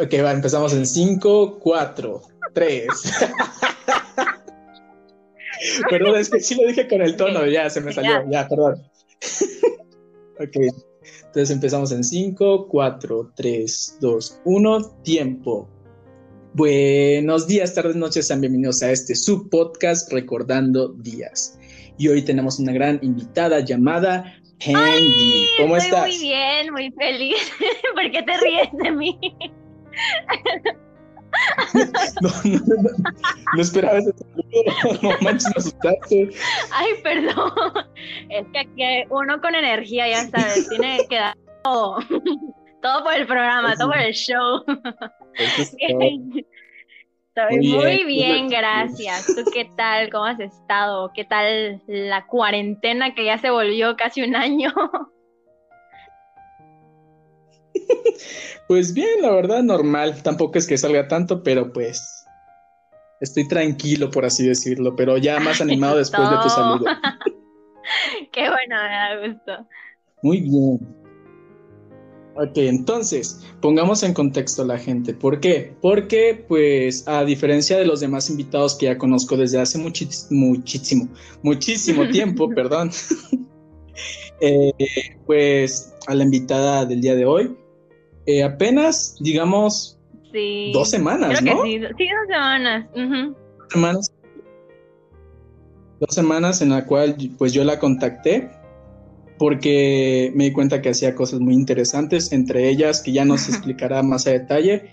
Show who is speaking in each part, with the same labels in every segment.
Speaker 1: Ok, va, empezamos en 5, 4, 3. perdón, es que sí lo dije con el tono, ya se me salió, ya, perdón. ok, entonces empezamos en 5, 4, 3, 2, 1, tiempo. Buenos días, tardes, noches, sean bienvenidos a este subpodcast Recordando Días. Y hoy tenemos una gran invitada llamada Hendy. ¿Cómo estás?
Speaker 2: Muy bien, muy feliz. ¿Por qué te ríes de mí?
Speaker 1: no, no, no, no, esperaba ese saludo. No manches, me asustaste.
Speaker 2: Ay, perdón. Es que aquí uno con energía, ya sabes, tiene que dar todo. Todo por el programa, todo por el show. Estoy muy bien, gracias. ¿Tú qué tal? ¿Cómo has estado? ¿Qué tal la cuarentena que ya se volvió casi un año?
Speaker 1: Pues bien, la verdad, normal. Tampoco es que salga tanto, pero pues estoy tranquilo, por así decirlo, pero ya más animado después de tu saludo.
Speaker 2: Qué bueno, me da gusto.
Speaker 1: Muy bien. Ok, entonces, pongamos en contexto a la gente. ¿Por qué? Porque, pues, a diferencia de los demás invitados que ya conozco desde hace muchísimo, muchísimo tiempo, perdón, eh, pues, a la invitada del día de hoy, eh, apenas, digamos, dos semanas,
Speaker 2: ¿no? sí. dos semanas. Dos
Speaker 1: semanas. Dos semanas en la cual pues yo la contacté porque me di cuenta que hacía cosas muy interesantes, entre ellas que ya nos explicará más a detalle.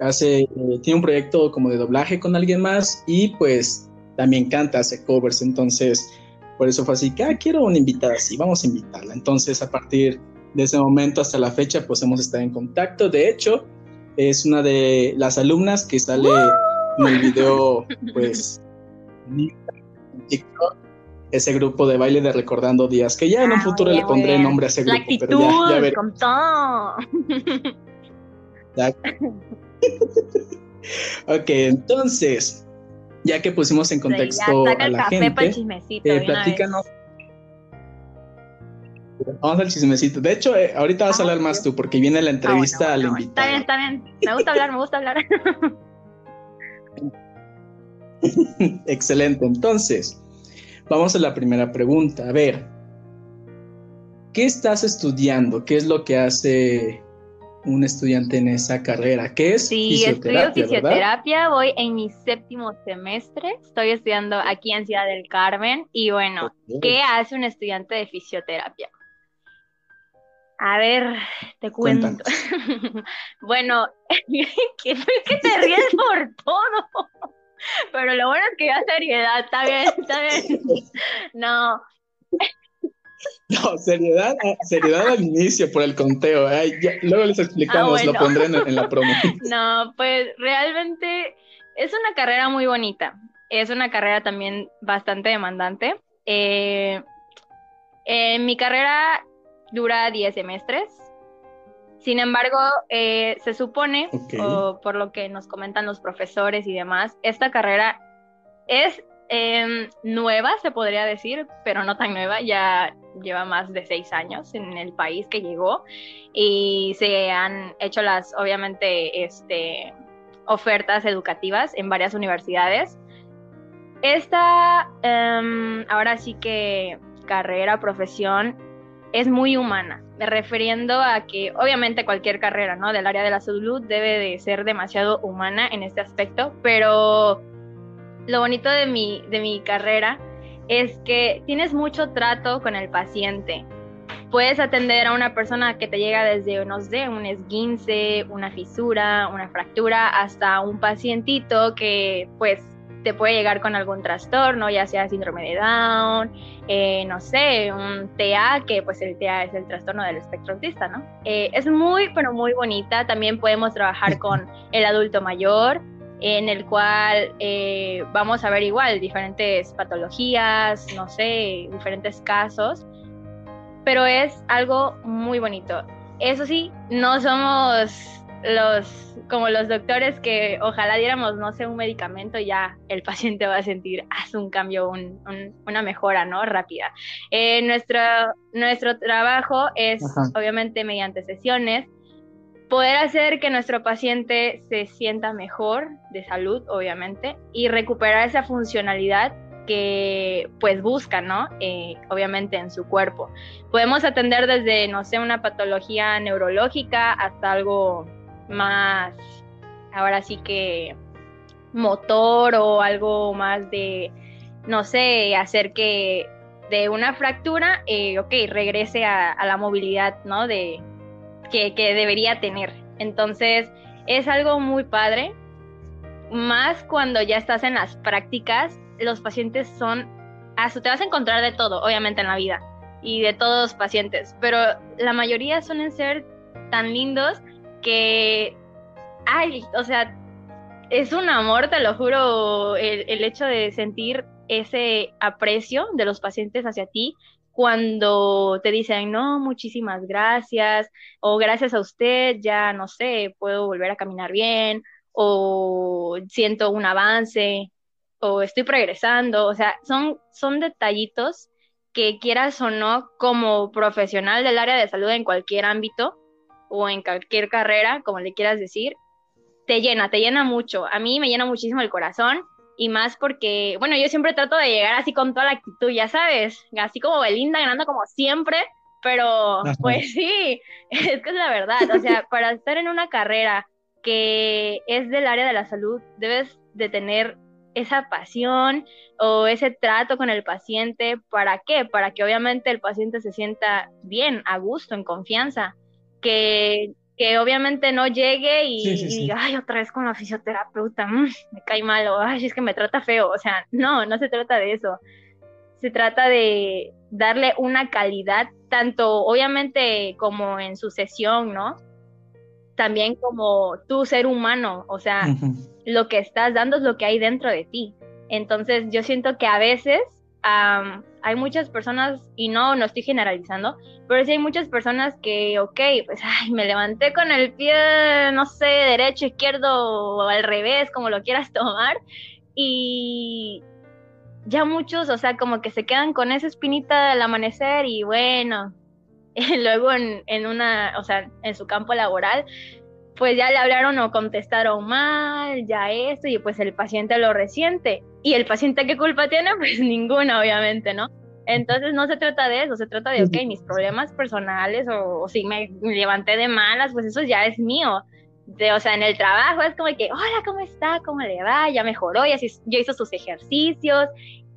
Speaker 1: Hace, eh, tiene un proyecto como de doblaje con alguien más y pues también canta, hace covers, entonces por eso fue así que ah, quiero una invitada así, vamos a invitarla. Entonces a partir de ese momento hasta la fecha, pues hemos estado en contacto. De hecho, es una de las alumnas que sale en el video, pues, ese grupo de baile de Recordando Días, que ya en un ah, futuro le pondré nombre a ese grupo.
Speaker 2: pero ya, ya con todo.
Speaker 1: ok, entonces, ya que pusimos en contexto a la gente, eh, platícanos. Vamos al chismecito. De hecho, eh, ahorita vas a hablar más tú porque viene la ah, entrevista al invitado.
Speaker 2: Está bien, está bien. Me gusta hablar, me gusta hablar.
Speaker 1: Excelente. Entonces, vamos a la primera pregunta. A ver, ¿qué estás estudiando? ¿Qué es lo que hace un estudiante en esa carrera? ¿Qué es
Speaker 2: sí, fisioterapia? estudio fisioterapia, voy en mi séptimo semestre, estoy estudiando aquí en Ciudad del Carmen y bueno, ¿qué hace un estudiante de fisioterapia? A ver, te cuento. bueno, que, que te ríes por todo. Pero lo bueno es que ya seriedad, está bien, está bien. No.
Speaker 1: No, seriedad, seriedad al inicio por el conteo. luego les explicamos, ah, lo pondré en, la promo.
Speaker 2: No, pues realmente es una carrera muy bonita. Es una carrera también bastante demandante. Eh, mi carrera dura 10 semestres. Sin embargo, eh, se supone, o por lo que nos comentan los profesores y demás, esta carrera es em, nueva, se podría decir, pero no tan nueva, ya lleva más de seis años en el país que llegó y se han hecho las, obviamente, este, ofertas educativas en varias universidades. Esta, em, ahora sí que carrera, profesión, es muy humana, refiriendo a que obviamente cualquier carrera ¿no? del área de la salud debe de ser demasiado humana en este aspecto, pero lo bonito de mi, de mi carrera es que tienes mucho trato con el paciente. Puedes atender a una persona que te llega desde, no sé, un esguince, una fisura, una fractura, hasta un pacientito que pues te puede llegar con algún trastorno, ya sea síndrome de Down, eh, no sé, un TEA, que pues el TEA es el trastorno del espectro autista, ¿no? Eh, es muy, pero muy bonita. También podemos trabajar con el adulto mayor, en el cual eh, vamos a ver igual diferentes patologías, no sé, diferentes casos, pero es algo muy bonito. Eso sí, no somos los como los doctores que ojalá diéramos, no sé, un medicamento y ya el paciente va a sentir, hace un cambio, una mejora, ¿no? Rápida. Eh, nuestro, nuestro trabajo es obviamente mediante sesiones. Poder hacer que nuestro paciente se sienta mejor de salud, obviamente, y recuperar esa funcionalidad que pues busca, ¿no? Eh, obviamente en su cuerpo. Podemos atender desde, no sé, una patología neurológica hasta algo más, ahora sí que motor o algo más de, no sé, hacer que de una fractura, eh, ok, regrese a, a la movilidad, ¿no? De, que, debería tener. Entonces, es algo muy padre, más cuando ya estás en las prácticas, los pacientes son, te vas a encontrar de todo, obviamente en la vida, y de todos los pacientes, pero la mayoría suelen ser tan lindos que, ay, o sea, es un amor, te lo juro, el hecho de sentir ese aprecio de los pacientes hacia ti cuando te dicen, no, muchísimas gracias, o gracias a usted, ya no sé, puedo volver a caminar bien, o siento un avance, o estoy progresando, o sea, son, son detallitos que quieras o no, como profesional del área de salud en cualquier ámbito o en cualquier carrera, como le quieras decir, te llena, te llena mucho. A mí me llena muchísimo el corazón y más porque, bueno, yo siempre trato de llegar así con toda la actitud, ya sabes, así como Belinda ganando como siempre, pero pues sí, es que es la verdad, o sea, para estar en una carrera que es del área de la salud, debes de tener esa pasión o ese trato con el paciente, ¿para qué? Para que obviamente el paciente se sienta bien, a gusto, en confianza, que que obviamente no llegue y, diga, ay, otra vez con la fisioterapeuta, mm, me cae mal, o ay, es que me trata feo. O sea, no, no se trata de eso. Se trata de darle una calidad, tanto obviamente como en su sesión, ¿no? También como tu ser humano, o sea, lo que estás dando es lo que hay dentro de ti. Entonces yo siento que a veces hay muchas personas, y no, no estoy generalizando, pero sí hay muchas personas que, ok, pues ay, me levanté con el pie, no sé, derecho, izquierdo o al revés, como lo quieras tomar, y ya muchos, o sea, como que se quedan con esa espinita del amanecer y bueno, luego en, en una, o sea, en su campo laboral, pues ya le hablaron o contestaron mal, ya esto, y pues el paciente lo resiente. ¿Y el paciente qué culpa tiene? Pues ninguna, obviamente, ¿no? Entonces no se trata de eso, se trata de, ok, mis problemas personales o, si me, levanté de malas, pues eso ya es mío. De, o sea, en el trabajo es como que, hola, ¿cómo está? ¿Cómo le va? Ya mejoró, ya, ya hizo sus ejercicios.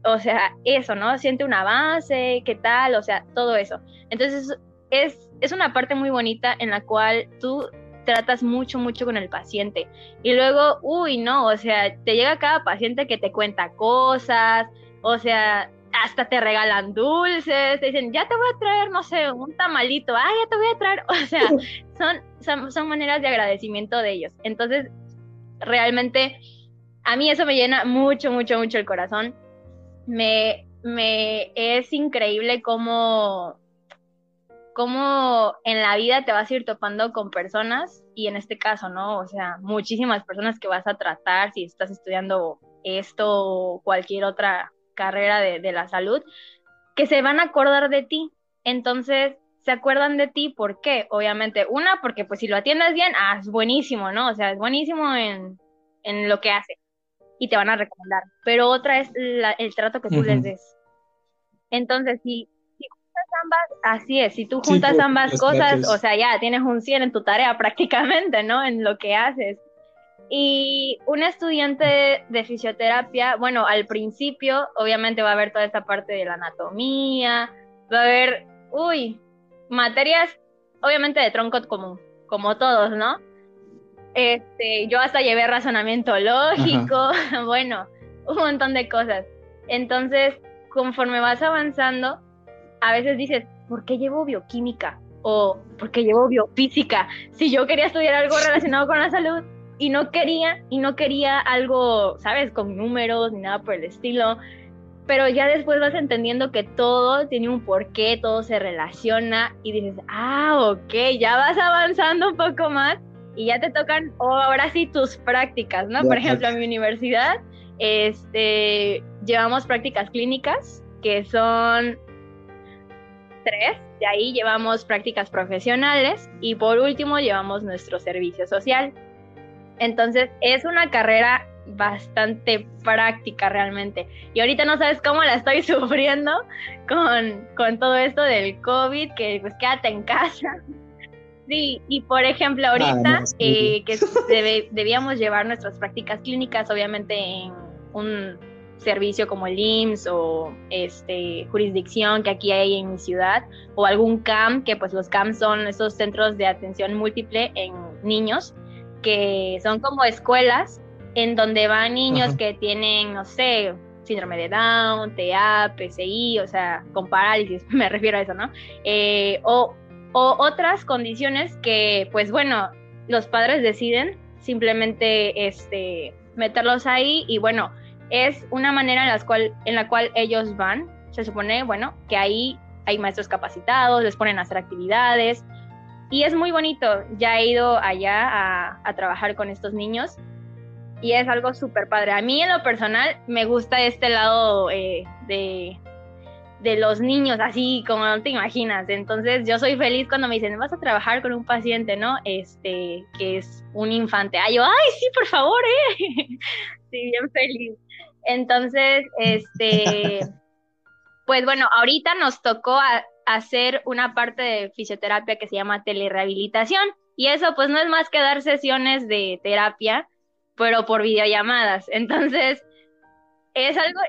Speaker 2: O sea, eso, ¿no? Siente un avance, ¿qué tal? O sea, todo eso. Entonces es, es una parte muy bonita en la cual tú tratas mucho, mucho con el paciente. Y luego, uy, no, o sea, te llega cada paciente que te cuenta cosas, o sea, hasta te regalan dulces, te dicen, ya te voy a traer, no sé, un tamalito, ah, ya te voy a traer, o sea, son, son, maneras de agradecimiento de ellos. Entonces, realmente, a mí eso me llena mucho, mucho, mucho el corazón. Me, me es increíble cómo cómo en la vida te vas a ir topando con personas y en este caso, ¿no? O sea, muchísimas personas que vas a tratar si estás estudiando esto o cualquier otra carrera de, la salud, que se van a acordar de ti. Entonces, se acuerdan de ti, ¿por qué? Obviamente, una, porque pues si lo atiendes bien, ah, es buenísimo, ¿no? O sea, es buenísimo en, lo que hace y te van a recomendar. Pero otra es el trato que tú les des. Entonces, si ambas, así es, si tú juntas pues, ambas cosas, o sea, ya tienes un 100 en tu tarea prácticamente, ¿no? En lo que haces. Y un estudiante de fisioterapia, bueno, al principio obviamente va a ver toda esta parte de la anatomía, va a ver, uy, materias obviamente de tronco común, como todos, ¿no? Este, yo hasta llevé razonamiento lógico, bueno, un montón de cosas. Entonces, conforme vas avanzando, a veces dices, ¿por qué llevo bioquímica? O ¿por qué llevo biofísica? Si yo quería estudiar algo relacionado con la salud y no quería, y no quería algo, ¿sabes? Con números ni nada por el estilo. Pero ya después vas entendiendo que todo tiene un porqué, todo se relaciona y dices, ah, ok, ya vas avanzando un poco más y ya te tocan oh, ahora sí tus prácticas, ¿no? Por ejemplo, en mi universidad este, llevamos prácticas clínicas que son tres, de ahí llevamos prácticas profesionales y por último llevamos nuestro servicio social. Entonces es una carrera bastante práctica realmente. Y ahorita no sabes cómo la estoy sufriendo con, con todo esto del COVID, que pues quédate en casa. Sí, y por ejemplo, ahorita ah, eh, que debíamos llevar nuestras prácticas clínicas, obviamente en un servicio como el IMSS o este, jurisdicción que aquí hay en mi ciudad, o algún CAM, que pues los CAM son esos centros de atención múltiple en niños, que son como escuelas en donde van niños que tienen, no sé, síndrome de Down, TA, PCI, o sea, con parálisis, me refiero a eso, ¿no? Eh, o, o otras condiciones que, pues bueno, los padres deciden simplemente este, meterlos ahí y bueno, es una manera en la, cual, en la cual ellos van, se supone, bueno, que ahí hay maestros capacitados, les ponen a hacer actividades y es muy bonito. Ya he ido allá a, a trabajar con estos niños y es algo súper padre. A mí en lo personal me gusta este lado eh, de, de los niños, así como no te imaginas. Entonces yo soy feliz cuando me dicen, vas a trabajar con un paciente, ¿no? Este, que es un infante. Ay, yo, ay, sí, por favor, ¿eh? sí, bien feliz. Entonces, este, pues bueno, ahorita nos tocó hacer una parte de fisioterapia que se llama telerehabilitación. Y eso pues no es más que dar sesiones de terapia pero por videollamadas. Entonces, es algo,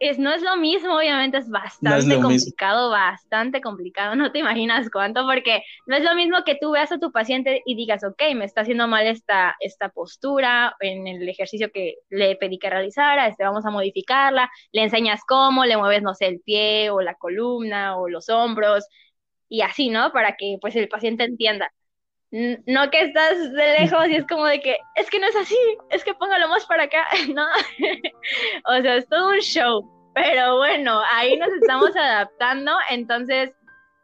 Speaker 2: es, no es lo mismo, obviamente es bastante complicado, bastante complicado, no te imaginas cuánto, porque no es lo mismo que tú veas a tu paciente y digas, ok, me está haciendo mal esta, esta postura en el ejercicio que le pedí que realizara, este, vamos a modificarla, le enseñas cómo, le mueves, no sé, el pie o la columna o los hombros y así, ¿no? Para que pues el paciente entienda no que estás de lejos y es como de que, es que no es así, es que póngalo más para acá, ¿no? o sea, es todo un show, pero bueno, ahí nos estamos adaptando, entonces,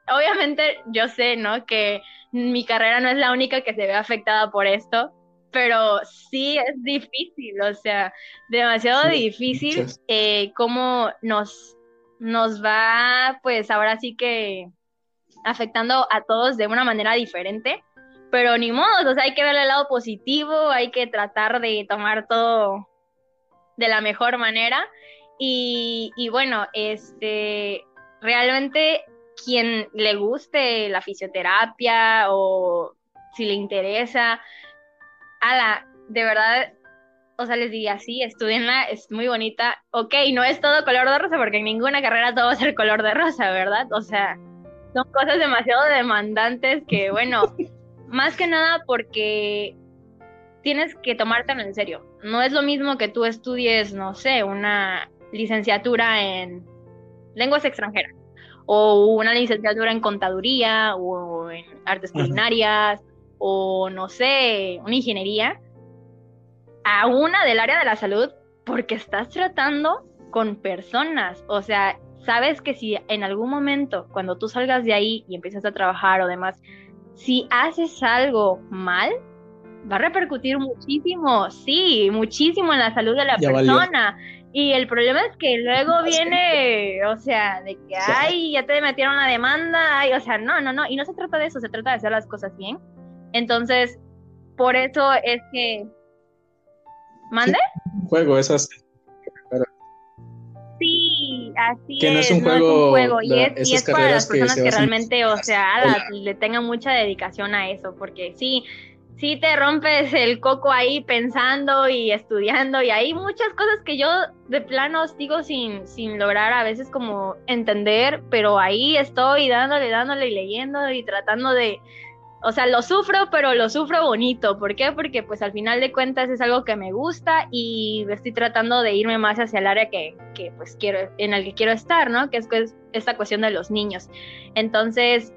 Speaker 2: obviamente yo sé, ¿no? Que mi carrera no es la única que se ve afectada por esto, pero sí es difícil, o sea, demasiado difícil eh, cómo nos, nos va, pues ahora sí que afectando a todos de una manera diferente pero ni modo, o sea, hay que ver el lado positivo, hay que tratar de tomar todo de la mejor manera. Y, bueno, este, realmente quien le guste la fisioterapia o si le interesa, ala, de verdad, o sea, les diría, sí, estudienla, es muy bonita. Ok, no es todo color de rosa, porque en ninguna carrera todo va a ser color de rosa, ¿verdad? O sea, son cosas demasiado demandantes que, bueno, Más que nada porque tienes que tomártelo en serio. No es lo mismo que tú estudies, no sé, una licenciatura en lenguas extranjeras o una licenciatura en contaduría o en artes culinarias o no sé, una ingeniería a una del área de la salud porque estás tratando con personas, o sea, sabes que si en algún momento cuando tú salgas de ahí y empiezas a trabajar o demás, si haces algo mal, va a repercutir muchísimo, sí, muchísimo en la salud de la persona. Y el problema es que luego viene, o sea, de que, ay, ya te metieron la demanda, ay, o sea, no, no, no, y no se trata de eso, se trata de hacer las cosas bien. Entonces, por eso es que... ¿Mande?
Speaker 1: juego, esas
Speaker 2: así que es, no es un juego, y es, para las personas que, realmente, o sea, le tengan mucha dedicación a eso, porque sí, sí te rompes el coco ahí pensando y estudiando y hay muchas cosas que yo de plano sigo sin, sin lograr a veces como entender, pero ahí estoy dándole, dándole y leyendo y tratando de, o sea, lo sufro, pero lo sufro bonito. ¿Por qué? Porque pues al final de cuentas es algo que me gusta y estoy tratando de irme más hacia el área que, pues quiero, en el que quiero estar, ¿no? Que es, esta cuestión de los niños. Entonces,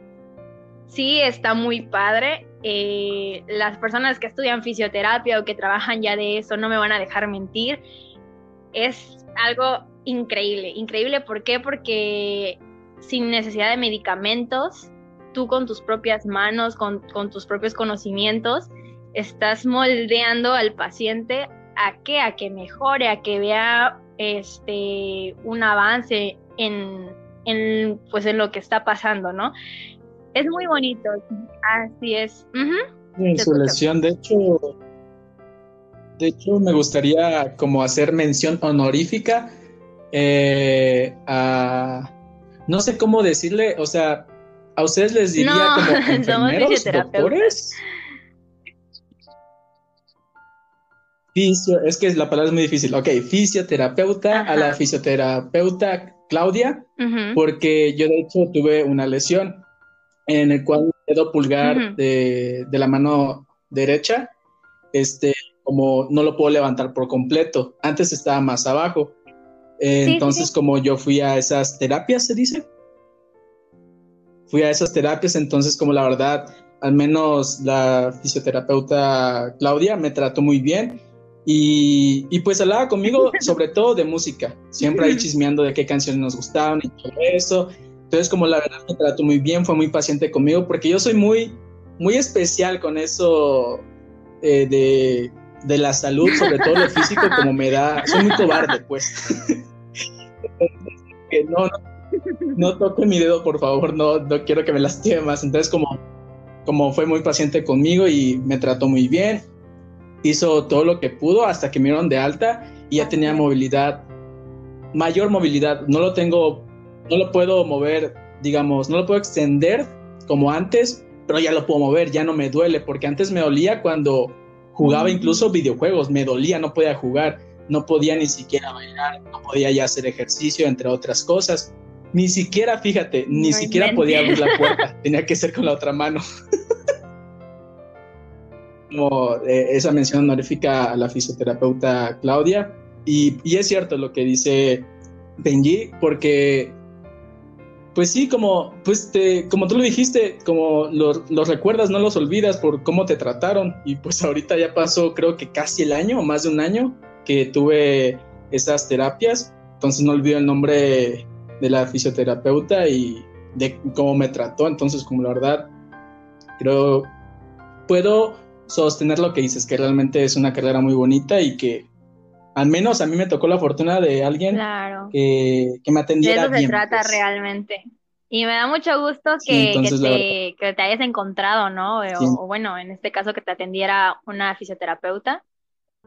Speaker 2: sí, está muy padre. Eh, las personas que estudian fisioterapia o que trabajan ya de eso no me van a dejar mentir. Es algo increíble, increíble. ¿Por qué? Porque sin necesidad de medicamentos, tú con tus propias manos, con, tus propios conocimientos, estás moldeando al paciente a que, a que mejore, a que vea este, un avance en, en, pues en lo que está pasando, ¿no? Es muy bonito, así es.
Speaker 1: En su lesión, de hecho, de hecho me gustaría como hacer mención honorífica eh, a, no sé cómo decirle, o sea, a ustedes les diría como enfermeros, doctores. Fisio, es que la palabra es muy difícil. Ok, fisioterapeuta, a la fisioterapeuta Claudia, porque yo de hecho tuve una lesión en el cual el dedo pulgar de, la mano derecha, este, como no lo puedo levantar por completo. Antes estaba más abajo. entonces, como yo fui a esas terapias, se dice. Fui a esas terapias, entonces, como la verdad, al menos la fisioterapeuta Claudia me trató muy bien y, y, pues hablaba conmigo sobre todo de música, siempre ahí chismeando de qué canciones nos gustaban y todo eso. Entonces, como la verdad me trató muy bien, fue muy paciente conmigo, porque yo soy muy, muy especial con eso eh, de, de, la salud, sobre todo lo físico, como me da, soy muy cobarde, pues. no, no, no toque mi dedo, por favor, no, no quiero que me lastime más. Entonces, como, como fue muy paciente conmigo y me trató muy bien, hizo todo lo que pudo hasta que me dieron de alta y ya tenía movilidad, mayor movilidad. No lo tengo, no lo puedo mover, digamos, no lo puedo extender como antes, pero ya lo puedo mover, ya no me duele, porque antes me dolía cuando jugaba incluso videojuegos, me dolía, no podía jugar, no podía ni siquiera bailar, no podía ya hacer ejercicio, entre otras cosas. Ni siquiera, fíjate, ni siquiera podía abrir la puerta, tenía que ser con la otra mano. como eh, esa mención honorífica a la fisioterapeuta Claudia. Y, es cierto lo que dice Benji, porque, pues sí, como, pues te, como tú lo dijiste, como los, recuerdas, no los olvidas por cómo te trataron. Y pues ahorita ya pasó, creo que casi el año, o más de un año, que tuve esas terapias. Entonces no olvido el nombre de la fisioterapeuta y de cómo me trató. Entonces, como la verdad, creo, puedo sostener lo que dices, que realmente es una carrera muy bonita y que al menos a mí me tocó la fortuna de alguien que, me atendiera.
Speaker 2: De eso se trata pues. realmente. Y me da mucho gusto que, que, te, hayas encontrado, ¿no? O, bueno, en este caso que te atendiera una fisioterapeuta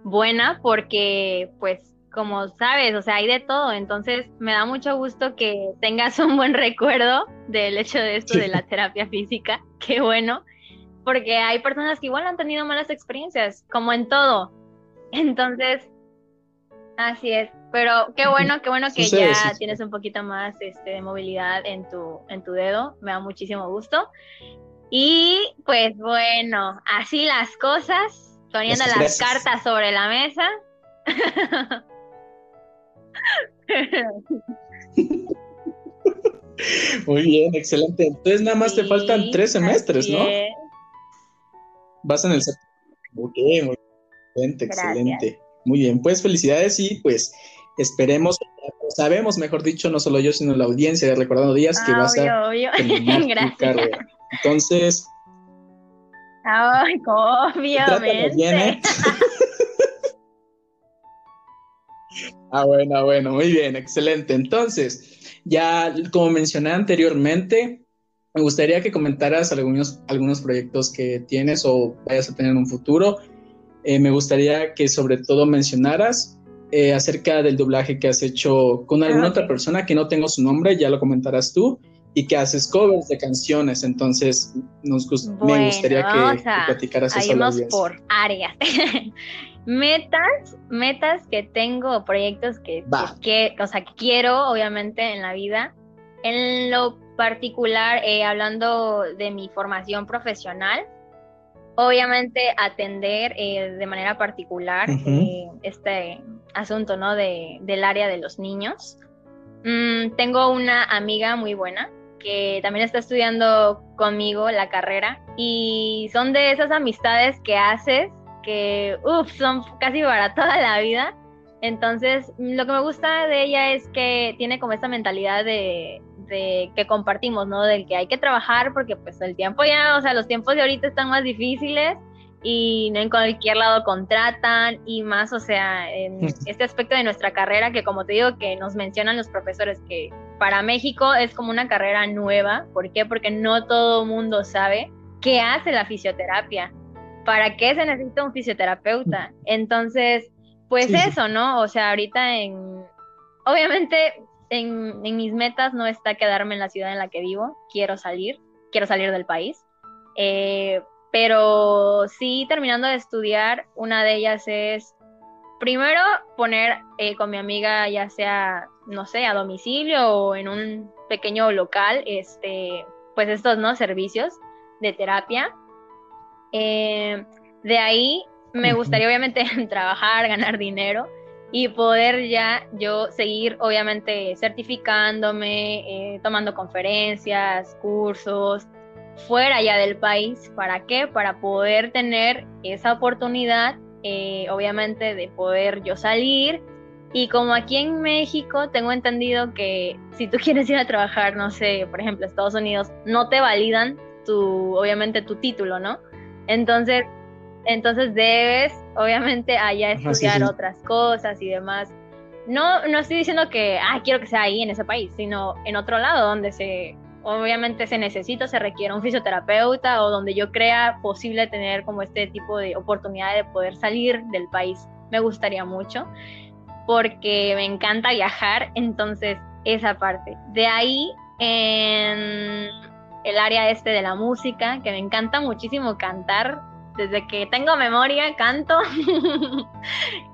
Speaker 2: buena, porque pues como sabes, o sea, hay de todo. Entonces me da mucho gusto que tengas un buen recuerdo del hecho de esto de la terapia física. Qué bueno porque hay personas que igual han tenido malas experiencias, como en todo. Entonces, así es. Pero qué bueno, qué bueno que ya tienes un poquito más este, de movilidad en tu, en tu dedo. Me da muchísimo gusto. Y pues bueno, así las cosas, poniendo las cartas sobre la mesa.
Speaker 1: Muy bien, excelente. Entonces nada más te faltan tres semestres, ¿no? Vas en el Ok, muy excelente, excelente. Muy bien, pues felicidades y pues esperemos, sabemos, mejor dicho, no solo yo, sino la audiencia de Recordando Días, que vas a
Speaker 2: obvio. terminar tu carrera.
Speaker 1: Entonces...
Speaker 2: Ay, obviamente.
Speaker 1: ah, bueno, bueno, muy bien, excelente. Entonces, ya como mencioné anteriormente, me gustaría que comentaras algunos, algunos proyectos que tienes o vayas a tener en un futuro. Eh, me gustaría que sobre todo mencionaras eh, acerca del doblaje que has hecho con alguna ah, otra persona que no tengo su nombre, ya lo comentarás tú, y que haces covers de canciones. Entonces, nos me gustaría que, platicaras eso.
Speaker 2: Vamos por áreas. metas, metas que tengo, proyectos que, que, o sea, que quiero, obviamente, en la vida. En lo particular, eh, hablando de mi formación profesional, obviamente atender eh, de manera particular eh, este asunto ¿no? de, del área de los niños. Mm, tengo una amiga muy buena que también está estudiando conmigo la carrera y son de esas amistades que haces que uf, son casi para toda la vida. Entonces, lo que me gusta de ella es que tiene como esta mentalidad de, que compartimos, ¿no? Del que hay que trabajar porque pues el tiempo ya, o sea, los tiempos de ahorita están más difíciles y no en cualquier lado contratan y más, o sea, en este aspecto de nuestra carrera que como te digo que nos mencionan los profesores que para México es como una carrera nueva. ¿Por qué? Porque no todo mundo sabe qué hace la fisioterapia. ¿Para qué se necesita un fisioterapeuta? Entonces, pues eso, ¿no? O sea, ahorita en... Obviamente en, mis metas no está quedarme en la ciudad en la que vivo. Quiero salir, quiero salir del país. Eh, pero sí, terminando de estudiar, una de ellas es primero poner eh, con mi amiga, ya sea, no sé, a domicilio o en un pequeño local, este, pues estos, ¿no? Servicios de terapia. Eh, de ahí me gustaría obviamente trabajar, ganar dinero y poder ya yo seguir obviamente certificándome, eh, tomando conferencias, cursos fuera ya del país. ¿Para qué? Para poder tener esa oportunidad eh, obviamente de poder yo salir. Y como aquí en México tengo entendido que si tú quieres ir a trabajar, no sé, por ejemplo, Estados Unidos, no te validan tu, obviamente, tu título, ¿no? Entonces, entonces debes, obviamente, allá estudiar otras cosas y demás. No, no estoy diciendo que, ah, quiero que sea ahí en ese país, sino en otro lado donde se obviamente se necesita, se requiere un fisioterapeuta o donde yo crea posible tener como este tipo de oportunidad de poder salir del país. Me gustaría mucho porque me encanta viajar, entonces esa parte. De ahí en el área este de la música, que me encanta muchísimo cantar. Desde que tengo memoria, canto.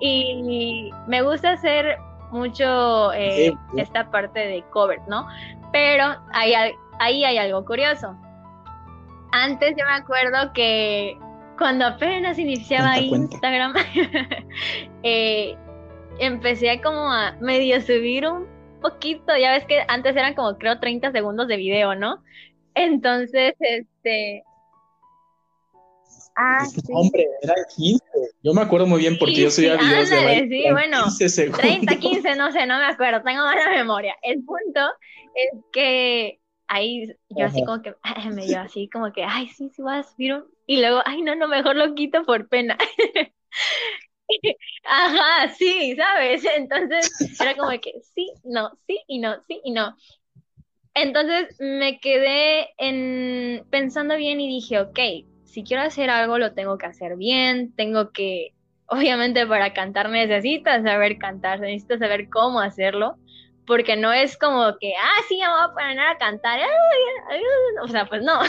Speaker 2: y me gusta hacer mucho eh, esta parte de cover, ¿no? Pero hay, ahí hay algo curioso. Antes yo me acuerdo que cuando apenas iniciaba Instagram, eh, empecé como a medio subir un poquito, ya ves que antes eran como creo 30 segundos de video, ¿no? Entonces, este...
Speaker 1: Ah, Hombre, eran 15. Yo me acuerdo muy bien porque yo subía videos de
Speaker 2: sí, bueno, 30, 15, no sé, no me acuerdo, tengo mala memoria. El punto es que ahí yo así como que me dio así como que, ay, sí, sí voy a subir un... Y luego, ay, no, no, mejor lo quito por pena. Ajá, sí, ¿sabes? Entonces era como que sí, no, sí y no, sí y no. Entonces me quedé en, pensando bien y dije, ok, si quiero hacer algo lo tengo que hacer bien, tengo que, obviamente para cantar necesitas saber cantar, necesitas saber cómo hacerlo porque no es como que, ah, sí, me voy a poner a cantar, o sea, pues no,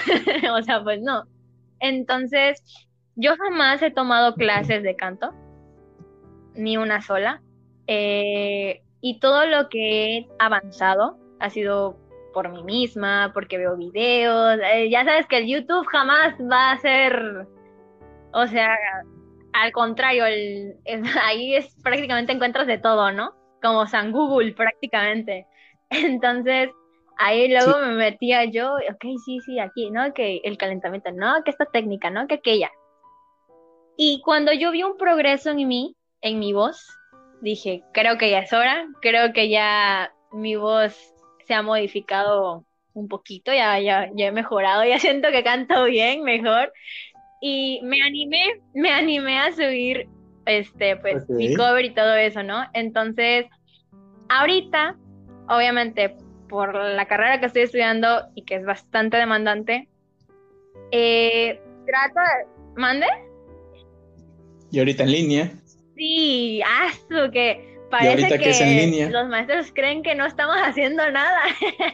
Speaker 2: o sea, pues no. Entonces, yo jamás he tomado clases de canto, ni una sola, eh, y todo lo que he avanzado ha sido por mí misma, porque veo videos, eh, ya sabes que el YouTube jamás va a ser, o sea, al contrario, ahí es prácticamente encuentras de todo, ¿no? como San Google prácticamente. Entonces, ahí luego me metía yo, ok, sí, sí, aquí, ¿no? Que el calentamiento, no, que esta técnica, ¿no? Que aquella. Y cuando yo vi un progreso en mí, en mi voz, dije, creo que ya es hora, creo que ya mi voz se ha modificado un poquito, ya, ya, ya he mejorado, ya siento que canto bien, mejor. Y me animé, me animé a subir este, pues, mi cover y todo eso, ¿no? Entonces, ahorita, obviamente, por la carrera que estoy estudiando y que es bastante demandante, eh, trato de... ¿Mande?
Speaker 1: Y ahorita en línea.
Speaker 2: Sí, haz que parece que, los maestros creen que no estamos haciendo nada.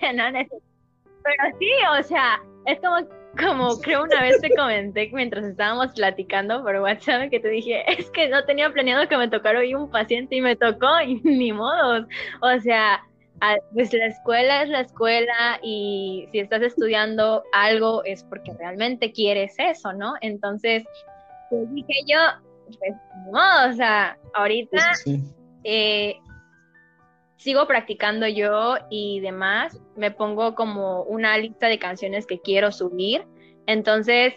Speaker 2: Pero sí, o sea, es como como creo una vez te comenté mientras estábamos platicando por WhatsApp que te dije, es que no tenía planeado que me tocara hoy un paciente y me tocó y ni modo. O sea, pues la escuela es la escuela y si estás estudiando algo es porque realmente quieres eso, ¿no? Entonces, pues dije yo, pues modo, o sea, ahorita eh, sigo practicando yo y demás, me pongo como una lista de canciones que quiero subir. Entonces,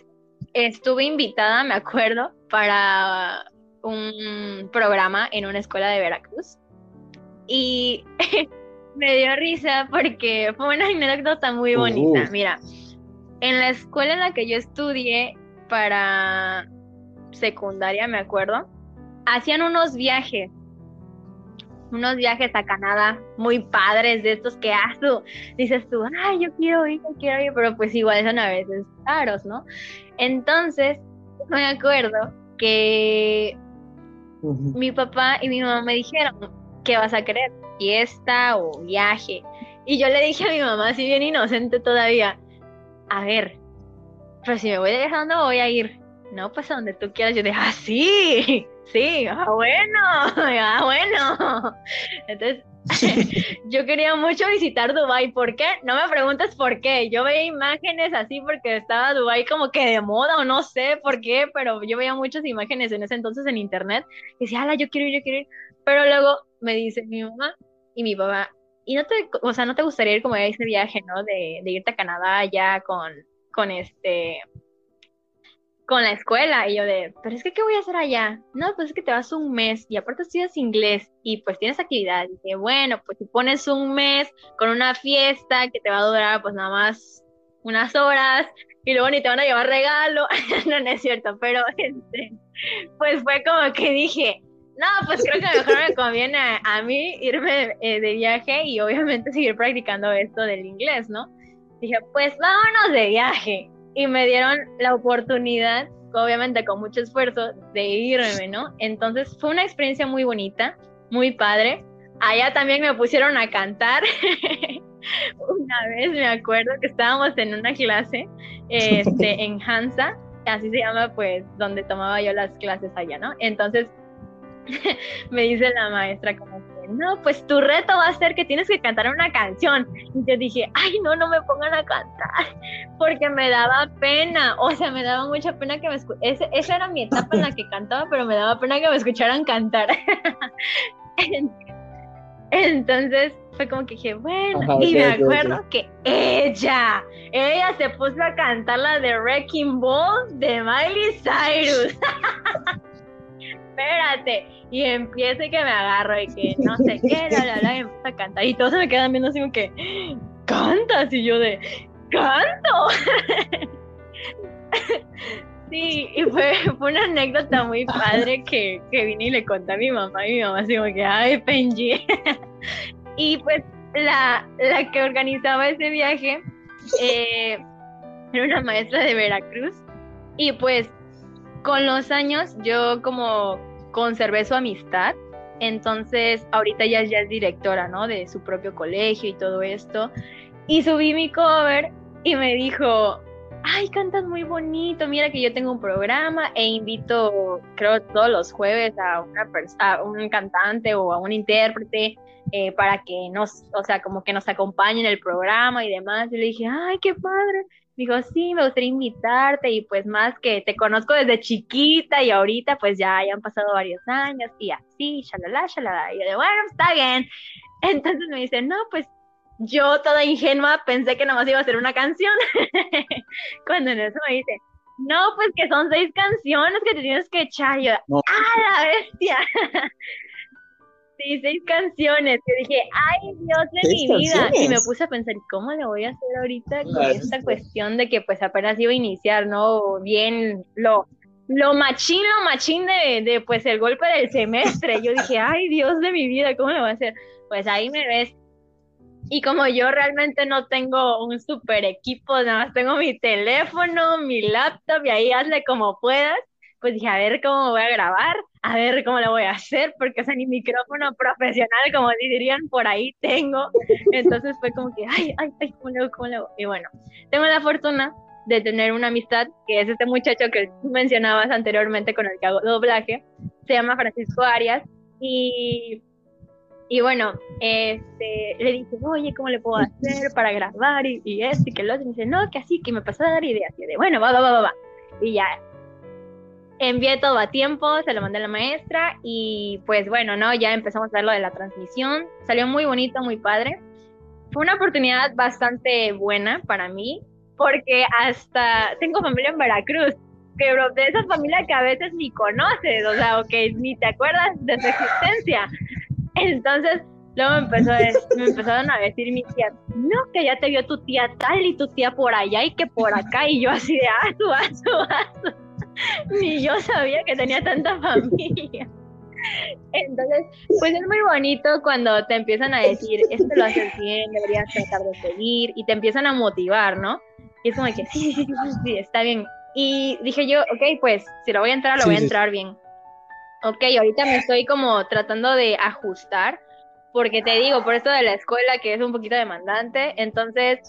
Speaker 2: estuve invitada, me acuerdo, para un programa en una escuela de Veracruz. Y me dio risa porque fue una anécdota muy bonita. Mira, en la escuela en la que yo estudié para secundaria, me acuerdo, hacían unos viajes unos viajes a Canadá muy padres de estos que haces, dices tú, ay, yo quiero ir, yo quiero ir, pero pues igual son a veces caros, ¿no? Entonces, me acuerdo que mi papá y mi mamá me dijeron, ¿qué vas a querer? ¿Fiesta o viaje? Y yo le dije a mi mamá, así bien inocente todavía, a ver, pero si me voy de ¿dónde voy a ir? No, pues a donde tú quieras. Yo dije, ah, sí, sí, ah, bueno, ah, bueno. Entonces, yo quería mucho visitar Dubai. ¿Por qué? No me preguntes por qué. Yo veía imágenes así porque estaba Dubai como que de moda o no sé por qué, pero yo veía muchas imágenes en ese entonces en internet. Y decía, ala, yo quiero ir, yo quiero ir. Pero luego me dice mi mamá y mi papá, y no te, o sea, no te gustaría ir como ese viaje, ¿no? De, de irte a Canadá ya con, con este, con la escuela y yo de, pero es que ¿qué voy a hacer allá? No, pues es que te vas un mes y aparte estudias inglés y pues tienes actividad. Y dije, bueno, pues si pones un mes con una fiesta que te va a durar pues nada más unas horas y luego ni te van a llevar regalo, no, no es cierto, pero este, pues fue como que dije, no, pues creo que mejor me conviene a, mí irme eh, de viaje y obviamente seguir practicando esto del inglés, ¿no? Dije, pues vámonos de viaje y me dieron la oportunidad, obviamente con mucho esfuerzo, de irme, ¿no? Entonces fue una experiencia muy bonita, muy padre. Allá también me pusieron a cantar. una vez me acuerdo que estábamos en una clase este, en Hansa, así se llama pues donde tomaba yo las clases allá, ¿no? Entonces me dice la maestra como no, pues tu reto va a ser que tienes que cantar una canción. Y yo dije, ay, no, no me pongan a cantar, porque me daba pena, o sea, me daba mucha pena que me escucharan. Esa era mi etapa en la que cantaba, pero me daba pena que me escucharan cantar. Entonces fue como que dije, bueno, y me acuerdo que ella, ella se puso a cantar la de Wrecking Ball de Miley Cyrus. Espérate. Y empieza que me agarro y que no sé qué, la, la, la, y empieza a cantar. Y todos se me quedan viendo así como que, cantas. Y yo de, canto. sí, y fue, fue una anécdota muy padre que, que vine y le conté a mi mamá. Y mi mamá así como que, ay, Penji. y pues la, la que organizaba ese viaje eh, era una maestra de Veracruz. Y pues con los años yo como conservé su amistad, entonces ahorita ya, es directora, ¿no? De su propio colegio y todo esto. Y subí mi cover y me dijo, ay, cantas muy bonito, mira que yo tengo un programa e invito, creo, todos los jueves a, una a un cantante o a un intérprete eh, para que nos, o sea, como que nos acompañe en el programa y demás. Y le dije, ay, qué padre dijo, sí, me gustaría invitarte y pues más que te conozco desde chiquita y ahorita pues ya, ya han pasado varios años y así, shalala, shalala. Y yo de, bueno, está bien. Entonces me dice, no, pues yo toda ingenua pensé que nomás iba a ser una canción. Cuando en eso me dice, no, pues que son seis canciones que te tienes que echar. yo, ¡ah, la bestia! Sí, seis canciones. Que dije, ay, Dios de mi vida. Y me puse a pensar, ¿cómo le voy a hacer ahorita con esta cuestión de que pues apenas iba a iniciar, ¿no? Bien lo, lo machín, lo machín de, de pues el golpe del semestre. Yo dije, ay, Dios de mi vida, ¿cómo le voy a hacer? Pues ahí me ves. Y como yo realmente no tengo un super equipo, nada más tengo mi teléfono, mi laptop y ahí hazle como puedas, pues dije, a ver cómo voy a grabar a ver cómo lo voy a hacer, porque o sea, ni micrófono profesional, como dirían, por ahí tengo. Entonces fue como que, ay, ay, ay, ¿cómo lo, cómo lo? Y bueno, tengo la fortuna de tener una amistad, que es este muchacho que tú mencionabas anteriormente con el que hago doblaje, se llama Francisco Arias, y, y bueno, este, le dije, oye, ¿cómo le puedo hacer para grabar? Y, y esto y que lo otro, y me dice, no, que así, que me pasó a dar ideas, y de, bueno, va, va, va, va, va. Y ya, envié todo a tiempo, se lo mandé a la maestra y pues bueno, ¿no? Ya empezamos a ver lo de la transmisión. Salió muy bonito, muy padre. Fue una oportunidad bastante buena para mí porque hasta tengo familia en Veracruz, que de esa familia que a veces ni conoces, o sea, o que ni te acuerdas de su existencia. Entonces, luego empezó me empezaron a decir mis tías, no, que ya te vio tu tía tal y tu tía por allá y que por acá, y yo así de, ah, tú, ah, tú, ah, Ni yo sabía que tenía tanta familia. Entonces, pues es muy bonito cuando te empiezan a decir, esto lo haces bien, deberías tratar de seguir, y te empiezan a motivar, ¿no? Y es como que, sí, sí, sí, sí, está bien. Y dije yo, ok, pues, si lo voy a entrar, lo voy a entrar bien. Ok, ahorita me estoy como tratando de ajustar, porque te digo, por esto de la escuela que es un poquito demandante, entonces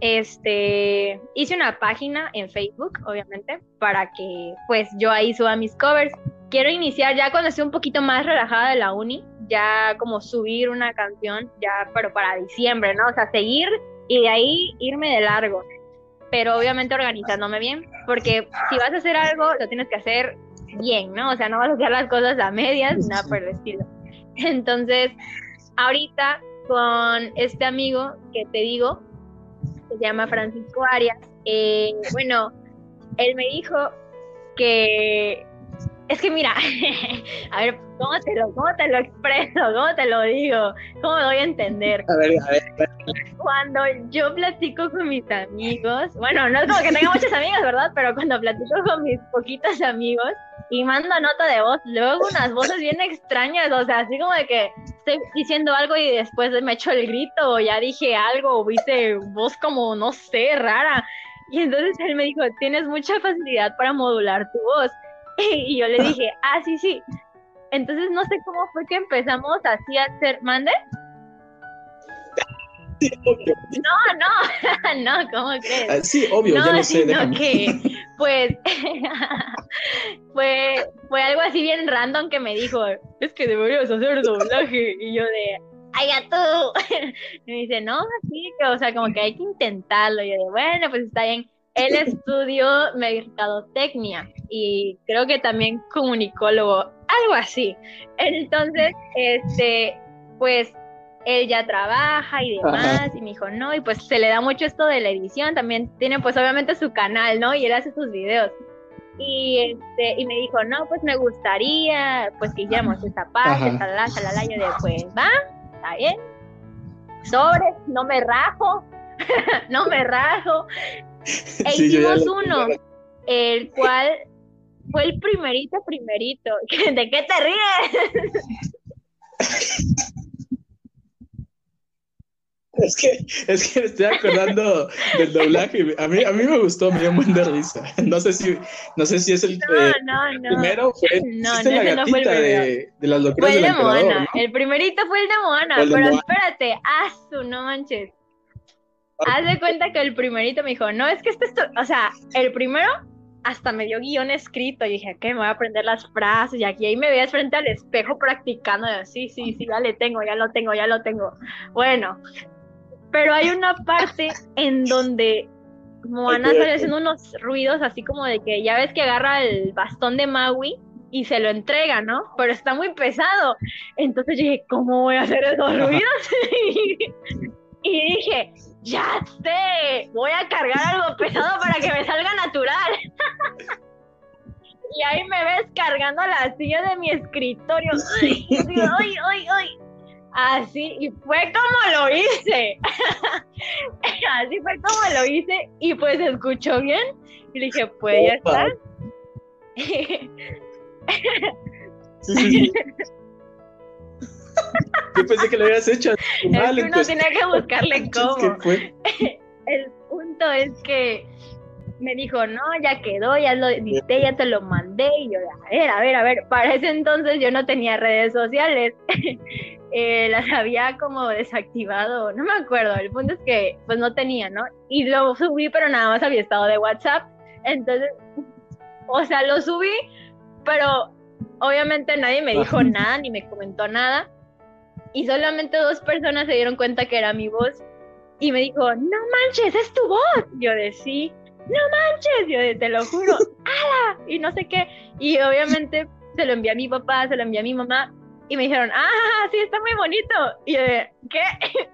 Speaker 2: este, hice una página en Facebook, obviamente, para que pues yo ahí suba mis covers. Quiero iniciar ya cuando esté un poquito más relajada de la uni, ya como subir una canción, ya, pero para diciembre, ¿no? O sea, seguir y de ahí irme de largo. Pero obviamente organizándome bien, porque si vas a hacer algo, lo tienes que hacer bien, ¿no? O sea, no vas a hacer las cosas a medias, nada por el estilo. Entonces, ahorita con este amigo que te digo, se llama Francisco Arias. Eh, bueno, él me dijo que es que mira, a ver, ¿cómo te lo, cómo te lo expreso? ¿Cómo te lo digo? ¿Cómo voy a entender?
Speaker 1: A ver, a ver.
Speaker 2: Cuando yo platico con mis amigos, bueno, no es como que tenga muchos amigos, ¿verdad? Pero cuando platico con mis poquitos amigos y mando nota de voz, luego unas voces bien extrañas, o sea, así como de que estoy diciendo algo y después me echo el grito, o ya dije algo, o hice voz como, no sé, rara. Y entonces él me dijo, tienes mucha facilidad para modular tu voz. Y yo le dije, ah, sí, sí. Entonces no sé cómo fue que empezamos así a hacer, ¿mande? No, no, no, ¿cómo crees?
Speaker 1: Ah, sí, obvio, ya lo sé.
Speaker 2: Sino que, pues, fue, fue algo así bien random que me dijo, es que deberías hacer doblaje. Y yo de, ¡ay, ya tú! Y me dice, no, así que, o sea, como que hay que intentarlo. Y yo de, bueno, pues está bien. Él estudió mercadotecnia y creo que también comunicólogo, algo así. Entonces, este, pues él ya trabaja y demás, y me dijo, no, y pues se le da mucho esto de la edición, también tiene pues obviamente su canal, ¿no? Y él hace sus videos. Y, este, y me dijo, no, pues me gustaría, pues que hiciéramos esta parte, talala, talala, yo de, pues va, está bien, sobre, no me rajo, no me rajo. E hicimos uno, el cual fue el primerito, primerito. ¿De qué te ríes?
Speaker 1: Es que, es que me estoy acordando del doblaje. A mí, a mí me gustó, me dio un buen de risa. No sé si, no sé si es el
Speaker 2: no, no, no.
Speaker 1: primero. Fue,
Speaker 2: no,
Speaker 1: no, la gatita no fue el de, de, las locuras
Speaker 2: fue el
Speaker 1: del
Speaker 2: de Moana. El primerito fue el de Moana, el de pero Moana. espérate, haz no manches. Haz de cuenta que el primerito me dijo, no, es que este es tu... O sea, el primero hasta me dio guion escrito y dije, ¿qué? Me voy a aprender las frases y aquí ahí me veías frente al espejo practicando. sí, sí, sí, ya le tengo, ya lo tengo, ya lo tengo. Bueno, pero hay una parte en donde Moana sale haciendo unos ruidos así como de que ya ves que agarra el bastón de Maui y se lo entrega, ¿no? Pero está muy pesado. Entonces dije, ¿cómo voy a hacer esos ruidos? y dije, ya sé, voy a cargar algo pesado para que me salga natural. y ahí me ves cargando la silla de mi escritorio. Ay, ay, ay, ay. Así, y fue como lo hice. Así fue como lo hice, y pues escuchó bien. Y le dije, pues ya está.
Speaker 1: Sí, sí, Yo pensé que lo habías hecho
Speaker 2: mal. Es que uno tenía que buscarle cómo. El punto es que me dijo, no, ya quedó, ya lo edité, ya te lo mandé. Y yo, a ver, a ver, a ver. Para ese entonces yo no tenía redes sociales. Eh, las había como desactivado, no me acuerdo. El punto es que pues no tenía, ¿no? Y lo subí, pero nada más había estado de WhatsApp. Entonces, o sea, lo subí, pero obviamente nadie me dijo nada ni me comentó nada. Y solamente dos personas se dieron cuenta que era mi voz. Y me dijo, no manches, es tu voz. Yo de sí, no manches. Yo de te lo juro, ¡ala! Y no sé qué. Y obviamente se lo envié a mi papá, se lo envié a mi mamá. Y me dijeron, ah, sí, está muy bonito. Y yo de, ¿qué?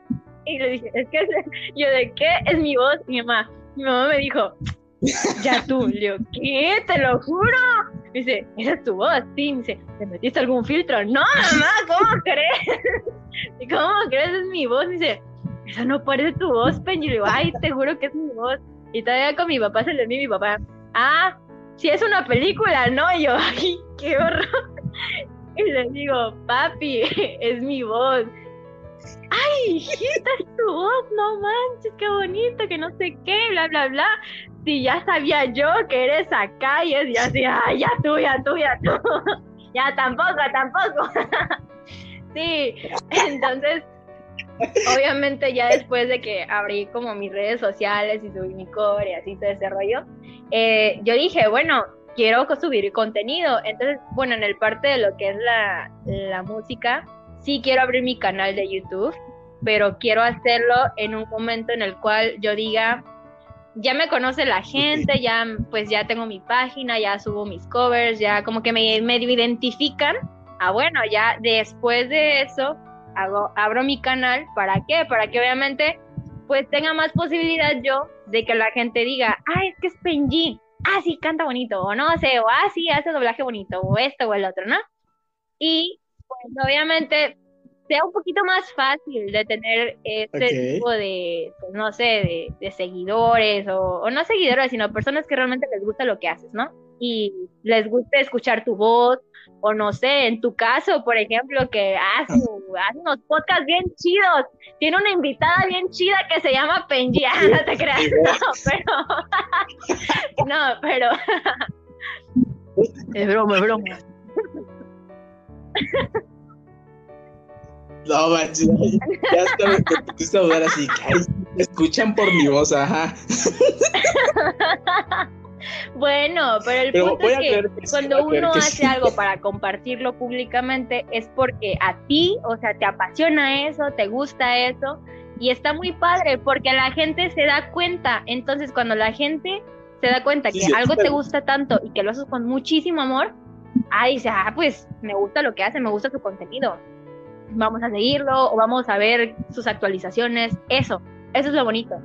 Speaker 2: Y le dije, es que es, yo de, ¿qué? Es mi voz, mi mamá. Mi mamá me dijo, ya tú. Le digo, ¿qué? Te lo juro. Me dice, esa es tu voz. Sí, me dice, ¿te metiste algún filtro? No, mamá, ¿cómo crees? ¿Y cómo crees? Es mi voz. Me dice, esa no parece tu voz, Pen. Y le digo, ay, te juro que es mi voz. Y todavía con mi papá se le envió mi papá, ah, si es una película, ¿no? Y yo, ay, qué horror. Y le digo, papi, es mi voz. Ay, hijita, es tu voz, no manches, qué bonito, que no sé qué, bla, bla, bla. Si ya sabía yo que eres acá y es así, ay, ya tú, ya tú, ya tú. ya tampoco, tampoco. sí, entonces, obviamente ya después de que abrí como mis redes sociales y subí mi core y así todo ese rollo, eh, yo dije, bueno, quiero subir contenido. Entonces, bueno, en el parte de lo que es la, la música, sí quiero abrir mi canal de YouTube, pero quiero hacerlo en un momento en el cual yo diga, ya me conoce la gente, ya pues ya tengo mi página, ya subo mis covers, ya como que me, me identifican. Ah, bueno, ya después de eso hago, abro mi canal, ¿para qué? Para que obviamente pues tenga más posibilidad yo de que la gente diga, ah, es que es Penji, ah, sí, canta bonito, o no sé, o ah, sí, hace doblaje bonito, o esto o el otro, ¿no? Y pues obviamente sea un poquito más fácil de tener este tipo de, pues, no sé, de, seguidores o, no seguidores, sino personas que realmente les gusta lo que haces, ¿no? Y les gusta escuchar tu voz, o no sé, en tu caso, por ejemplo, que hace, unos podcasts bien chidos, tiene una invitada bien chida que se llama Penji, no te creas, no, pero, no, pero, es broma, es broma.
Speaker 1: No, manches, ya hasta me pusiste a dudar así, me escuchan por mi voz, ajá.
Speaker 2: Bueno, pero el punto es que, cuando uno hace algo para compartirlo públicamente es porque a ti, o sea, te apasiona eso, te gusta eso y está muy padre porque la gente se da cuenta. Entonces, cuando la gente se da cuenta que algo te gusta tanto y que lo haces con muchísimo amor, ah, dice, ah, pues me gusta lo que hace, me gusta su contenido. Vamos a seguirlo o vamos a ver sus actualizaciones. Eso, eso es lo bonito.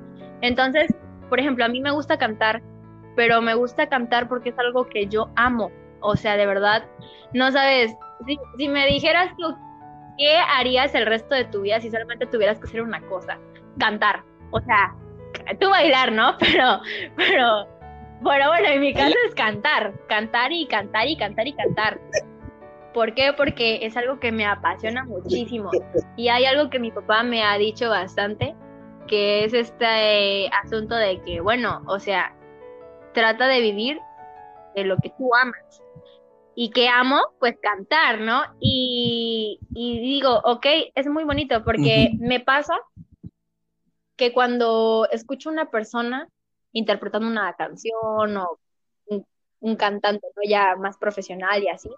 Speaker 2: Entonces, por ejemplo, a mí me gusta cantar, pero me gusta cantar porque es algo que yo amo. O sea, de verdad, no sabes, si, me dijeras tú, ¿qué harías el resto de tu vida si solamente tuvieras que hacer una cosa? Cantar. O sea, tú bailar, ¿no? Pero, pero bueno, bueno, en mi caso es cantar, cantar y cantar y cantar y cantar. ¿Por qué? Porque es algo que me apasiona muchísimo. Y hay algo que mi papá me ha dicho bastante, que es este asunto de que, bueno, o sea, trata de vivir de lo que tú amas. ¿Y que amo? Pues cantar, ¿no? Y, digo, ok, es muy bonito porque me pasa que cuando escucho una persona interpretando una canción o un, cantante ya más profesional y así,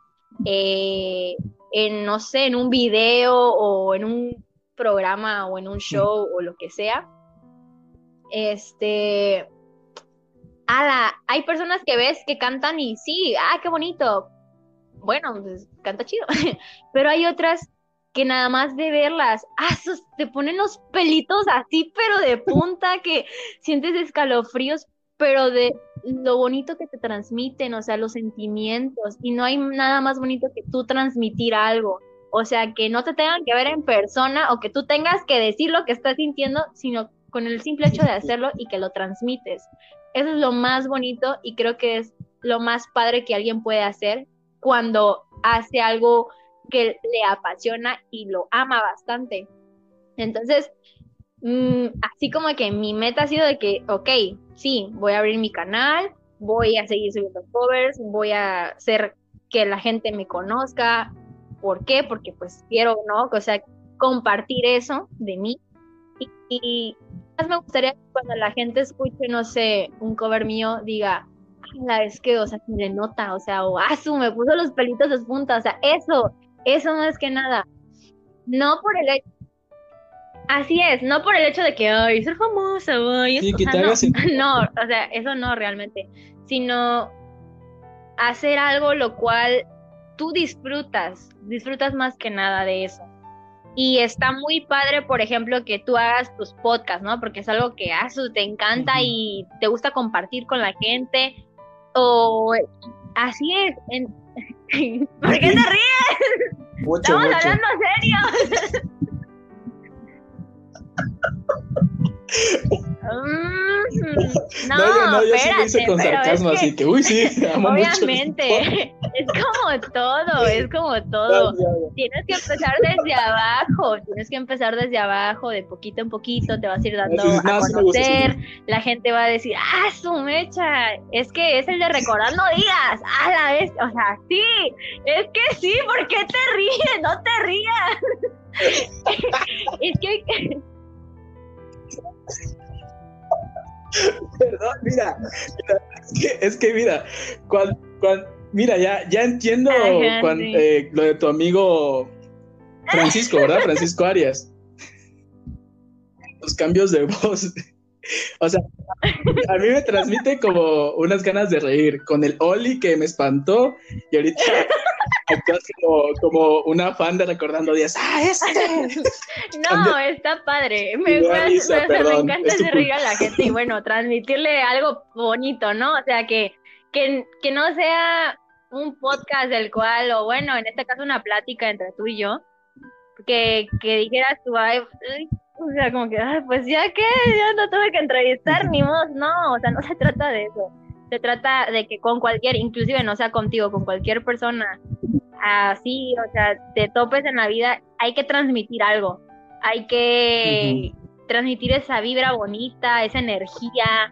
Speaker 2: eh, en, no sé, en un video o en un programa o en un show o lo que sea, este, ala, hay personas que ves que cantan y sí, ah, qué bonito, bueno, pues canta chido, pero hay otras que nada más de verlas, ah, te ponen los pelitos así, pero de punta, que sientes escalofríos, pero de lo bonito que te transmiten, o sea, los sentimientos, y no hay nada más bonito que tú transmitir algo, o sea, que no te tengan que ver en persona o que tú tengas que decir lo que estás sintiendo, sino con el simple hecho de hacerlo y que lo transmites. Eso es lo más bonito y creo que es lo más padre que alguien puede hacer cuando hace algo que le apasiona y lo ama bastante. Entonces, mm, así como que mi meta ha sido de que, ok, sí, voy a abrir mi canal, voy a seguir subiendo covers, voy a hacer que la gente me conozca. ¿Por qué? Porque pues quiero, ¿no? O sea, compartir eso de mí. Y, más me gustaría que cuando la gente escuche, no sé, un cover mío, diga, la es que, o sea, que le nota, o sea, o ah, me puso los pelitos de punta, o sea, eso, eso no es que nada. No por el hecho. Así es, no por el hecho de que, ay, ser famosa, ay, no, no, o sea, eso no realmente, sino hacer algo lo cual tú disfrutas, disfrutas más que nada de eso. Y está muy padre, por ejemplo, que tú hagas tus podcasts, ¿no? Porque es algo que haces, te encanta y te gusta compartir con la gente. O así es. ¿Por qué te ríes? Estamos hablando serio. no, no,
Speaker 1: no, yo
Speaker 2: sí
Speaker 1: lo hice con sarcasmo, así que, uy, sí,
Speaker 2: amo Obviamente, es como todo, es como todo. Tienes que empezar desde abajo, tienes que empezar desde abajo, de poquito en poquito, te vas a ir dando a conocer, la gente va a decir, ah, su mecha, es que es el de recordar, no digas, a la vez, o sea, sí, es que sí, ¿por qué te ríes? No te rías. es que...
Speaker 1: Perdón, mira, es, que, mira, cuando, mira, ya, ya entiendo eh, lo de tu amigo Francisco, ¿verdad? Francisco Arias. Los cambios de voz. O sea, a mí me transmite como unas ganas de reír con el Oli que me espantó y ahorita acá como, como una fan de recordando días. ¡Ah, este!
Speaker 2: No, está padre. Me, me encanta hacer reír a la gente y bueno, transmitirle algo bonito, ¿no? O sea, que, que, que no sea un podcast del cual, o bueno, en este caso una plática entre tú y yo, que, que dijeras tú, ay, o sea, como que, pues ya que, ya no tuve que entrevistar, ni modo, no, o sea, no se trata de eso. Se trata de que con cualquier, inclusive no sea contigo, con cualquier persona así, o sea, te topes en la vida, hay que transmitir algo. Hay que transmitir esa vibra bonita, esa energía,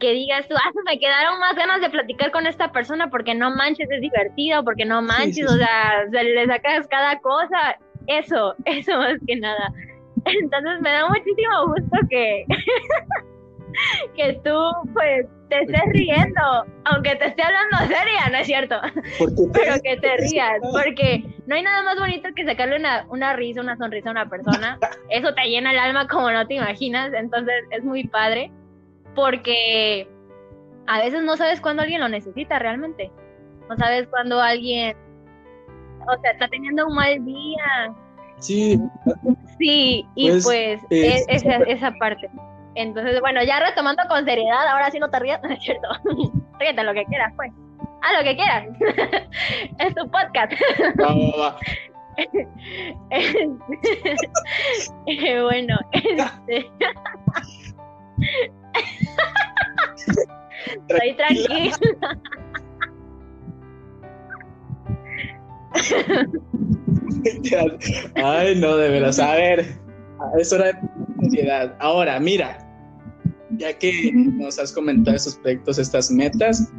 Speaker 2: que digas tú, ah, me quedaron más ganas de platicar con esta persona porque no manches, es divertido, porque no manches, o sea, le sacas cada cosa. Eso, eso más que nada. Entonces me da muchísimo gusto que, que tú pues te estés riendo, aunque te esté hablando seria, ¿no es cierto? Pero que te rías, porque no hay nada más bonito que sacarle una, una risa, una sonrisa a una persona. Eso te llena el alma como no te imaginas, entonces es muy padre, porque a veces no sabes cuándo alguien lo necesita realmente. No sabes cuándo alguien, o sea, está teniendo un mal día,
Speaker 1: Sí.
Speaker 2: Sí, y pues, pues esa, esa parte. Entonces, bueno, ya retomando con seriedad, ahora sí no te rías, ¿no es cierto? Ríete lo que quieras, pues. Haz lo que quieras. es tu podcast. eh, bueno, este... Estoy tranquila.
Speaker 1: Ay, no, de veras. A ver, es hora de ansiedad. Ahora, mira, ya que nos has comentado esos proyectos, estas metas,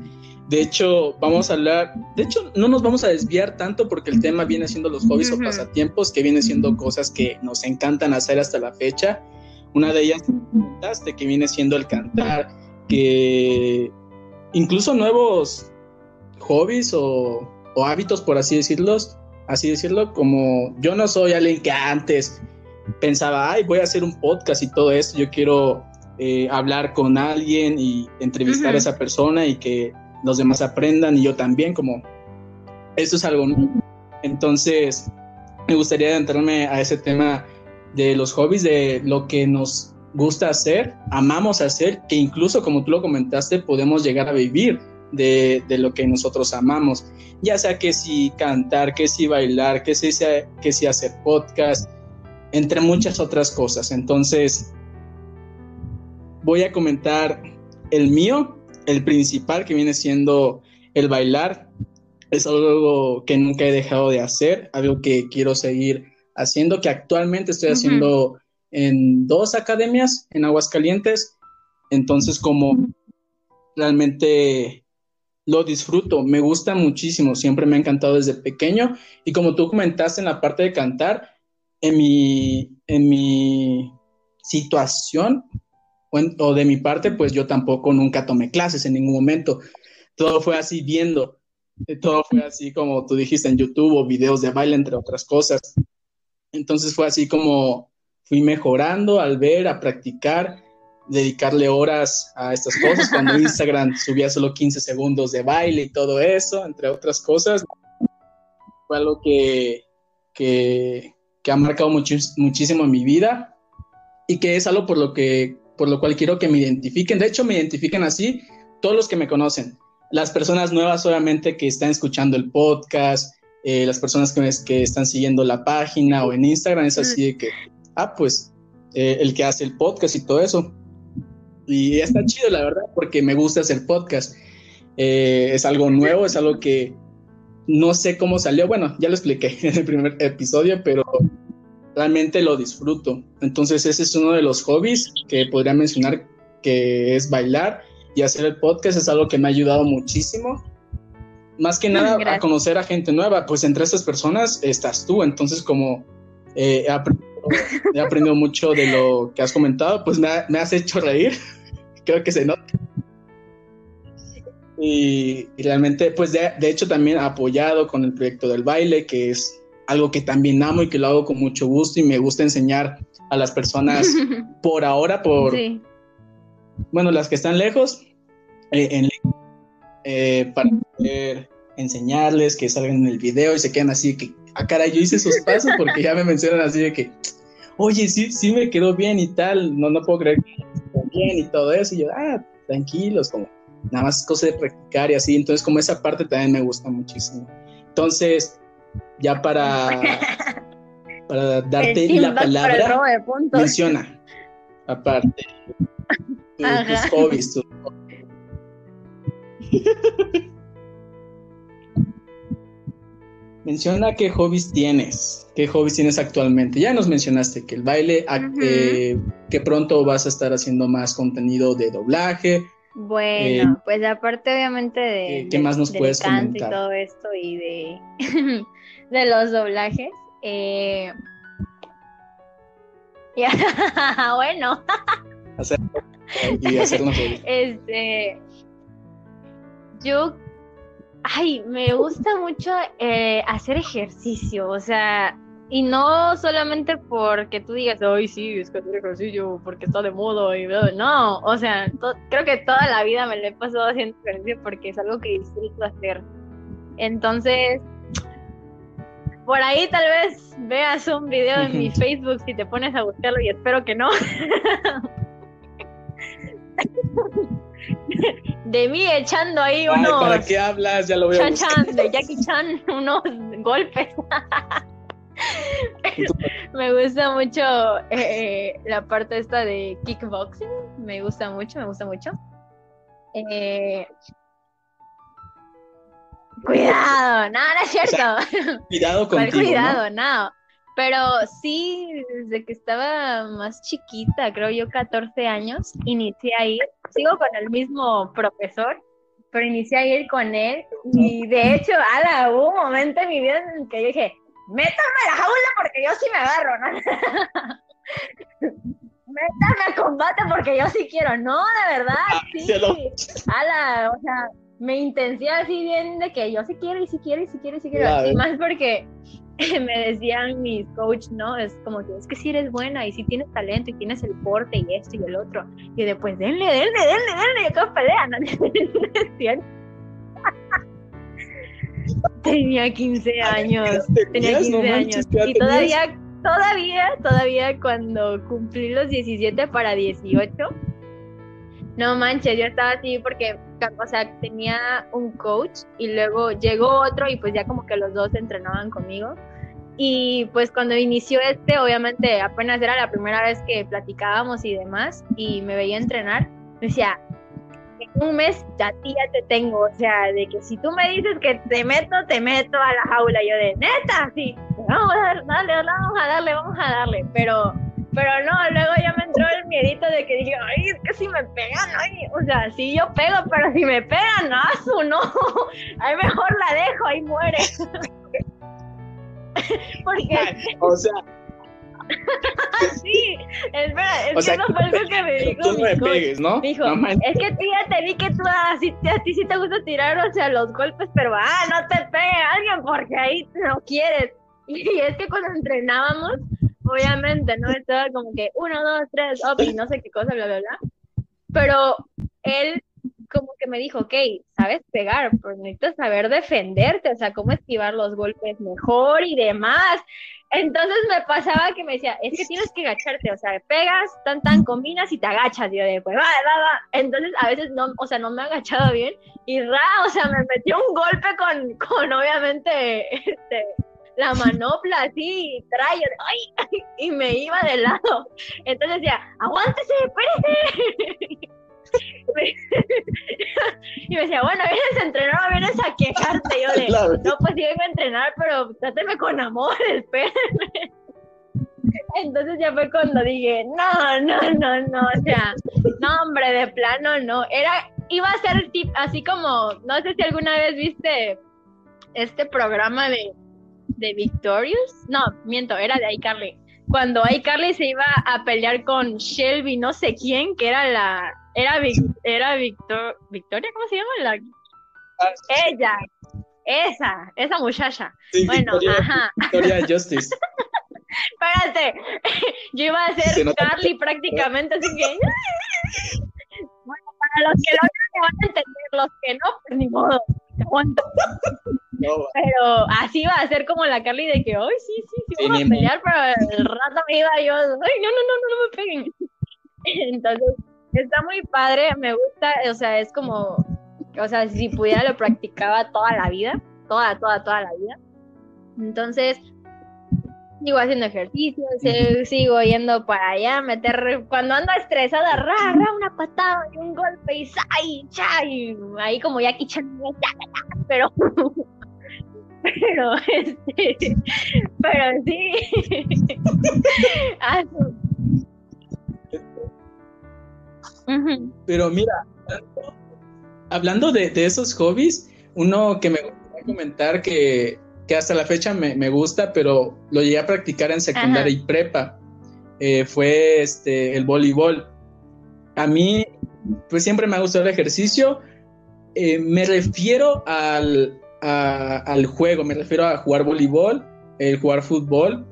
Speaker 1: de hecho, vamos a hablar, de hecho, no nos vamos a desviar tanto porque el tema viene siendo los hobbies o pasatiempos, que viene siendo cosas que nos encantan hacer hasta la fecha. Una de ellas comentaste que viene siendo el cantar, que incluso nuevos hobbies o, o hábitos, por así decirlos, así decirlo, como yo no soy alguien que antes pensaba, ay, voy a hacer un podcast y todo esto, yo quiero eh, hablar con alguien y entrevistar a esa persona y que los demás aprendan y yo también, como esto es algo nuevo. Entonces, me gustaría adentrarme a ese tema de los hobbies, de lo que nos gusta hacer, amamos hacer, que incluso como tú lo comentaste, podemos llegar a vivir de, lo que nosotros amamos, ya sea que si cantar, que si bailar, que si, que si hacer podcast, entre muchas otras cosas. Entonces, voy a comentar el mío, el principal que viene siendo el bailar. Es algo que nunca he dejado de hacer, algo que quiero seguir haciendo, que actualmente estoy haciendo en dos academias en Aguascalientes. Entonces, como realmente lo disfruto, me gusta muchísimo, siempre me ha encantado desde pequeño y como tú comentaste en la parte de cantar, en mi, en mi situación o, de mi parte, pues yo tampoco nunca tomé clases en ningún momento, todo fue así viendo, eh, todo fue así como tú dijiste en YouTube o videos de baile, entre otras cosas. Entonces fue así como fui mejorando al ver, a practicar dedicarle horas a estas cosas, cuando Instagram subía solo 15 segundos de baile y todo eso, entre otras cosas, fue algo que, que, ha marcado muchísimo en mi vida y que es algo por lo, que, por lo cual quiero que me identifiquen. De hecho, me identifiquen así todos los que me conocen. Las personas nuevas obviamente que están escuchando el podcast, eh, las personas que, que están siguiendo la página o en Instagram, es así de que, ah, pues, eh, el que hace el podcast y todo eso Y está chido, la verdad, porque me gusta hacer podcast. Eh, es algo nuevo, es algo que no sé cómo salió. Bueno, ya lo expliqué en el primer episodio, pero realmente lo disfruto. Entonces ese es uno de los hobbies que podría mencionar que es bailar y hacer el podcast es algo que me ha ayudado muchísimo. Más que nada a conocer a gente nueva, pues entre estas personas estás tú, entonces como eh, he, aprendido, mucho de lo que has comentado, pues me, has hecho reír, creo que se nota. Y, realmente, pues de, de hecho también apoyado con el proyecto del baile, que es algo que también amo y que lo hago con mucho gusto y me gusta enseñar a las personas por ahora, por, bueno, las que están lejos, eh, eh, para poder enseñarles, que salgan en el video y se quedan así que, ah, cara, yo hice esos pasos porque ya me mencionan así de que, oye, sí, sí me quedó bien y tal, no, no puedo creer que me bien y todo eso. Y yo, ah, tranquilos, como nada más cosas de practicar y así. Entonces, como esa parte también me gusta muchísimo. Entonces, ya para, para darte la palabra, menciona, aparte, tus hobbies. Menciona qué hobbies tienes, qué hobbies tienes actualmente. Ya nos mencionaste que el baile, eh, que pronto vas a estar haciendo más contenido de doblaje.
Speaker 2: Bueno, eh, pues aparte obviamente de...
Speaker 1: ¿Qué, más nos puedes comentar?
Speaker 2: Y todo esto y de de los doblajes. Eh... bueno.
Speaker 1: Hacer, y hacernos
Speaker 2: Este. Yo. Ay, me gusta mucho eh, hacer ejercicio. O sea, y no solamente porque tú digas, ay, sí, es que hacer ejercicio porque está de moda y no, o sea, creo que toda la vida me lo he pasado haciendo ejercicio porque es algo que disfruto hacer. Entonces, por ahí tal vez veas un video en mi Facebook si te pones a buscarlo y espero que no. de mí echando ahí unos.
Speaker 1: ¿Para qué hablas? Ya lo veo.
Speaker 2: Chan Chan, de Jackie Chan, unos golpes. me gusta mucho eh, la parte esta de kickboxing. Me gusta mucho, me gusta mucho. Eh, Cuidado, no, no es cierto.
Speaker 1: cuidado contigo,
Speaker 2: cuidado, no? Pero sí, desde que estaba más chiquita, creo yo 14 años, inicié a ir, sigo con el mismo profesor, pero inicié a ir con él y de hecho, ala, hubo un momento en mi vida en el que yo dije, métame a la jaula porque yo sí me agarro, ¿no? métame a combate porque yo sí quiero, no, de verdad, ah, sí. Ala, o sea, me intenté así bien de que yo sí quiero y sí quiero y sí quiero y sí quiero. Y más porque me decían mis coach, ¿no? Es como que es que si eres buena y si tienes talento y tienes el porte y esto y el otro. Y después, denle, denle, denle, denle, y todos pelean. Tenía 15 años. Tenía 15 años. Y todavía, todavía, todavía cuando cumplí los 17 para 18, no manches, yo estaba así porque o sea, tenía un coach y luego llegó otro y pues ya como que los dos entrenaban conmigo. Y pues cuando inició este, obviamente apenas era la primera vez que platicábamos y demás y me veía entrenar, me decía, en un mes ya ti ya te tengo, o sea, de que si tú me dices que te meto, te meto a la jaula, yo de neta, sí, vamos a darle, vamos a darle, vamos a darle, pero pero no, luego ya me entró el miedito de que dije, ay, es que si me pegan, ay, o sea, sí yo pego, pero si me pegan, no, su no, ahí mejor la dejo, ahí muere. Porque...
Speaker 1: o sea...
Speaker 2: sí, espera, es que eso fue algo que me dijo.
Speaker 1: Tú no me pegues, ¿no?
Speaker 2: Dijo, es que tía, te vi que tú a, a ti sí te gusta tirar, o sea, los golpes, pero ah, no te pegue alguien porque ahí no quieres. Y es que cuando entrenábamos, obviamente, ¿no? Estaba como que uno, dos, tres, up, y no sé qué cosa, bla, bla, bla. Pero él como que me dijo, ok, sabes pegar, pero necesitas saber defenderte, o sea, cómo esquivar los golpes mejor y demás. Entonces me pasaba que me decía, es que tienes que agacharte, o sea, pegas, tan, tan, combinas y te agachas. yo de, pues, va, va, va. Entonces a veces no, o sea, no me agachado bien y ra, o sea, me metió un golpe con, con obviamente, este, la manopla así, trae, ay, y me iba de lado. Entonces decía, aguántese, espérese. Y me decía, bueno, vienes a entrenar o vienes a quejarte. yo de, no, pues sí vengo a entrenar, pero tráteme con amor, espérenme. Entonces ya fue cuando dije, no, no, no, no, o sea, no, hombre, de plano no. Era, iba a ser tip, así como, no sé si alguna vez viste este programa de, de Victorious. No, miento, era de iCarly. Cuando iCarly se iba a pelear con Shelby, no sé quién, que era la. Era, era Victor, Victoria, ¿cómo se llama? La, ah, ella, esa, esa muchacha. bueno, ajá.
Speaker 1: Victoria Justice.
Speaker 2: Espérate, yo iba a ser Carly prácticamente, así que. bueno, para los que lo van a entender, los que no, pues ni modo. Pero así iba a ser como la Carly de que hoy sí, sí, sí, vamos a pelear, pero el rato me iba yo, ay, no, no, no, no, no me peguen. Entonces, está muy padre, me gusta, o sea, es como, o sea, si pudiera lo practicaba toda la vida, toda, toda, toda la vida. Entonces, sigo haciendo ejercicio, sigo yendo para allá, meter, cuando ando estresada, ra, ra, una patada y un golpe y ¡ay! Y ahí como ya Chan, pero, pero, este, pero sí,
Speaker 1: Pero mira, hablando de, de esos hobbies, uno que me gustaría comentar que que hasta la fecha me, gusta, pero lo llegué a practicar en secundaria y prepa. Eh, fue este, el voleibol. A mí, pues siempre me ha gustado el ejercicio. Eh, me refiero al, al juego, me refiero a jugar voleibol, el jugar fútbol,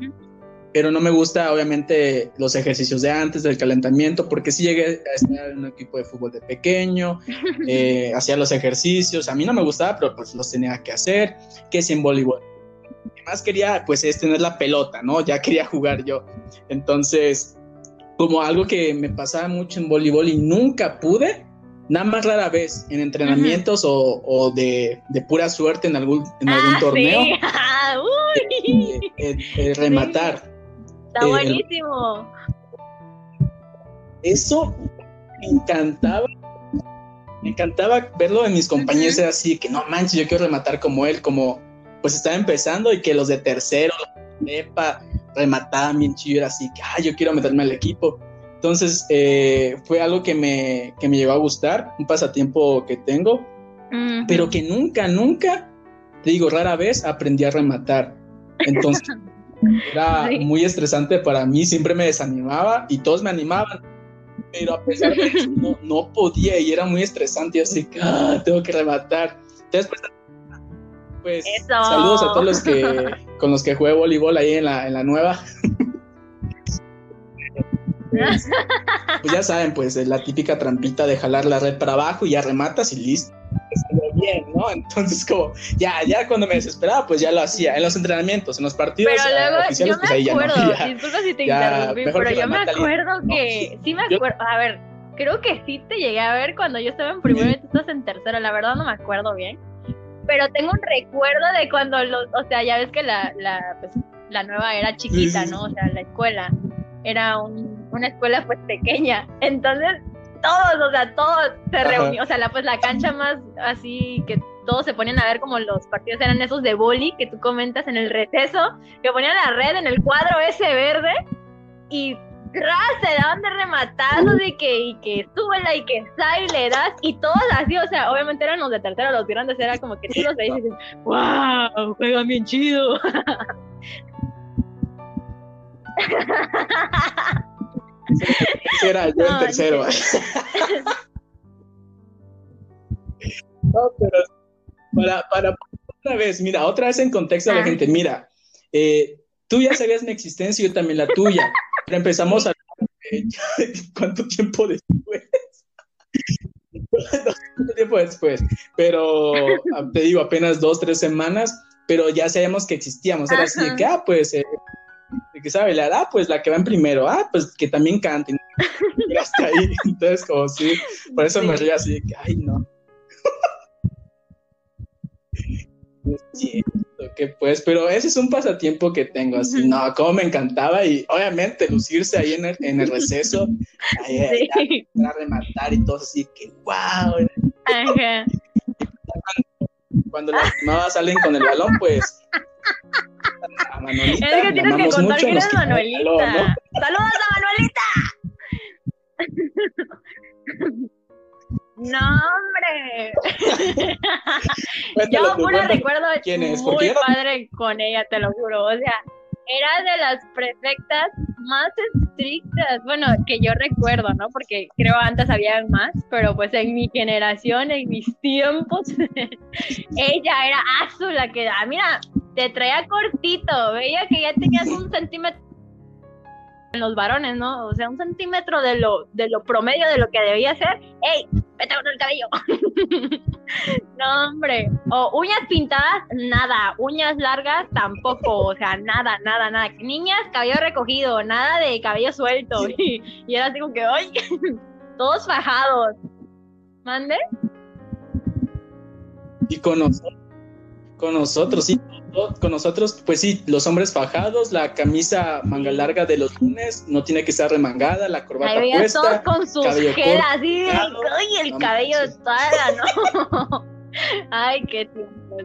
Speaker 1: pero no me gusta obviamente los ejercicios de antes, del calentamiento, porque sí llegué a estar en un equipo de fútbol de pequeño, eh, hacía los ejercicios, a mí no me gustaba, pero pues los tenía que hacer, que si en voleibol. Más quería pues es tener la pelota, ¿no? Ya quería jugar yo. Entonces, como algo que me pasaba mucho en voleibol y nunca pude, nada más rara vez en entrenamientos o, de, pura suerte en algún, en algún ah, torneo. Sí. Uy. rematar.
Speaker 2: Está eh, buenísimo.
Speaker 1: Eso me encantaba. Me encantaba verlo en mis compañeros, era así, que no manches, yo quiero rematar como él, como pues estaba empezando y que los de tercero, epa, remataban bien chido, era así, que yo quiero meterme al equipo. Entonces eh, fue algo que me, que me llegó a gustar, un pasatiempo que tengo, pero que nunca, nunca, te digo, rara vez aprendí a rematar. Entonces Era muy estresante para mí, siempre me desanimaba y todos me animaban, pero a pesar de eso no, podía y era muy estresante, así que ah, tengo que rematar. Entonces, pues, saludos a todos los que con los que jugué voleibol ahí en la, en la nueva. pues, pues ya saben, pues la típica trampita de jalar la red para abajo y ya rematas y listo bien, ¿no? Entonces, como, ya, ya cuando me desesperaba, pues ya lo hacía en los entrenamientos, en los partidos
Speaker 2: pero luego, oficiales, yo pues ahí acuerdo, ya no. Disculpa si te interrumpí, pero yo me acuerdo que, sí me acuerdo, a ver, creo que sí te llegué a ver cuando yo estaba en primero y tú estás en tercero, la verdad no me acuerdo bien, pero tengo un recuerdo de cuando los, o sea, ya ves que la, la, pues, la nueva era chiquita, ¿no? O sea, la escuela era un, una escuela pues pequeña, entonces todos, o sea, todos se reunían, o sea, la, pues la cancha más así que todos se ponían a ver como los partidos eran esos de boli que tú comentas en el receso, que ponían la red en el cuadro ese verde y se daban de rematados de que, y que súbela y que sale y le das, y todos así, o sea, obviamente eran los de tercero, los grandes, era como que tú los veías y dices, wow, juegan bien chido.
Speaker 1: Era yo en tercero. no, pero para, para otra vez, mira, otra vez en contexto a la ah. gente, mira, eh, tú ya sabías mi existencia y yo también la tuya, empezamos a... ¿Cuánto tiempo después? ¿Cuánto tiempo después? Pero ah, te digo, apenas dos, tres semanas, pero ya sabíamos que existíamos. Era así de que, ah, pues eh, que sabe bailar, ah, pues la que va en primero, ah, pues que también cante. hasta ahí, entonces como sí, por eso me río así, que, ay, no. que pues, pero ese es un pasatiempo que tengo, así, no, como me encantaba y obviamente lucirse ahí en el, en el receso, ahí, a rematar y todo así, que wow. cuando lastimabas a alguien con el balón, pues
Speaker 2: a Manuelita. Es que tienes que contar quién es Manuelita. ¡Saludos a Manuelita! No, hombre. Yo puro recuerdo ¿Quién es? muy padre con ella, te lo juro. O sea, era de las prefectas más estrictas, bueno, que yo recuerdo, ¿no? Porque creo antes había más, pero pues en mi generación, en mis tiempos, ella era azul, la que, ah, mira, te traía cortito, veía que ya tenías un centímetro en los varones, ¿no? O sea, un centímetro de lo, de lo promedio de lo que debía ser. ¡Ey! ¡Vete con el cabello! no, hombre. O uñas pintadas, nada. Uñas largas, tampoco. O sea, nada, nada, nada. Niñas, cabello recogido, nada de cabello suelto. Y, era así como que, ¡ay! Todos fajados. ¿Mande?
Speaker 1: Y con nosotros, con nosotros, sí con nosotros, pues sí, los hombres fajados, la camisa manga larga de los lunes no tiene que estar remangada, la corbata Ahí puesta.
Speaker 2: todos con sus gelas así, ay, el cabello de ¿no? ay, qué tiempo.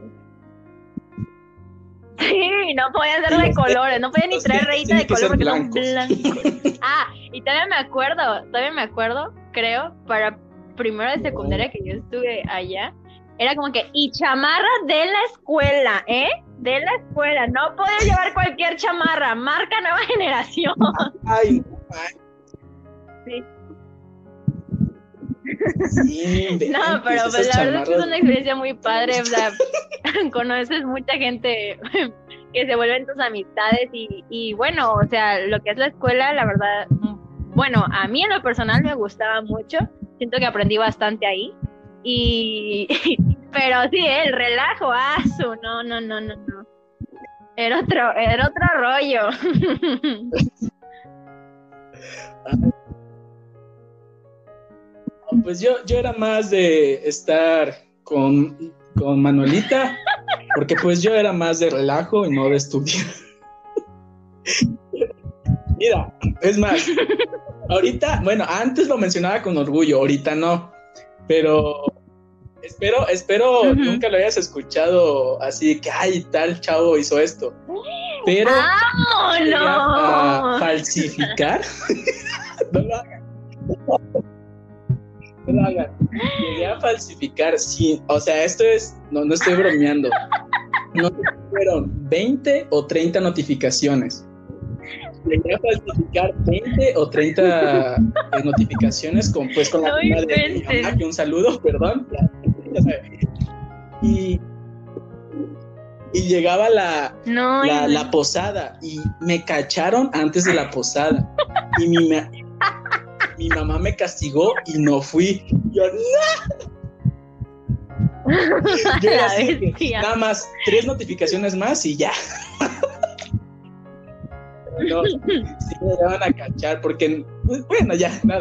Speaker 2: Sí, no podían ser de colores, no podían ni traer rayita de color porque son blancos. Ah, y todavía me acuerdo, todavía me acuerdo, creo, para primero de secundaria que yo estuve allá, era como que, y chamarra de la escuela, ¿eh? De la escuela. No puedes llevar cualquier chamarra. Marca nueva generación. Ay, Sí. no, pero pues, la verdad es que es una experiencia muy padre. O sea, conoces mucha gente que se vuelven tus amistades y, y bueno, o sea, lo que es la escuela, la verdad, bueno, a mí en lo personal me gustaba mucho. Siento que aprendí bastante ahí. Y, pero sí, el relajo, ah, no, no, no, no, no. Era otro, era otro rollo.
Speaker 1: Pues yo, yo era más de estar con, con Manuelita, porque pues yo era más de relajo y no de estudiar. Mira, es más, ahorita, bueno, antes lo mencionaba con orgullo, ahorita no, pero espero, espero nunca lo hayas escuchado así que, ay, tal chavo hizo esto. Pero
Speaker 2: no!
Speaker 1: falsificar. no lo hagan. No lo hagan. Llegué a falsificar, sí. O sea, esto es, no, no estoy bromeando. No fueron 20 o 30 notificaciones llegué a falsificar 20 o 30 eh, notificaciones con, pues, con la no de mamá, que un saludo, perdón. Y, y llegaba la, la, la, posada y me cacharon antes de la posada. Y mi, mi mamá me castigó y no fui. Yo, ¡no! Yo así, nada más tres notificaciones más y ya no, sí me van a cachar porque, pues, bueno, ya, nada.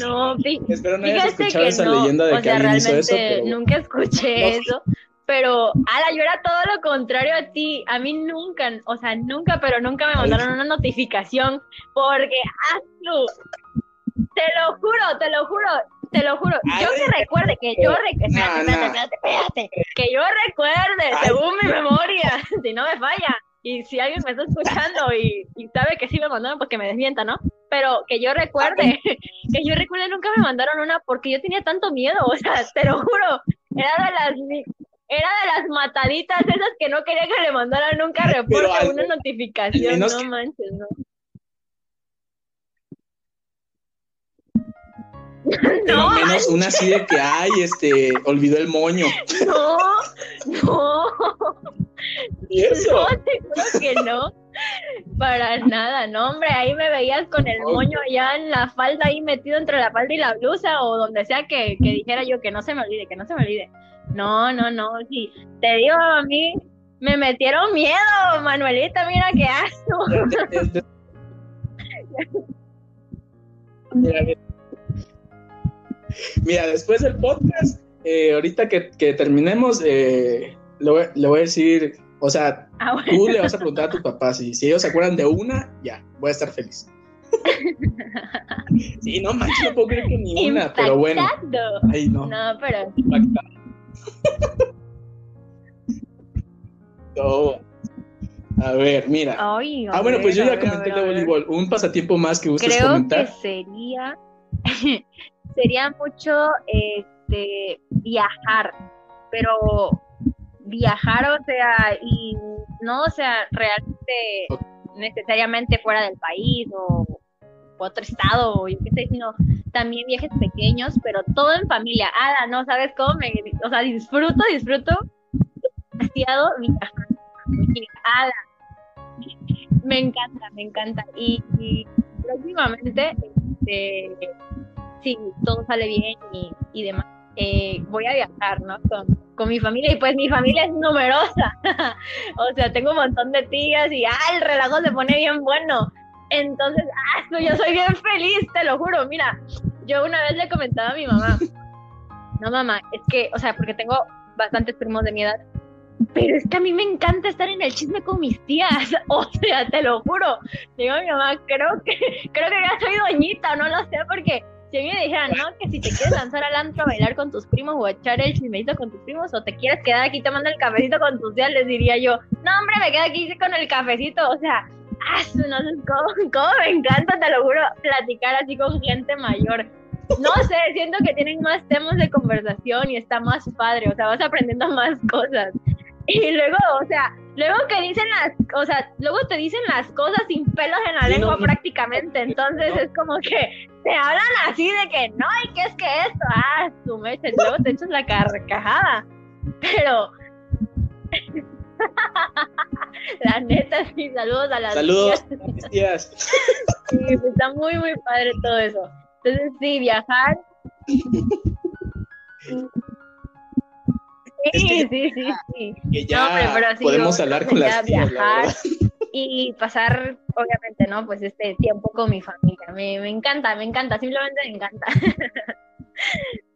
Speaker 2: no,
Speaker 1: espero no hayas escuchado esa leyenda de que alguien hizo eso.
Speaker 2: Nunca escuché eso, pero, ala, yo era todo lo contrario a ti. A mí nunca, o sea, nunca, pero nunca me mandaron una notificación porque, hazlo. Te lo juro, te lo juro, te lo juro. Yo que recuerde, que yo recuerde, espérate, espérate, que yo recuerde, según mi memoria, si no me falla y si alguien me está escuchando y, sabe que sí me mandaron, pues que me desmienta, ¿no? Pero que yo recuerde, que yo recuerde nunca me mandaron una porque yo tenía tanto miedo, o sea, te lo juro, era de las era de las mataditas esas que no quería que le mandaran nunca reporte, una notificación, no manches, ¿no?
Speaker 1: no, menos una así de que, ay, este, olvidó el moño.
Speaker 2: No, no.
Speaker 1: ¿Y eso?
Speaker 2: No, te juro que no. Para nada, no, hombre, ahí me veías con el moño allá en la falda, ahí metido entre la falda y la blusa, o donde sea que, que dijera yo que no se me olvide, que no se me olvide. No, no, no, sí. Te digo, a mí me metieron miedo, Manuelita, mira qué asco.
Speaker 1: Mira, después del podcast, eh, ahorita que, que terminemos, eh, le, voy, le, voy, a decir, o sea, ah, tú le vas a preguntar a tu papá si, si ellos se acuerdan de una, ya, voy a estar feliz. sí, no manches, no puedo creer que ni una, pero bueno.
Speaker 2: Ay, no. No, pero.
Speaker 1: A ver, mira. ah, bueno, pues yo ya comenté el voleibol. Un pasatiempo más que gustes
Speaker 2: Creo
Speaker 1: comentar.
Speaker 2: Que sería, sería mucho este, viajar, pero viajar, o sea, y no, o sea, realmente necesariamente fuera del país o otro estado, o yo qué sé, sino también viajes pequeños, pero todo en familia. Ada, ¿no? ¿Sabes cómo? Me, o sea, disfruto, disfruto demasiado viajar. Ada, me encanta, me encanta. Y, y próximamente, este, si todo sale bien y demás, eh, voy a viajar, ¿no? Con, con, mi familia y pues mi familia es numerosa. o sea, tengo un montón de tías y ¡ah, el relajo se pone bien bueno! Entonces, ¡ah, yo soy bien feliz, te lo juro. Mira, yo una vez le comentaba a mi mamá, no mamá, es que, o sea, porque tengo bastantes primos de mi edad, pero es que a mí me encanta estar en el chisme con mis tías, o sea, te lo juro. Digo a mi mamá, creo que, creo que ya soy doñita, no lo sé, porque si a mí me dijeran, no, que si te quieres lanzar al antro a bailar con tus primos o a echar el chismecito con tus primos, o te quieres quedar aquí tomando el cafecito con tus tías, les diría yo, no, hombre, me quedo aquí con el cafecito, o sea, no sé cómo, cómo me encanta, te lo juro, platicar así con gente mayor. No sé, siento que tienen más temas de conversación y está más padre, o sea, vas aprendiendo más cosas. Y luego, o sea, luego que dicen las, o sea, luego te dicen las cosas sin pelos en la lengua prácticamente, entonces es como que te hablan así de que no, y que es que esto, ah, tu mecha, luego te echas la carcajada, pero la neta, sí, saludos a las
Speaker 1: Saludos, tías.
Speaker 2: sí, pues, está muy, muy padre todo eso. Entonces, sí, viajar. Sí, sí, sí, sí.
Speaker 1: Que ya podemos hablar con las tías, viajar
Speaker 2: y pasar, obviamente, ¿no? Pues este tiempo con mi familia. Me, me encanta, me encanta, simplemente me encanta.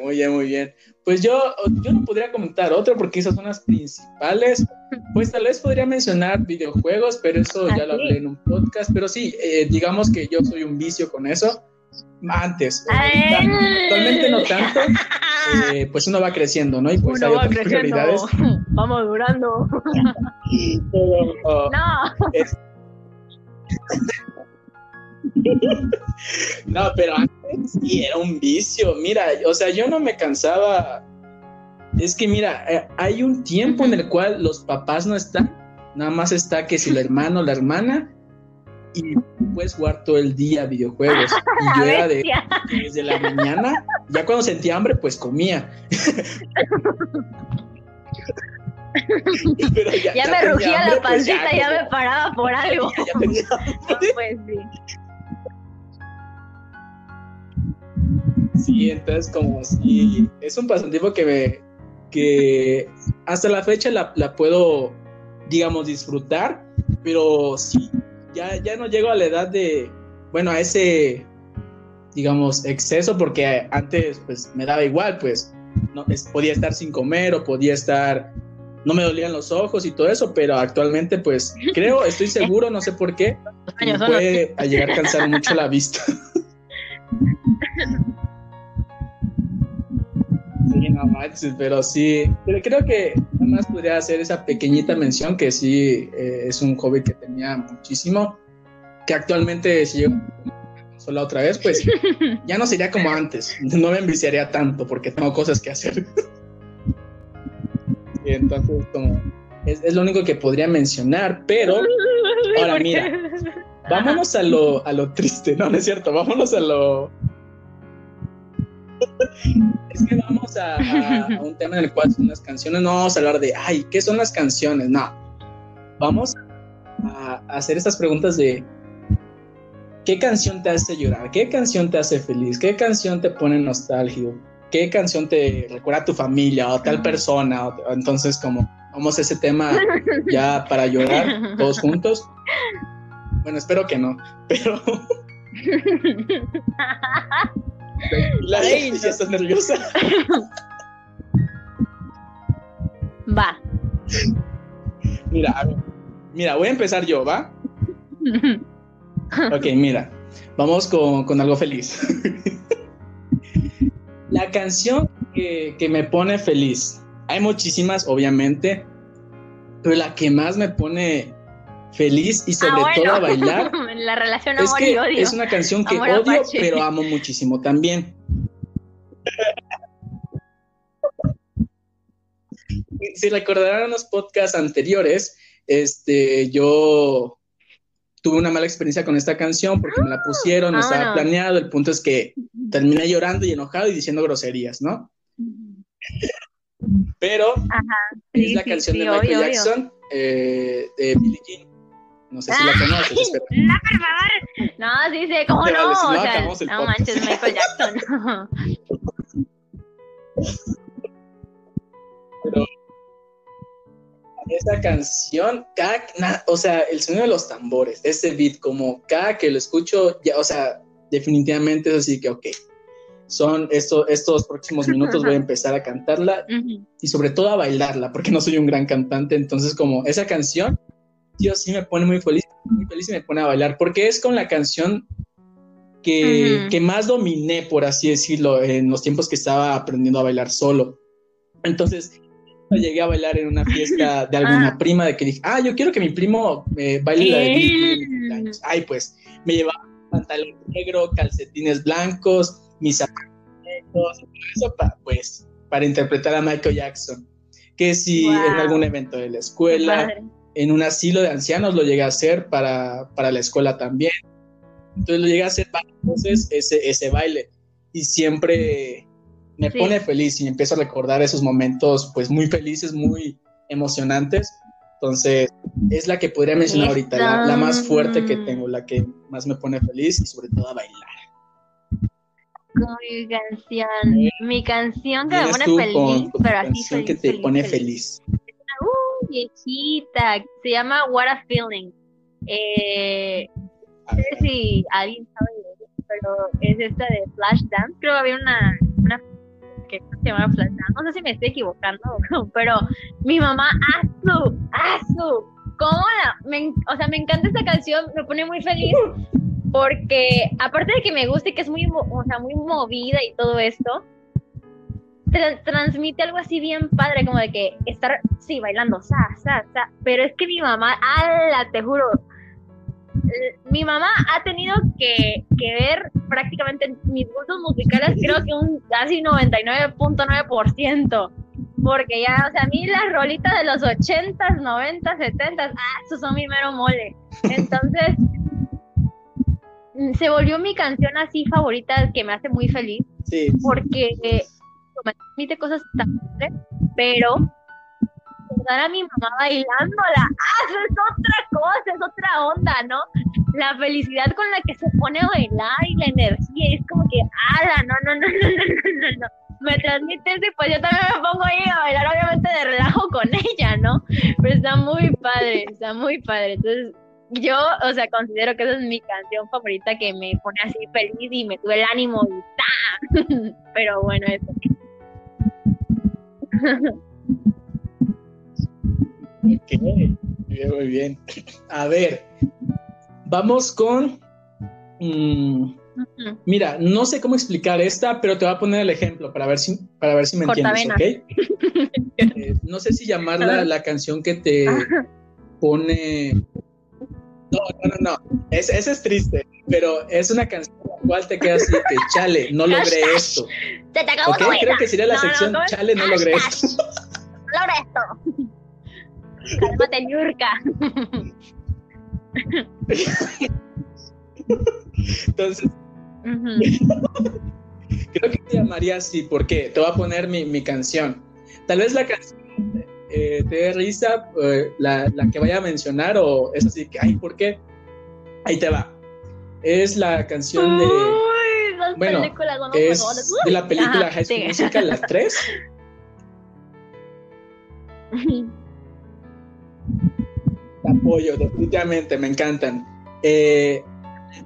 Speaker 1: muy bien, muy bien. Pues yo, yo no podría comentar otro porque esas son las principales. Pues tal vez podría mencionar videojuegos, pero eso ya lo hablé en un podcast. Pero sí, eh, digamos que yo soy un vicio con eso. Antes, actualmente no tanto, eh, pues uno va creciendo, ¿no? Y pues
Speaker 2: uno hay otras prioridades. Vamos durando. no.
Speaker 1: no, pero antes sí era un vicio. Mira, o sea, yo no me cansaba. Es que mira, eh, hay un tiempo en el cual los papás no están, nada más está que si el hermano o la hermana, y puedes jugar todo el día videojuegos. Y yo era de desde la mañana, ya cuando sentía hambre, pues comía.
Speaker 2: ya, me rugía la pues pancita, ya, me paraba por algo. pues sí.
Speaker 1: Sí, entonces como si es un pasatiempo que me, que hasta la fecha la, puedo, digamos, disfrutar, pero sí, ya, ya no llego a la edad de, bueno, a ese, digamos, exceso, porque antes pues me daba igual, pues no, podía estar sin comer o podía estar, no me dolían los ojos y todo eso, pero actualmente pues creo, estoy seguro, no sé por qué, me puede llegar a cansar mucho la vista. Sí, no manches, pero sí, pero creo que más podría hacer esa pequeñita mención que sí eh, es un hobby que tenía muchísimo, que actualmente si yo solo otra vez, pues ya no sería como antes, no me enviciaría tanto porque tengo cosas que hacer. y entonces como es, es, lo único que podría mencionar, pero ahora mira, vámonos a lo, a lo triste, no, no es cierto, vámonos a lo es que vamos a, un tema en el cual son las canciones, no vamos a hablar de, ay, ¿qué son las canciones? No, vamos a, hacer estas preguntas de, ¿qué canción te hace llorar? ¿Qué canción te hace feliz? ¿Qué canción te pone nostálgico? ¿Qué canción te recuerda a tu familia o a tal persona? entonces, como vamos a ese tema ya para llorar todos juntos. Bueno, espero que no, pero... La Ay, ya estás nerviosa.
Speaker 2: Va.
Speaker 1: Mira, mira, voy a empezar yo, ¿va? ok, mira. vamos con, algo feliz. la canción que, que me pone feliz, hay muchísimas, obviamente, pero la que más me pone feliz y sobre ah, todo a bailar.
Speaker 2: la relación amor es que y odio.
Speaker 1: Es una canción que odio, pero amo muchísimo también. si recordarán los podcasts anteriores, este, yo tuve una mala experiencia con esta canción porque me la pusieron, no ah, estaba planeado. El punto es que terminé llorando y enojado y diciendo groserías, ¿no? Pero es la canción de Michael Jackson, eh, de Billie Jean. No sé si la conoces.
Speaker 2: No, por favor. No, sí sé, ¿cómo no? o sea, no manches, Michael Jackson.
Speaker 1: Pero esa canción, cada, o sea, el sonido de los tambores, ese beat, como cada que lo escucho, ya, o sea, definitivamente es así que, ok, son estos, estos próximos minutos voy a empezar a cantarla y sobre todo a bailarla, porque no soy un gran cantante, entonces como esa canción, Dios sí me pone muy feliz, muy feliz y me pone a bailar, porque es con la canción que, que más dominé, por así decirlo, en los tiempos que estaba aprendiendo a bailar solo. Entonces, llegué a bailar en una fiesta de alguna ah. prima de que dije, ah, yo quiero que mi primo eh, baile la de Ay, pues me llevaba pantalón negro, calcetines blancos, mis zapatos, eso para, pues, para interpretar a Michael Jackson. Que si en algún evento de la escuela, en un asilo de ancianos lo llegué a hacer para, para la escuela también. Entonces lo llegué a hacer varias veces ese, ese baile. Y siempre me pone feliz y empiezo a recordar esos momentos pues muy felices, muy emocionantes. Entonces, es la que podría mencionar ahorita, la, más fuerte que tengo, la que más me pone feliz y sobre todo a bailar.
Speaker 2: Mi canción, mi canción que me pone feliz, pero así canción
Speaker 1: que te pone feliz.
Speaker 2: Es una uh, viejita, se llama What a Feeling. Eh, no sé si alguien sabe pero es esta de Flashdance. Creo que había una, una que se llama Flash No sé si me estoy equivocando, pero mi mamá, Azu, Azu, ¿cómo la? O sea, me encanta esta canción, me pone muy feliz porque aparte de que me gusta y que es muy, o sea, muy movida y todo esto, transmite algo así bien padre, como de que estar, sí, bailando, sa, sa, sa, pero es que mi mamá, ala, te juro, mi mamá ha tenido que, ver prácticamente mis gustos musicales, creo que un casi 99.9%. Porque ya, o sea, a mí las rolitas de los 80s, 90s, 70s, ah, esos son mi mero mole. Entonces, se volvió mi canción así favorita que me hace muy feliz. Sí. Porque me transmite cosas tan pero a mi mamá bailándola, ah, es otra cosa, es otra onda, ¿no? La felicidad con la que se pone a bailar y la energía, es como que, ala, no, no, no, no, no, no, no, me transmite eso y pues yo también me pongo ahí a bailar, obviamente de relajo con ella, ¿no? Pero está muy padre, está muy padre, entonces yo, o sea, considero que esa es mi canción favorita que me pone así feliz y me sube el ánimo y ¡ta! Pero bueno, eso.
Speaker 1: Ok, muy bien. A ver, vamos con... Mm, mira, no sé cómo explicar esta, pero te voy a poner el ejemplo para ver si, para ver si me entiendes, ¿ok? Eh, no sé si llamarla la canción que te pone... No, no, no, no. Esa es triste, pero es una canción la cual te queda así que, chale, no logré esto.
Speaker 2: Se te acabó
Speaker 1: okay, Creo que sería la sección, chale, no logré esto.
Speaker 2: No logré esto. Cálmate, Yurka.
Speaker 1: Entonces, creo que te llamaría así, porque te voy a poner mi, mi canción. Tal vez la canción eh, te dé risa, eh, la, la, que vaya a mencionar, o es así que, ay, ¿por qué? Ahí te va. Es la canción de.
Speaker 2: Uy,
Speaker 1: bueno, es de la película High School Musical, la 3. apoyo, definitivamente, me encantan. Eh,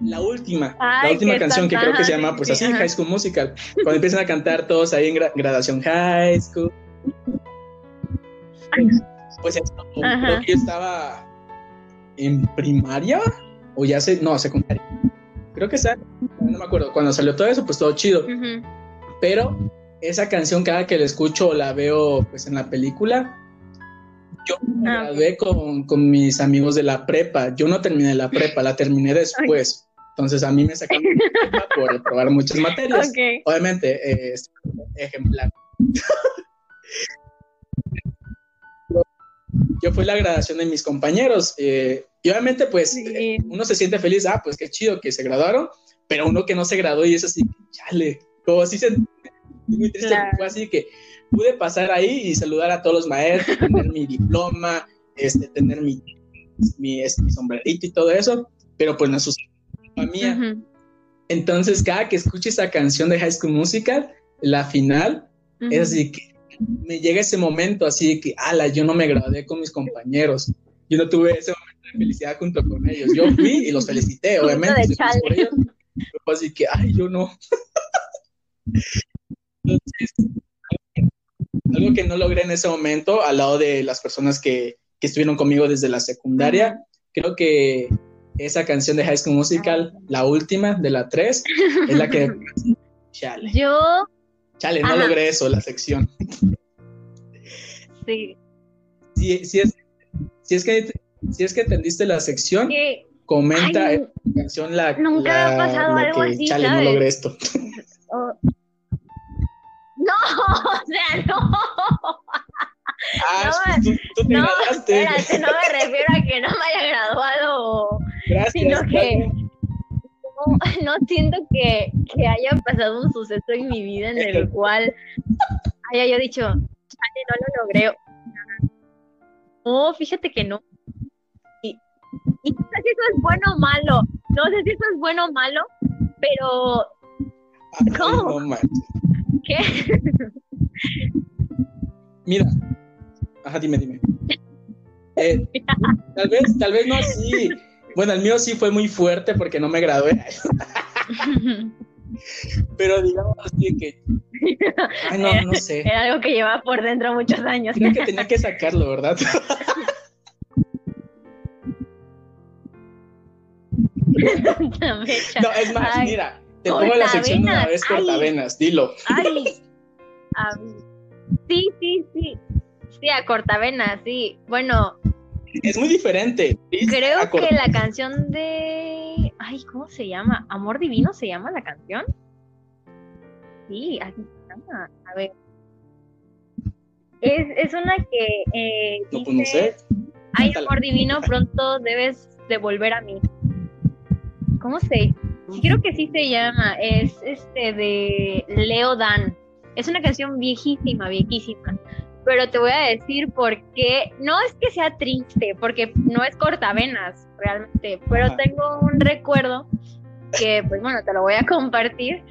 Speaker 1: la última, la última canción que creo que se llama, pues así, High School Musical. Cuando empiezan a cantar todos ahí en graduación High School. Pues creo que yo estaba en primaria o ya sé, no, secundaria. Creo que sea, no me acuerdo, cuando salió todo eso, pues todo chido. Pero esa canción cada que la escucho o la veo pues en la película, yo me ah, gradué con, con, mis amigos de la prepa. Yo no terminé la prepa, la terminé después. Entonces a mí me sacaron por probar muchas materias. Obviamente, es ejemplar. yo fui la graduación de mis compañeros. Eh, y obviamente, pues, eh, uno se siente feliz, ah, pues qué chido que se graduaron, pero uno que no se graduó y es así, chale, como así se... Muy triste, fue así que pude pasar ahí y saludar a todos los maestros, tener mi diploma, este, tener mi, mi, este, mi sombrerito y todo eso, pero pues no sucedió mía. Entonces, cada que escucho esa canción de High School Musical, la final, es así que me llega ese momento así de que, ala, yo no me gradué con mis compañeros. Yo no tuve ese momento felicidad junto con ellos. Yo fui y los felicité, obviamente. así que, ay, yo no. algo que no logré en ese momento, al lado de las personas que, que estuvieron conmigo desde la secundaria, creo que esa canción de High School Musical, la última de la 3, es la que...
Speaker 2: Chale. Yo...
Speaker 1: Chale, no logré eso, la sección.
Speaker 2: Sí.
Speaker 1: Si, si, es, si, es, que, si es que entendiste la sección, comenta la canción la,
Speaker 2: nunca la, ha pasado algo que, así,
Speaker 1: Chale, no logré esto.
Speaker 2: Oh. No, o sea, no.
Speaker 1: Ah, no, tú, tú te
Speaker 2: no, espérate, no me refiero a que no me haya graduado, Gracias, sino que no, siento que, que, haya pasado un suceso en mi vida en el cual haya yo dicho, no lo logré. No, fíjate que no. Y, no sé si eso es bueno o malo, no sé si eso es bueno o malo, pero... ¿Cómo? ¿Qué?
Speaker 1: Mira, Ajá, dime, dime. Eh, tal vez, tal vez no así. Bueno, el mío sí fue muy fuerte porque no me gradué. Pero digamos así que. Ay, no, no sé.
Speaker 2: Era algo que llevaba por dentro muchos años.
Speaker 1: Creo que tenía que sacarlo, ¿verdad? no, es más, mira, te pongo la sección de una vez cortavenas, dilo.
Speaker 2: Ay, sí, sí, sí. Sí, a cortavena, sí. Bueno.
Speaker 1: Es muy diferente.
Speaker 2: Creo que la canción de. Ay, ¿cómo se llama? ¿Amor Divino se llama la canción? Sí, así se llama. A ver. Es, es una que. Eh,
Speaker 1: no, pues no sé.
Speaker 2: Ay, amor divino, pronto debes devolver a mí. ¿Cómo se? Creo que sí se llama. Es este de Leo Dan. Es una canción viejísima, viejísima. Pero te voy a decir por qué, no es que sea triste, porque no es cortavenas realmente, pero tengo un recuerdo que, pues bueno, te lo voy a compartir,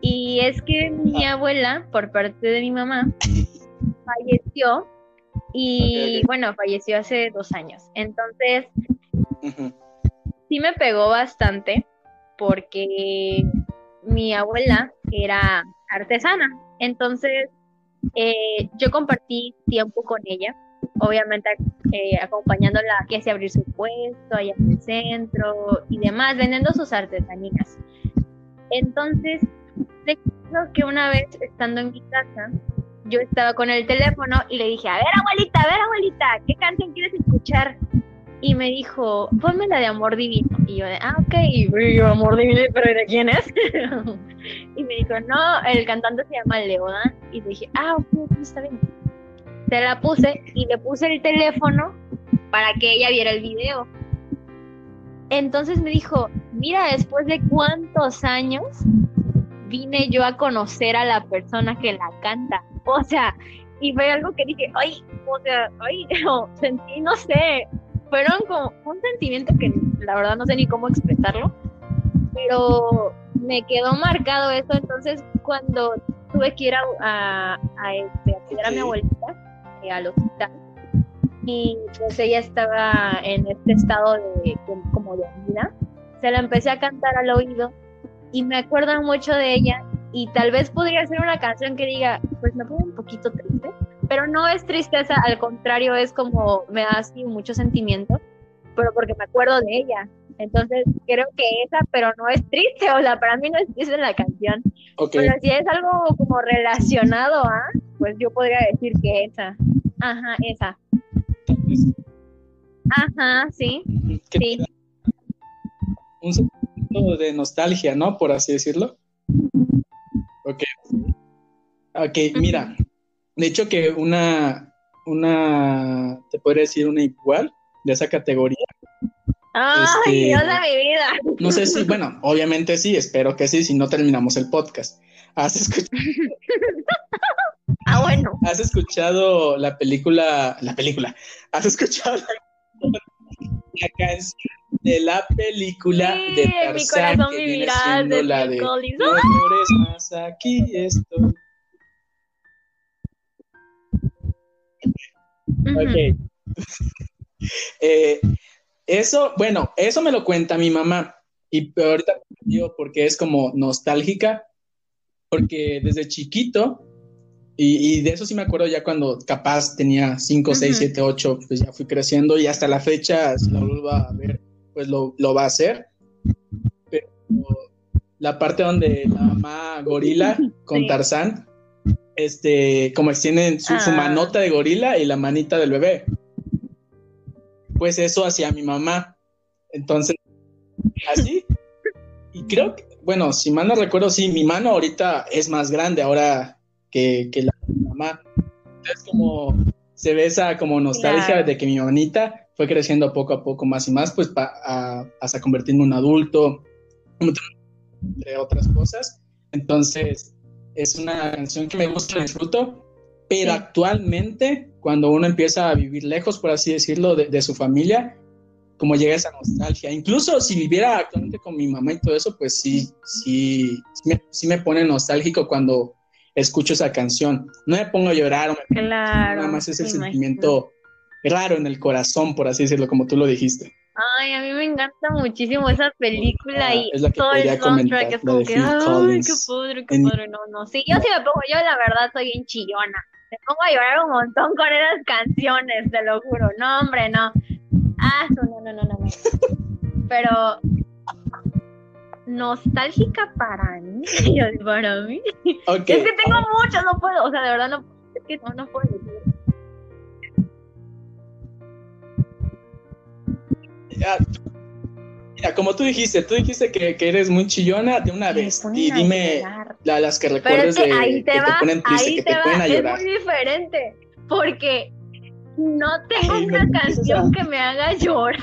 Speaker 2: y es que mi abuela, por parte de mi mamá, falleció, y bueno, falleció hace dos años, entonces, sí me pegó bastante, porque mi abuela era artesana, entonces eh, yo compartí tiempo con ella, obviamente eh, acompañándola a que se abrir su puesto allá en el centro y demás, vendiendo sus artesanías. Entonces, recuerdo que una vez estando en mi casa, yo estaba con el teléfono y le dije, a ver abuelita, a ver abuelita, ¿qué canción quieres escuchar? Y me dijo, ponme la de Amor Divino. Y yo de, ah, ok, y yo, Amor Divino, pero ¿de quién es? y me dijo, no, el cantante se llama Leodan. Y dije, ah, ok, está bien. Se la puse y le puse el teléfono para que ella viera el video. Entonces me dijo, mira, después de cuántos años vine yo a conocer a la persona que la canta. O sea, y fue algo que dije, ay, o sea, ay, sentí, no sé, fueron como un sentimiento que la verdad no sé ni cómo expresarlo, pero me quedó marcado eso, entonces cuando tuve que ir a, a, a, este, cuidar a mi abuelita eh, al hospital, y pues ella estaba en este estado de como de vida, se la empecé a cantar al oído y me acuerdo mucho de ella y tal vez podría ser una canción que diga, pues me pongo un poquito triste, pero no es tristeza, al contrario, es como me da así mucho sentimiento, pero porque me acuerdo de ella. Entonces creo que esa, pero no es triste, o sea, para mí no es triste la canción. Pero si es algo como relacionado a, pues yo podría decir que esa. Ajá, esa. Ajá, sí. Sí.
Speaker 1: Un sentimiento de nostalgia, ¿no? Por así decirlo. Ok. Ok, mira. De hecho que una, una, te podría decir una igual de esa categoría.
Speaker 2: Ay, este, Dios de mi vida.
Speaker 1: No sé si, bueno, obviamente sí, espero que sí, si no terminamos el podcast. ¿Has escuchado?
Speaker 2: ah, bueno.
Speaker 1: ¿Has escuchado la película, la película? ¿Has escuchado la, canción de la película de Tarzán
Speaker 2: mi corazón que viene siendo la de
Speaker 1: No más, aquí estoy. Ok. eh, eso, bueno, eso me lo cuenta mi mamá. Y ahorita digo porque es como nostálgica, porque desde chiquito, y, de eso sí me acuerdo ya cuando capaz tenía 5, 6, 7, 8, pues ya fui creciendo y hasta la fecha, si lo vuelvo a ver, pues lo, va a hacer. Pero la parte donde la mamá gorila con Tarzán, este, como extienden su, su, ah. manota de gorila y la manita del bebé pues eso hacía mi mamá. Entonces, así. Y creo que, bueno, si mal no recuerdo, sí, mi mano ahorita es más grande ahora que, la de mi mamá. Entonces, como se ve esa como nostalgia de que mi manita fue creciendo poco a poco más y más, pues hasta convertirme en un adulto, entre otras cosas. Entonces, es una canción que me gusta, disfruto, pero actualmente, cuando uno empieza a vivir lejos, por así decirlo, de, su familia, como llega esa nostalgia. Incluso si viviera actualmente con mi mamá y todo eso, pues sí, sí, sí me, pone nostálgico cuando escucho esa canción. No me pongo a llorar, o me
Speaker 2: claro,
Speaker 1: nada más es el sentimiento raro en el corazón, por así decirlo, como tú lo dijiste.
Speaker 2: Ay, a mí me encanta muchísimo esa película ah, y
Speaker 1: es todo el soundtrack
Speaker 2: es como que, ay, qué padre, qué padre, no, no, sí, yo sí me pongo, yo la verdad soy bien chillona, me pongo a llorar un montón con esas canciones, te lo juro. No, hombre, no. Ah, no, no, no, no, no. Pero nostálgica para mí, para mí. Es que tengo mucho, no puedo, o sea, de verdad no, es que no, no puedo decir.
Speaker 1: Ya, Mira, como tú dijiste, tú dijiste que, que eres muy chillona de una vez. Y dime la, las que recuerdes de
Speaker 2: ahí te
Speaker 1: que
Speaker 2: te
Speaker 1: ponen triste, que te, ponen a llorar.
Speaker 2: Es muy diferente, porque no tengo una canción que me haga llorar.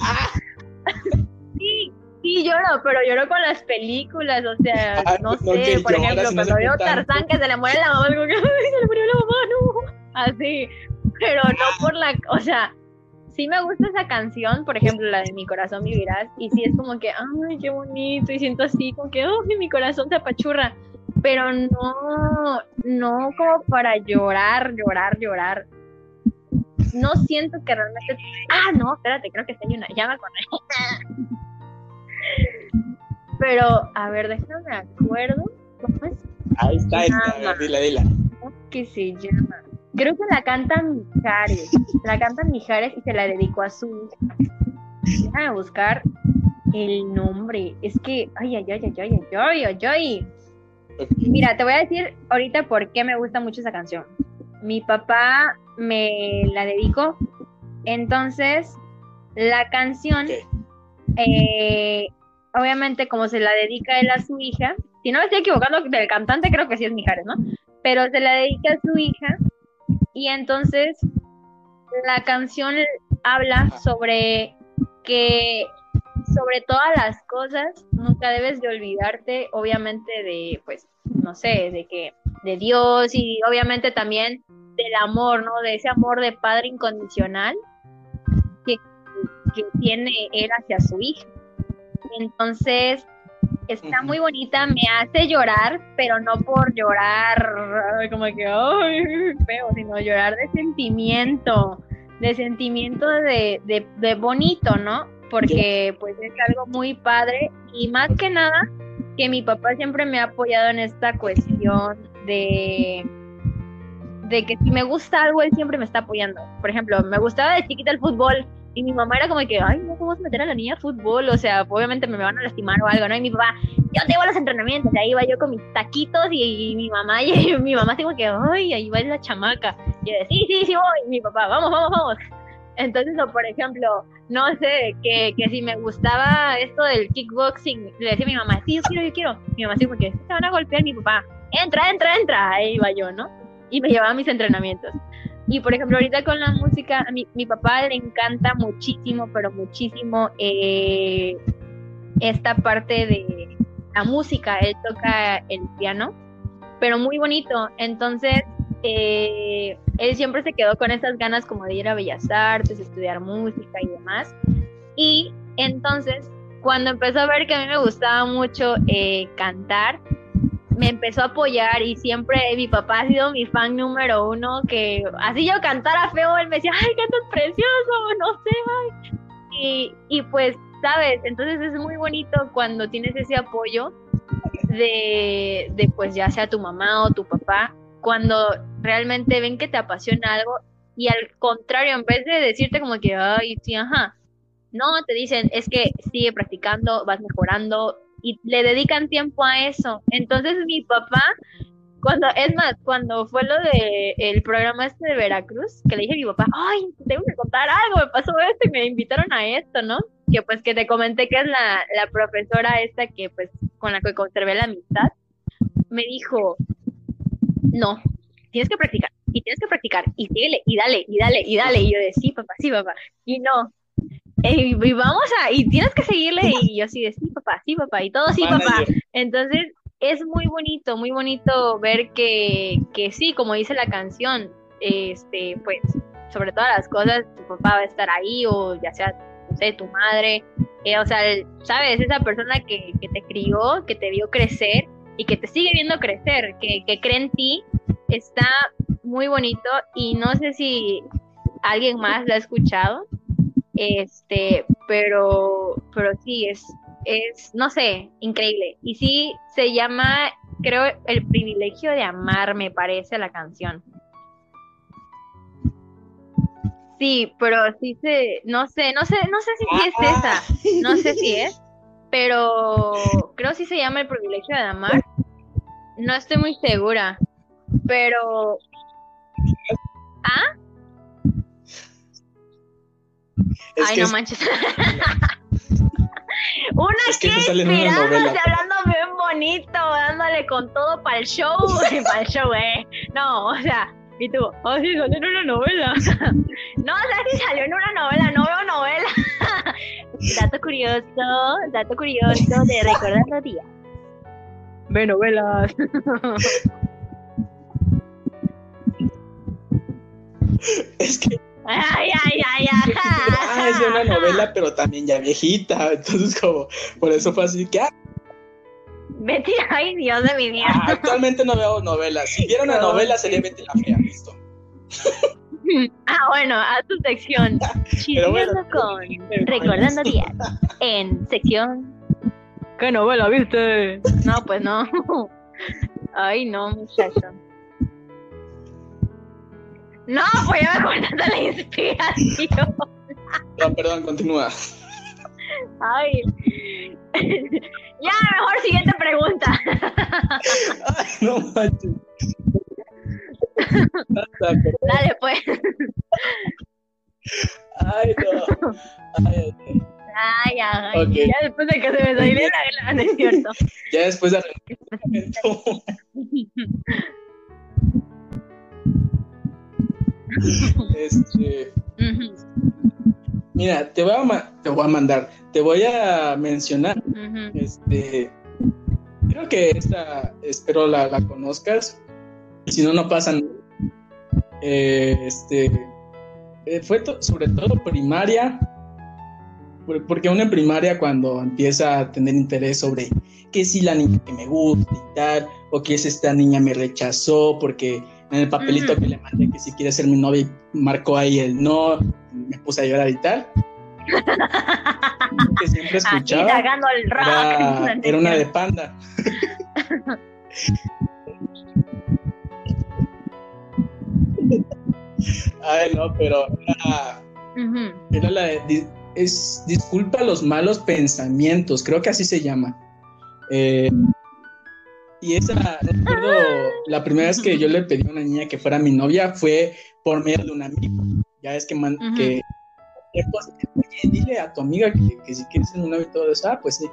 Speaker 2: ah. Sí, sí lloro, pero lloro con las películas, o sea, ah, no, sé, por ejemplo, cuando veo Tarzán que se le muere la mamá, digo se le murió la mamá, no, así, pero no por la, o sea, sí me gusta esa canción, por ejemplo, la de Mi corazón vivirás, y sí es como que, ay, qué bonito, y siento así, como que, oh, mi corazón te apachurra, pero no, no como para llorar, llorar, llorar. No siento que realmente. Ah, no, espérate, creo que tengo una. Ya me acordé. Pero, a ver, déjame acuerdo. ¿Cómo es?
Speaker 1: Ahí está, ahí está, dila, dila.
Speaker 2: ¿Cómo que se llama? Creo que la canta Mijares. La canta Mijares y se la dedicó a su. Déjame buscar el nombre. Es que. Ay, ay, ay, ay, ay, ay, ay, ay. Mira, te voy a decir ahorita por qué me gusta mucho esa canción. Mi papá me la dedicó. Entonces, la canción. Eh, obviamente, como se la dedica él a su hija. Si no me estoy equivocando del cantante, creo que sí es Mijares, ¿no? Pero se la dedica a su hija y entonces la canción habla sobre que sobre todas las cosas nunca debes de olvidarte obviamente de pues no sé de que de Dios y obviamente también del amor no de ese amor de padre incondicional que, que tiene él hacia su hija entonces está muy bonita, me hace llorar, pero no por llorar como que, ay, feo, sino llorar de sentimiento, de sentimiento de, de, bonito, ¿no? Porque pues es algo muy padre y más que nada que mi papá siempre me ha apoyado en esta cuestión de de que si me gusta algo, él siempre me está apoyando. Por ejemplo, me gustaba de chiquita el fútbol Y mi mamá era como que, ay, no podemos meter a la niña a fútbol, o sea, obviamente me van a lastimar o algo, ¿no? Y mi papá, yo te voy a los entrenamientos, y ahí iba yo con mis taquitos y, mi mamá, y mi mamá así que, ay, ahí va la chamaca. Y yo sí, sí, sí voy, mi papá, vamos, vamos, vamos. Entonces, por ejemplo, no sé, que, que si me gustaba esto del kickboxing, le decía a mi mamá, sí, yo quiero, yo quiero. Mi mamá así como que, se van a golpear, mi papá, entra, entra, entra. Ahí iba yo, ¿no? Y me llevaba a mis entrenamientos. Y por ejemplo, ahorita con la música, a mi, mi papá le encanta muchísimo, pero muchísimo eh, esta parte de la música. Él toca el piano, pero muy bonito. Entonces, eh, él siempre se quedó con esas ganas como de ir a Bellas Artes, estudiar música y demás. Y entonces, cuando empezó a ver que a mí me gustaba mucho eh, cantar, me empezó a apoyar y siempre mi papá ha sido mi fan número uno, que así yo cantara feo, él me decía, ay, cantas precioso, no sé. Y, y pues, ¿sabes? Entonces es muy bonito cuando tienes ese apoyo de, de, pues ya sea tu mamá o tu papá, cuando realmente ven que te apasiona algo y al contrario, en vez de decirte como que, ay, sí, ajá, no, te dicen, es que sigue practicando, vas mejorando, y le dedican tiempo a eso. Entonces mi papá, cuando, es más, cuando fue lo de programa este de Veracruz, que le dije a mi papá, ay, tengo que contar algo, me pasó esto y me invitaron a esto, ¿no? Que pues que te comenté que es la, la profesora esta que pues con la que conservé la amistad, me dijo, no, tienes que practicar, y tienes que practicar, y síguele, y dale, y dale, y dale, y yo de sí, papá, sí, papá, y no, y vamos a, y tienes que seguirle, y yo así de, sí, papá, sí, papá, y todo, sí, papá. Entonces, es muy bonito, muy bonito ver que, que sí, como dice la canción, este, pues, sobre todas las cosas, tu papá va a estar ahí, o ya sea, no sé, tu madre, eh, o sea, sabes, esa persona que, que, te crió, que te vio crecer, y que te sigue viendo crecer, que, que cree en ti, está muy bonito, y no sé si alguien más lo ha escuchado, este, pero, pero sí, es, es, no sé, increíble. Y sí, se llama, creo, El privilegio de amar, me parece la canción. Sí, pero sí se, no sé, no sé, no sé si es esa, no sé si es, pero creo sí se llama El privilegio de amar. No estoy muy segura, pero... ¿Ah? Ay, no manches. una es que, que inspirándose, hablando bien bonito, dándole con todo para el show, para el show, eh. No, o sea, y tú, oh, sí, salió en una novela. no, o sea, sí salió en una novela, no veo novela. dato curioso, dato curioso de recordando días. Ve novelas.
Speaker 1: es que
Speaker 2: Ay, ay, ay, ay.
Speaker 1: Ah, es de una novela, pero también ya viejita. Entonces, como, por eso fue así que. Ah.
Speaker 2: Betty, ay, Dios de mi vida.
Speaker 1: Ah, actualmente no veo novelas. Si viera una novela, sería Betty la Fea, listo.
Speaker 2: ah, bueno, a tu sección. Chismeando con Recordando Días. En sección. ¿Qué novela viste? No, pues no. Ay, no, muchacho. No, pues ya me cortaste la inspiración.
Speaker 1: No, perdón, continúa.
Speaker 2: Ay. Ya, mejor siguiente pregunta.
Speaker 1: Ay, no manches.
Speaker 2: Dale, pues.
Speaker 1: Ay, no. Ay,
Speaker 2: ay. Ay, ay, okay. ya después de que se me saliera la gana, es cierto.
Speaker 1: Ya después de Este. Mira, te voy a, te voy a mandar, te voy a mencionar. Este. Creo que esta, espero la, la conozcas. Si no, no pasan. Eh, este. Eh, fue sobre todo primaria. Porque uno en primaria, cuando empieza a tener interés sobre que si la niña que me gusta y tal, o que es esta niña me rechazó porque en el papelito que le mandé que si quiere ser mi novia marcó ahí el no, me puse a llorar y tal. que siempre escuchaba.
Speaker 2: El rock.
Speaker 1: Era, era, una de panda. Ay, no, pero era, Era la de, es Disculpa los malos pensamientos, creo que así se llama. Eh, y esa, recuerdo, la primera vez que yo le pedí a una niña que fuera mi novia fue por medio de un amigo. Ya es que, man, que dile a tu amiga que, que si quieres ser un novio y todo eso, ah, pues sí.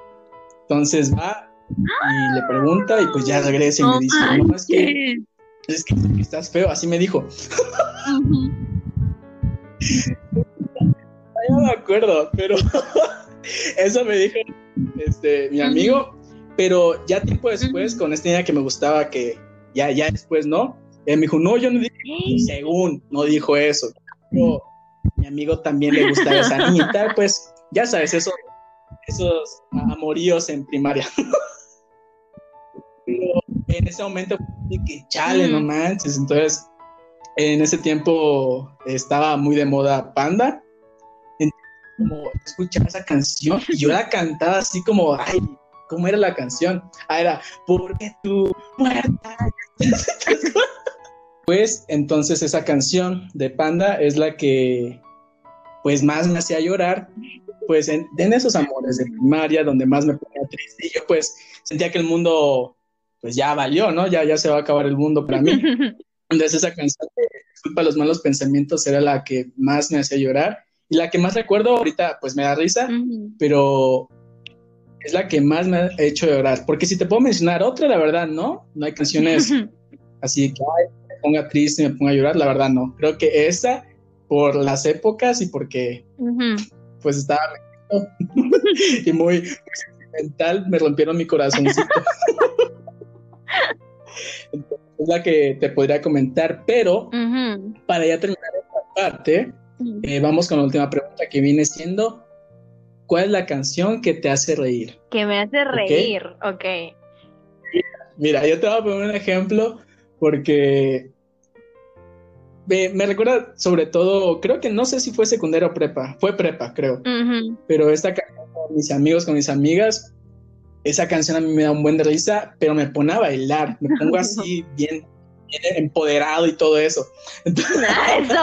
Speaker 1: Entonces va y le pregunta y pues ya regresa y me dice, no, es que, es que estás feo, así me dijo. no me acuerdo, pero eso me dijo este, mi amigo, pero ya tiempo después, con esta niña que me gustaba, que ya, ya después, ¿no? Él me dijo, no, yo no dije, según, no dijo eso. Pero mi amigo también le gusta esa niñita, pues ya sabes, eso, esos amoríos en primaria. pero en ese momento, que chale, no manches, entonces en ese tiempo estaba muy de moda Panda como escuchar esa canción y yo la cantaba así como, ay, ¿cómo era la canción? Ah, era, porque tú muerta. pues entonces esa canción de Panda es la que pues más me hacía llorar, pues en, esos amores de primaria donde más me ponía triste y yo pues sentía que el mundo pues ya valió, ¿no? Ya, ya se va a acabar el mundo para mí. Entonces esa canción de Disculpa los malos pensamientos era la que más me hacía llorar y la que más recuerdo ahorita, pues me da risa, pero es la que más me ha hecho llorar. Porque si te puedo mencionar otra, la verdad, no. No hay canciones así que me ponga triste me ponga a llorar, la verdad, no. Creo que esa, por las épocas y porque, pues estaba y muy, sentimental, me rompieron mi corazoncito. es la que te podría comentar, pero para ya terminar esta parte, eh, vamos con la última pregunta que viene siendo, ¿cuál es la canción que te hace reír?
Speaker 2: Que me hace reír, ok.
Speaker 1: Mira, yo te voy a poner un ejemplo porque me, recuerda sobre todo, creo que no sé si fue secundaria o prepa, fue prepa, creo. Pero esta canción con mis amigos, con mis amigas, esa canción a mí me da un buen de risa, pero me pone a bailar, me pongo así bien empoderado y todo eso.
Speaker 2: ¡Eso!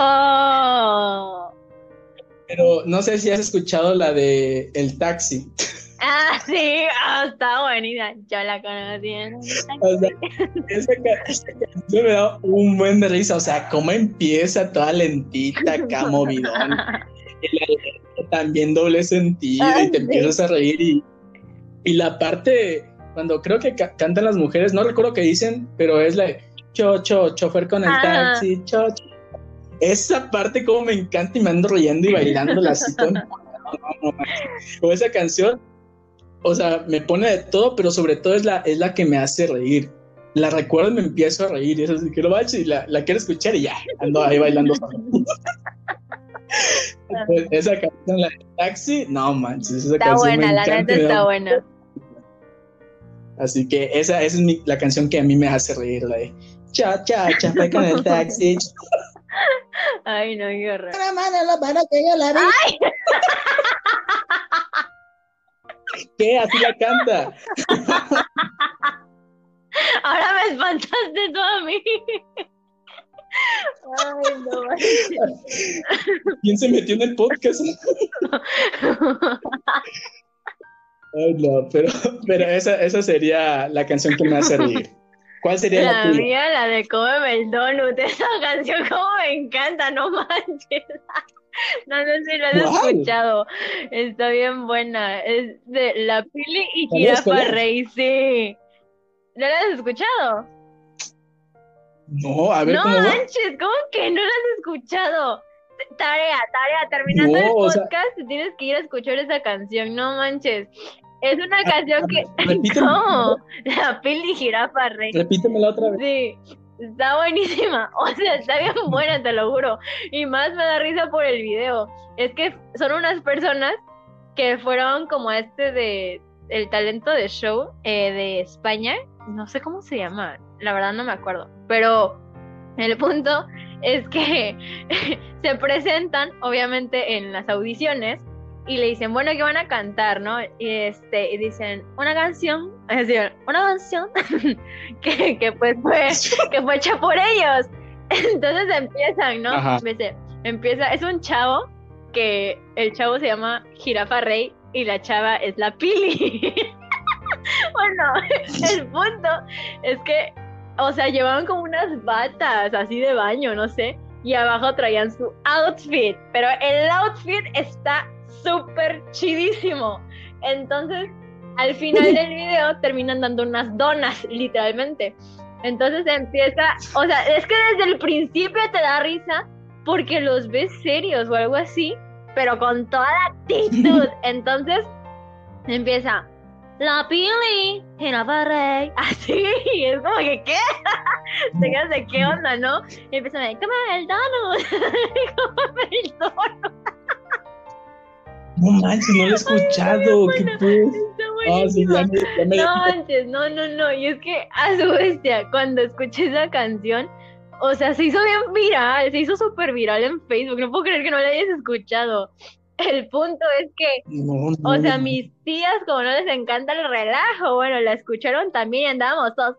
Speaker 1: Pero no sé si has escuchado la de El Taxi.
Speaker 2: Ah, sí, oh, está buenita. Yo la conocí.
Speaker 1: O sea, esa, canción me da un buen de risa. O sea, cómo empieza toda lentita, acá movidón. también doble sentido y te empiezas a reír. Y, y la parte, cuando creo que cantan las mujeres, no recuerdo qué dicen, pero es la cho, cho, chofer con el ah. taxi, cho, Esa parte como me encanta y me ando riendo y bailando la o esa canción, o sea, me pone de todo, pero sobre todo es la, es la que me hace reír. La recuerdo y me empiezo a reír. Y es así que lo y la, la quiero escuchar y ya, ando ahí bailando. esa canción, la de taxi, no manches, esa
Speaker 2: está buena, la neta está buena.
Speaker 1: Así que esa, esa es la canción que a mí me hace reír, la de cha, cha, cha, con el taxi.
Speaker 2: Ay, no, qué horror.
Speaker 1: Ay. ¿Qué? Así la canta.
Speaker 2: Ahora me espantaste tú a mí. Ay, no.
Speaker 1: ¿Quién se metió en el podcast? Ay, no, pero, pero esa, esa sería la canción que me hace reír. ¿Cuál sería la,
Speaker 2: la mía? La de Cómeme el Donut. Esa canción como me encanta, no manches. No sé si lo has escuchado. Está bien buena. Es de La Pili y Jirafa Rey, sí. ¿No la has escuchado?
Speaker 1: No, a ver.
Speaker 2: No manches, ¿cómo que no la has escuchado? Tarea, tarea, terminando el podcast, tienes que ir a escuchar esa canción, no manches. Es una ah, canción que. No, la peli jirafa rey.
Speaker 1: Repítemela otra vez.
Speaker 2: Sí, está buenísima. O sea, está bien buena, te lo juro. Y más me da risa por el video. Es que son unas personas que fueron como este de el talento de show eh, de España. No sé cómo se llama, la verdad no me acuerdo. Pero el punto es que se presentan, obviamente, en las audiciones y le dicen, bueno, ¿qué van a cantar, no? Y, este, y dicen, una canción, es decir, una canción que, que, pues fue, que fue hecha por ellos. Entonces empiezan, ¿no? Empieza, es un chavo que el chavo se llama Jirafa Rey y la chava es la Pili. bueno, el punto es que, o sea, llevaban como unas batas así de baño, no sé, y abajo traían su outfit, pero el outfit está súper chidísimo. Entonces, al final del video terminan dando unas donas, literalmente. Entonces empieza, o sea, es que desde el principio te da risa porque los ves serios o algo así, pero con toda la actitud. Entonces empieza, la Pili, Rey, así, es como que, ¿qué? Te quedas de qué onda, ¿no? Y empieza a decir, el dono, el dono.
Speaker 1: No manches, no lo he escuchado. ¿Qué pues?
Speaker 2: Sí, ya me, ya me... No manches, no, no, no. Y es que a su bestia, cuando escuché esa canción, o sea, se hizo bien viral, se hizo súper viral en Facebook. No puedo creer que no la hayas escuchado. El punto es que, o sea, mis tías, como no les encanta el relajo, bueno, la escucharon también y andábamos todos,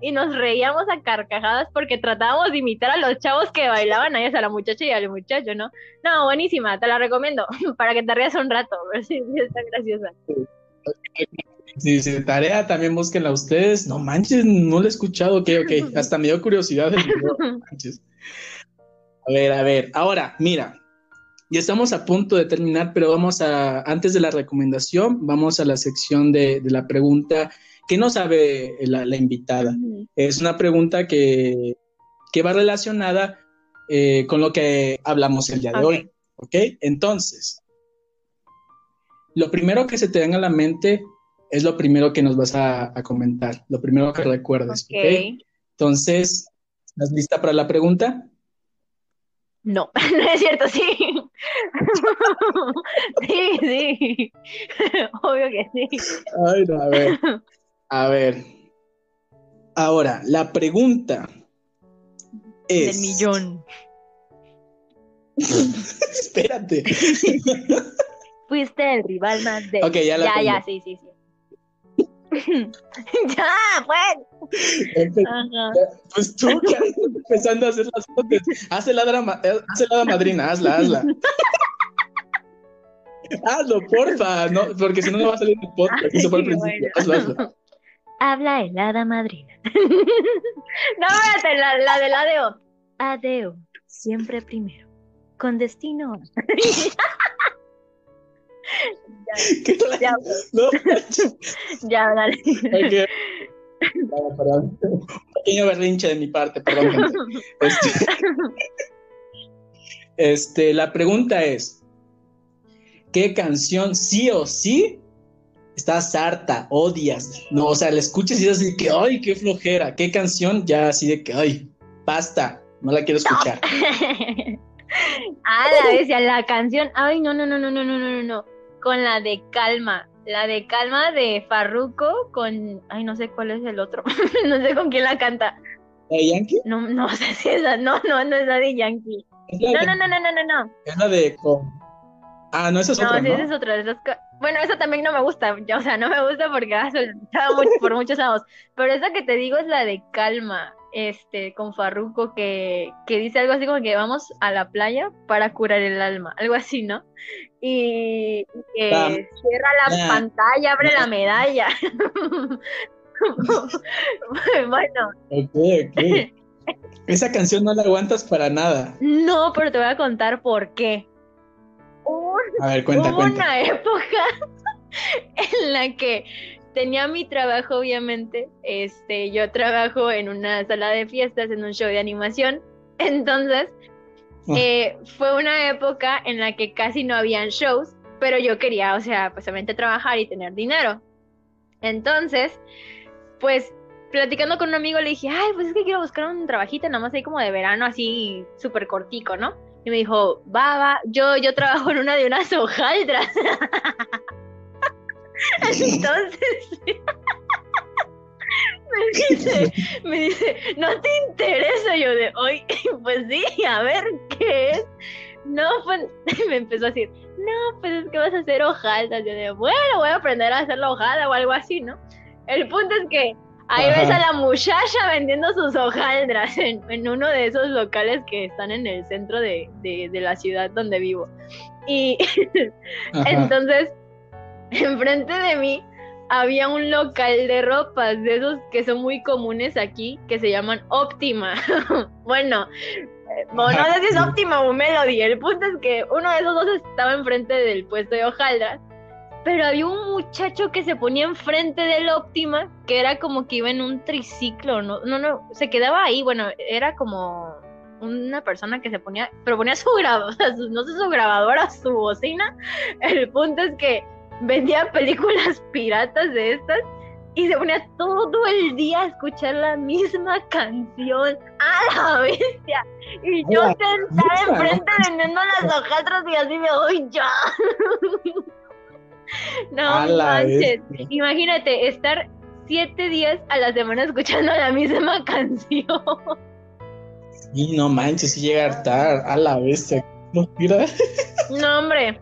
Speaker 2: y nos reíamos a carcajadas porque tratábamos de imitar a los chavos que bailaban ahí, a la muchacha y al muchacho, ¿no? No, buenísima, te la recomiendo, para que te rías un rato, ver sí, está graciosa.
Speaker 1: Si se tarea, también búsquenla ustedes. No manches, no lo he escuchado. Ok, ok. Hasta me dio curiosidad No manches. A ver, a ver. Ahora, mira. Ya estamos a punto de terminar, pero vamos a, antes de la recomendación, vamos a la sección de, la pregunta que no sabe la, invitada. Es una pregunta que, va relacionada eh, con lo que hablamos el día de hoy. ¿Ok? Entonces, lo primero que se te venga a la mente es lo primero que nos vas a, comentar, lo primero que recuerdes. ¿ok? Entonces, ¿estás lista para la pregunta?
Speaker 2: No, no es cierto, sí. sí, sí. Obvio que sí.
Speaker 1: Ay, no, a ver. A ver. Ahora, la pregunta es.
Speaker 2: Del millón.
Speaker 1: Espérate.
Speaker 2: Fuiste el rival más de.
Speaker 1: Ok, ya la
Speaker 2: Ya, ya, sí, sí, sí. ya, pues.
Speaker 1: Pues tú que empezando a hacer las fotos. Haz el hada, madrina, hazla, hazla. hazlo, porfa, no, porque si no, no va a salir el podcast. Eso fue el principio. Hazlo, hazlo.
Speaker 2: Habla el hada madrina. no, espérate, la, la del adeo. Adeo, siempre primero. Con destino. Ya, ya, no. ya, dale.
Speaker 1: Okay. perdón. Un pequeño berrinche de mi parte, perdón. Este, este, la pregunta es: ¿qué canción sí o sí estás harta, odias? No, o sea, la escuchas y dices así que, ay, qué flojera. ¿Qué canción ya así de que, ay, basta, no la quiero escuchar?
Speaker 2: ah, la decía, la canción, ay, no, no, no, no, no, no, no, no, con la de Calma, la de Calma de Farruko con, ay, no sé cuál es el otro, no sé con quién la canta.
Speaker 1: ¿La de Yankee?
Speaker 2: No, no sé si esa, no, no, no es la de Yankee. No, no, no, no, no, no, no.
Speaker 1: Es la de con... Ah, no, esa es otra,
Speaker 2: ¿no? Sí, esa es otra. Bueno, esa también no me gusta, o sea, no me gusta porque ha ah, por muchos lados. Pero esa que te digo es la de Calma este, con Farruko que, que dice algo así como que vamos a la playa para curar el alma, algo así, ¿no? Y que cierra la pantalla, abre la medalla. bueno.
Speaker 1: Ok, ok. Esa canción no la aguantas para nada.
Speaker 2: No, pero te voy a contar por qué.
Speaker 1: a ver, cuenta,
Speaker 2: hubo una época en la que tenía mi trabajo, obviamente. Este, yo trabajo en una sala de fiestas, en un show de animación. Entonces, ah. eh, fue una época en la que casi no habían shows, pero yo quería, o sea, pues obviamente trabajar y tener dinero. Entonces, pues platicando con un amigo le dije, ay, pues es que quiero buscar un trabajito, nada más ahí como de verano, así súper cortico, ¿no? Y me dijo, va, va, yo, yo trabajo en una de unas hojaldras. Entonces, me dice, me dice, ¿no te interesa? Yo de, hoy, pues sí, a ver, ¿qué es? No, pues, me empezó a decir, no, pues es que vas a hacer hojaldas. Yo de, bueno, voy a aprender a hacer la hojada o algo así, ¿no? El punto es que Ahí ves a la muchacha vendiendo sus hojaldras en, uno de esos locales que están en el centro de, la ciudad donde vivo. Y entonces, enfrente de mí había un local de ropas, de esos que son muy comunes aquí, que se llaman Óptima. bueno, no sé si es Óptima o Melody. El punto es que uno de esos dos estaba enfrente del puesto de hojaldras pero había un muchacho que se ponía enfrente del Óptima, que era como que iba en un triciclo, no, no, no, se quedaba ahí, bueno, era como una persona que se ponía, pero ponía su grabadora, no sé, su grabadora, su bocina. El punto es que vendía películas piratas de estas y se ponía todo el día a escuchar la misma canción a la bestia. Y yo sentada enfrente vendiendo las hojaldras y así me doy ya. No manches. Imagínate estar siete días a la semana escuchando la misma canción.
Speaker 1: Y no manches, si llega a hartar a la bestia.
Speaker 2: No, no hombre.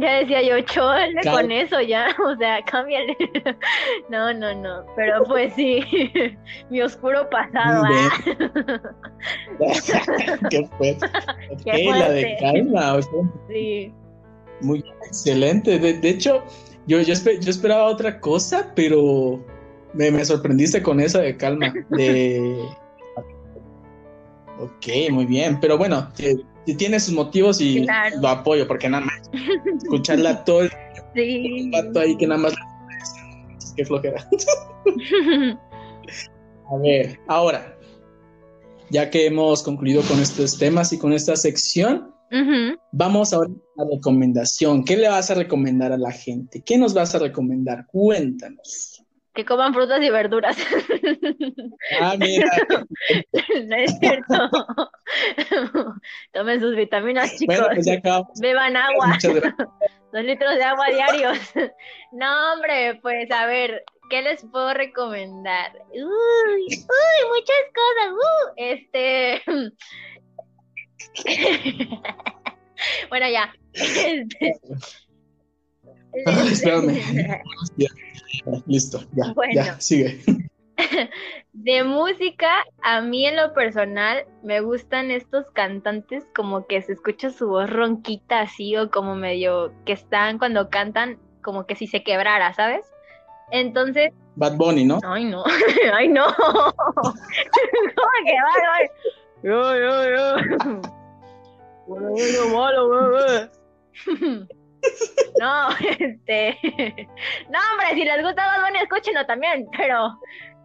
Speaker 2: Ya decía yo, chole con eso ya, o sea, cámbiale. No, no, no, pero pues sí, mi oscuro pasado.
Speaker 1: Qué fuerte. Qué la de calma. Sí. Muy excelente. De, hecho, yo, yo, esperaba otra cosa, pero me, sorprendiste con esa de calma. De... ok, muy bien. Pero bueno, si tiene sus motivos y lo apoyo, porque nada más escucharla todo el sí. ahí que nada más qué flojera. A ver, ahora, ya que hemos concluido con estos temas y con esta sección, Vamos ahora a la recomendación. ¿Qué le vas a recomendar a la gente? ¿Qué nos vas a recomendar? Cuéntanos.
Speaker 2: Que coman frutas y verduras. Ah, mira. no es cierto. Tomen sus vitaminas, chicos. Pues Beban agua. Dos litros de agua diarios. no, hombre, pues a ver, ¿qué les puedo recomendar? Uy, uy, muchas cosas. Uh, este. bueno, ya.
Speaker 1: espérame. Listo, ya, ya, sigue.
Speaker 2: De música, a mí en lo personal me gustan estos cantantes como que se escucha su voz ronquita así o como medio que están cuando cantan como que si se quebrara, ¿sabes? Entonces...
Speaker 1: Bad Bunny, ¿no?
Speaker 2: Ay, no, ay, no. ¿Cómo que Bad Yo, yo, yo. No, este. No, hombre, si les gusta Bad Bunny, escúchenlo también. Pero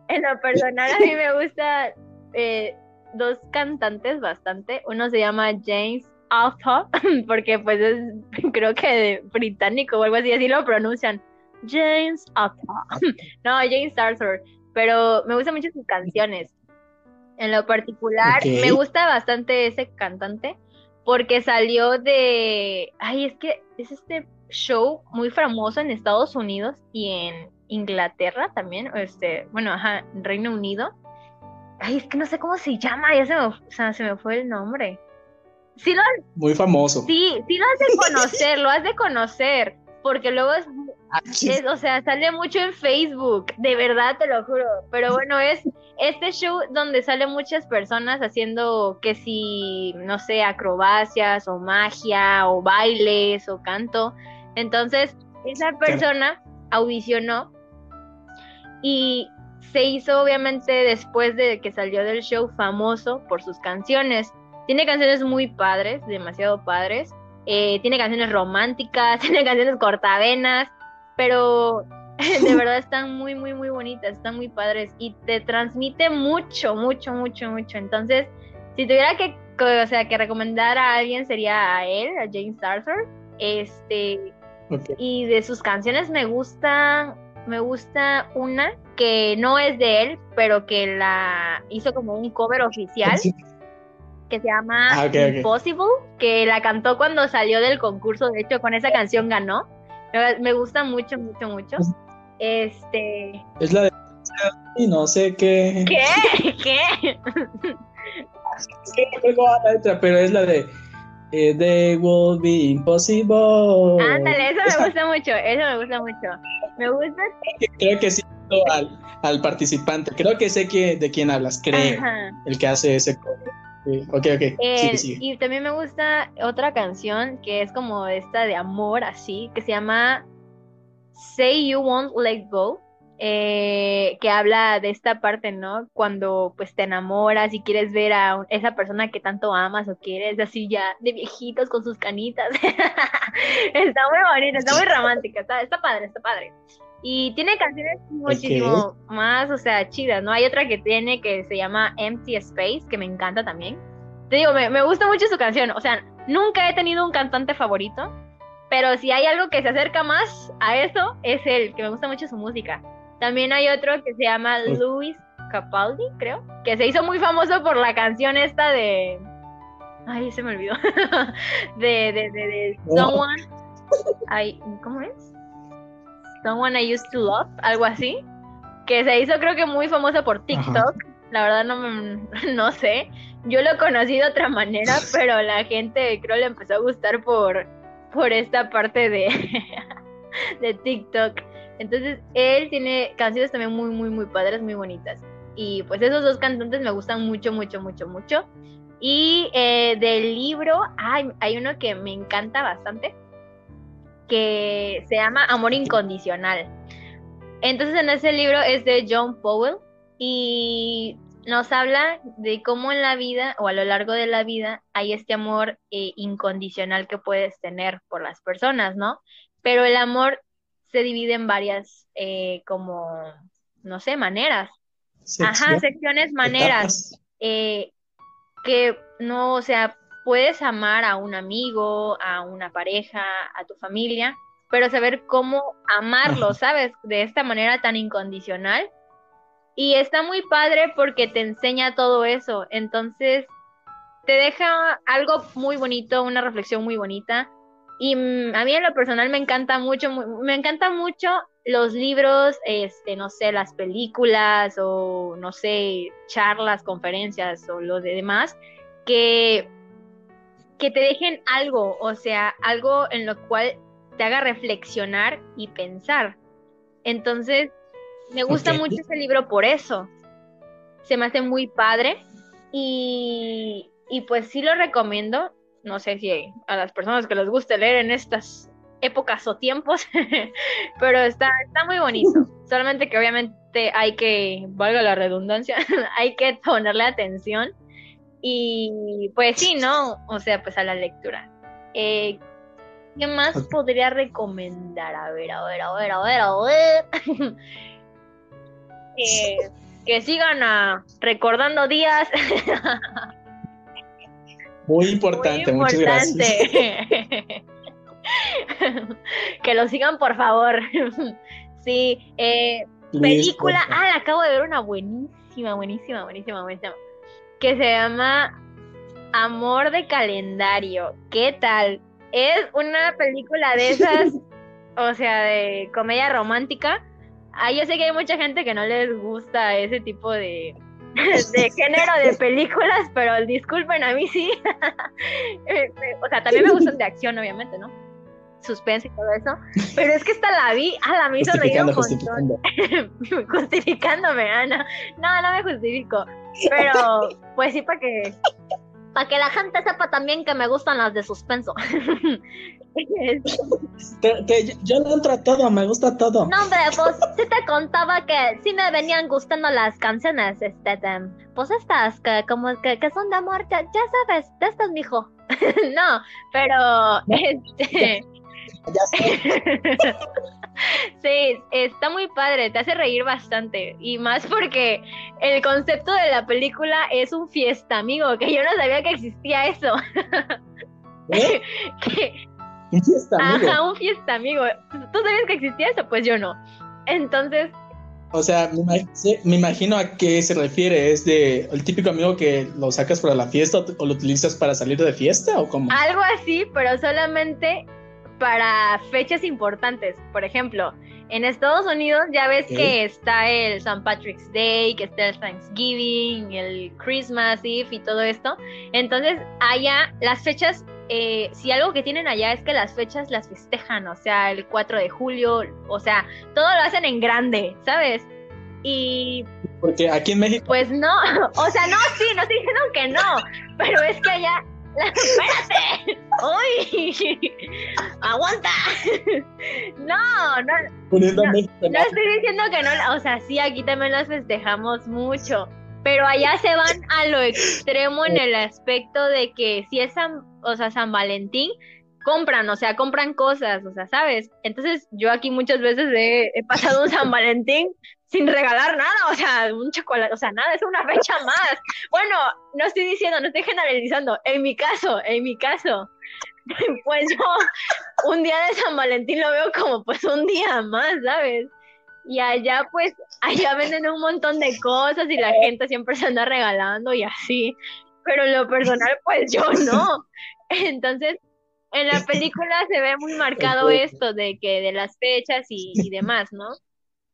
Speaker 2: en lo personal, a mí me gusta eh, dos cantantes bastante. Uno se llama James Alpha, porque pues es, creo que británico o algo así, así lo pronuncian. James Alpha. No, James Arthur. Pero me gustan mucho sus canciones. En lo particular, me gusta bastante ese cantante porque salió de, ay, es que es este show muy famoso en Estados Unidos y en Inglaterra también, este, bueno, ajá, Reino Unido. Ay, es que no sé cómo se llama, ya se me, o sea, se me fue el nombre.
Speaker 1: Sí lo Muy famoso.
Speaker 2: Sí, sí lo has de conocer, lo has de conocer, porque luego es, es, o sea, sale mucho en Facebook, de verdad te lo juro, pero bueno, es este show donde salen muchas personas haciendo que si, no sé, acrobacias o magia o bailes o canto. Entonces, esa persona audicionó y se hizo obviamente después de que salió del show famoso por sus canciones. Tiene canciones muy padres, demasiado padres. Eh, tiene canciones románticas, tiene canciones cortavenas, pero de verdad están muy, muy, muy bonitas, están muy padres y te transmite mucho, mucho, mucho, mucho. Entonces, si tuviera que, o sea, que recomendar a alguien sería a él, a James Arthur. Este, y de sus canciones me gusta, me gusta una que no es de él, pero que la hizo como un cover oficial. que se llama ah, Impossible, que la cantó cuando salió del concurso, de hecho con esa canción ganó. Me gusta mucho, mucho, mucho. Este.
Speaker 1: Es la de. Y no sé qué.
Speaker 2: ¿Qué? ¿Qué?
Speaker 1: Sí, la letra, pero es la de. Eh, they will be impossible.
Speaker 2: Ándale, eso me gusta mucho. Eso me gusta mucho. Me gusta.
Speaker 1: Creo que sí. al, al, participante. Creo que sé que, de quién hablas, creo. El que hace ese Ok, ok.
Speaker 2: Eh, y también me gusta otra canción que es como esta de amor, así, que se llama Say You Won't Let Go. Eh, que habla de esta parte, ¿no? Cuando pues te enamoras y quieres ver a esa persona que tanto amas o quieres, así ya de viejitos con sus canitas. está muy bonita, está muy romántica, está, está padre, está padre. Y tiene canciones muchísimo más, o sea, chidas, ¿no? Hay otra que tiene que se llama Empty Space, que me encanta también. Te digo, me, me gusta mucho su canción, o sea, nunca he tenido un cantante favorito, pero si hay algo que se acerca más a eso, es él, que me gusta mucho su música. También hay otro que se llama Luis Capaldi, creo, que se hizo muy famoso por la canción esta de... Ay, se me olvidó. de, de, de, de Someone... Ay, ¿Cómo es? Someone I Used to Love, algo así. Que se hizo creo que muy famoso por TikTok. La verdad no, no sé. Yo lo conocí de otra manera, pero la gente creo le empezó a gustar por, por esta parte de, de TikTok. Entonces, él tiene canciones también muy, muy, muy padres, muy bonitas. Y pues esos dos cantantes me gustan mucho, mucho, mucho, mucho. Y eh, del libro, hay, hay uno que me encanta bastante, que se llama Amor Incondicional. Entonces en ese libro es de John Powell y nos habla de cómo en la vida o a lo largo de la vida hay este amor eh, incondicional que puedes tener por las personas, ¿no? Pero el amor se divide en varias, eh, como, no sé, maneras. Ajá, secciones, maneras. Eh, que no, o sea, puedes amar a un amigo, a una pareja, a tu familia, pero saber cómo amarlo, ¿sabes? De esta manera tan incondicional. Y está muy padre porque te enseña todo eso. Entonces, te deja algo muy bonito, una reflexión muy bonita. Y mm, a mí en lo personal me encanta mucho, me encanta mucho los libros, este, no sé, las películas o no sé, charlas, conferencias o lo de demás, que, que te dejen algo, o sea, algo en lo cual te haga reflexionar y pensar. Entonces, me gusta mucho ese libro por eso. Se me hace muy padre y, y pues sí lo recomiendo no sé si a las personas que les guste leer en estas épocas o tiempos, pero está, está muy bonito. Solamente que obviamente hay que, valga la redundancia, hay que ponerle atención. Y pues sí, ¿no? O sea, pues a la lectura. Eh, ¿Qué más podría recomendar? A ver, a ver, a ver, a ver, a ver. Eh, que sigan a recordando días.
Speaker 1: Muy importante, muchas gracias.
Speaker 2: que lo sigan, por favor. sí, eh, película. Ah, acabo de ver una buenísima, buenísima, buenísima, buenísima. Que se llama Amor de Calendario. ¿Qué tal? Es una película de esas, o sea, de comedia romántica. Ah, yo sé que hay mucha gente que no les gusta ese tipo de, de género de películas, pero disculpen, a mí sí. Eh, o sea, también me gustan de acción, obviamente, ¿no? Suspense y todo eso. Pero es que esta la vi, ah, la me hizo reír un montón. Justificándome, Ana. No, no me justifico. Pero, pues sí, para que para que la gente sepa también que me gustan las de suspenso.
Speaker 1: yo no entro a todo, me gusta todo.
Speaker 2: No, hombre, pues sí te contaba que sí me venían gustando las canciones, este, pues estas, que como que, que son de amor, ya, sabes, de estas, mijo. no, pero, este... sí, está muy padre, te hace reír bastante. Y más porque el concepto de la película es un fiesta, amigo, que yo no sabía que existía eso.
Speaker 1: ¿Eh? un fiesta amigo.
Speaker 2: Ajá, un fiesta amigo. ¿Tú sabías que existía eso? Pues yo no. Entonces.
Speaker 1: O sea, me, imagino a qué se refiere. ¿Es de el típico amigo que lo sacas para la fiesta o lo utilizas para salir de fiesta o cómo?
Speaker 2: Algo así, pero solamente para fechas importantes. Por ejemplo, en Estados Unidos ya ves que está el St. Patrick's Day, que está el Thanksgiving, el Christmas Eve y todo esto. Entonces, allá las fechas, eh, si algo que tienen allá es que las fechas las festejan, o sea, el 4 de julio, o sea, todo lo hacen en grande, ¿sabes? Y
Speaker 1: porque aquí en México.
Speaker 2: Pues no, o sea, no, sí, no estoy diciendo que no, pero es que allá. ¡Espérate! ¡Uy! ¡Aguanta! No, no. No, no estoy diciendo que no, o sea, sí, aquí también las festejamos mucho, pero allá se van a lo extremo en el aspecto de que si es San, o sea, San Valentín, compran, o sea, compran cosas, o sea, ¿sabes? Entonces yo aquí muchas veces he pasado un San Valentín sin regalar nada, o sea, un chocolate, o sea, nada, es una fecha más. Bueno, no estoy diciendo, no estoy generalizando, en mi caso, en mi caso, pues yo un día de San Valentín lo veo como pues un día más, ¿sabes? Y allá pues, allá venden un montón de cosas y la gente siempre se anda regalando y así, pero lo personal pues yo no. Entonces, en la película se ve muy marcado esto de que de las fechas y, y demás, ¿no?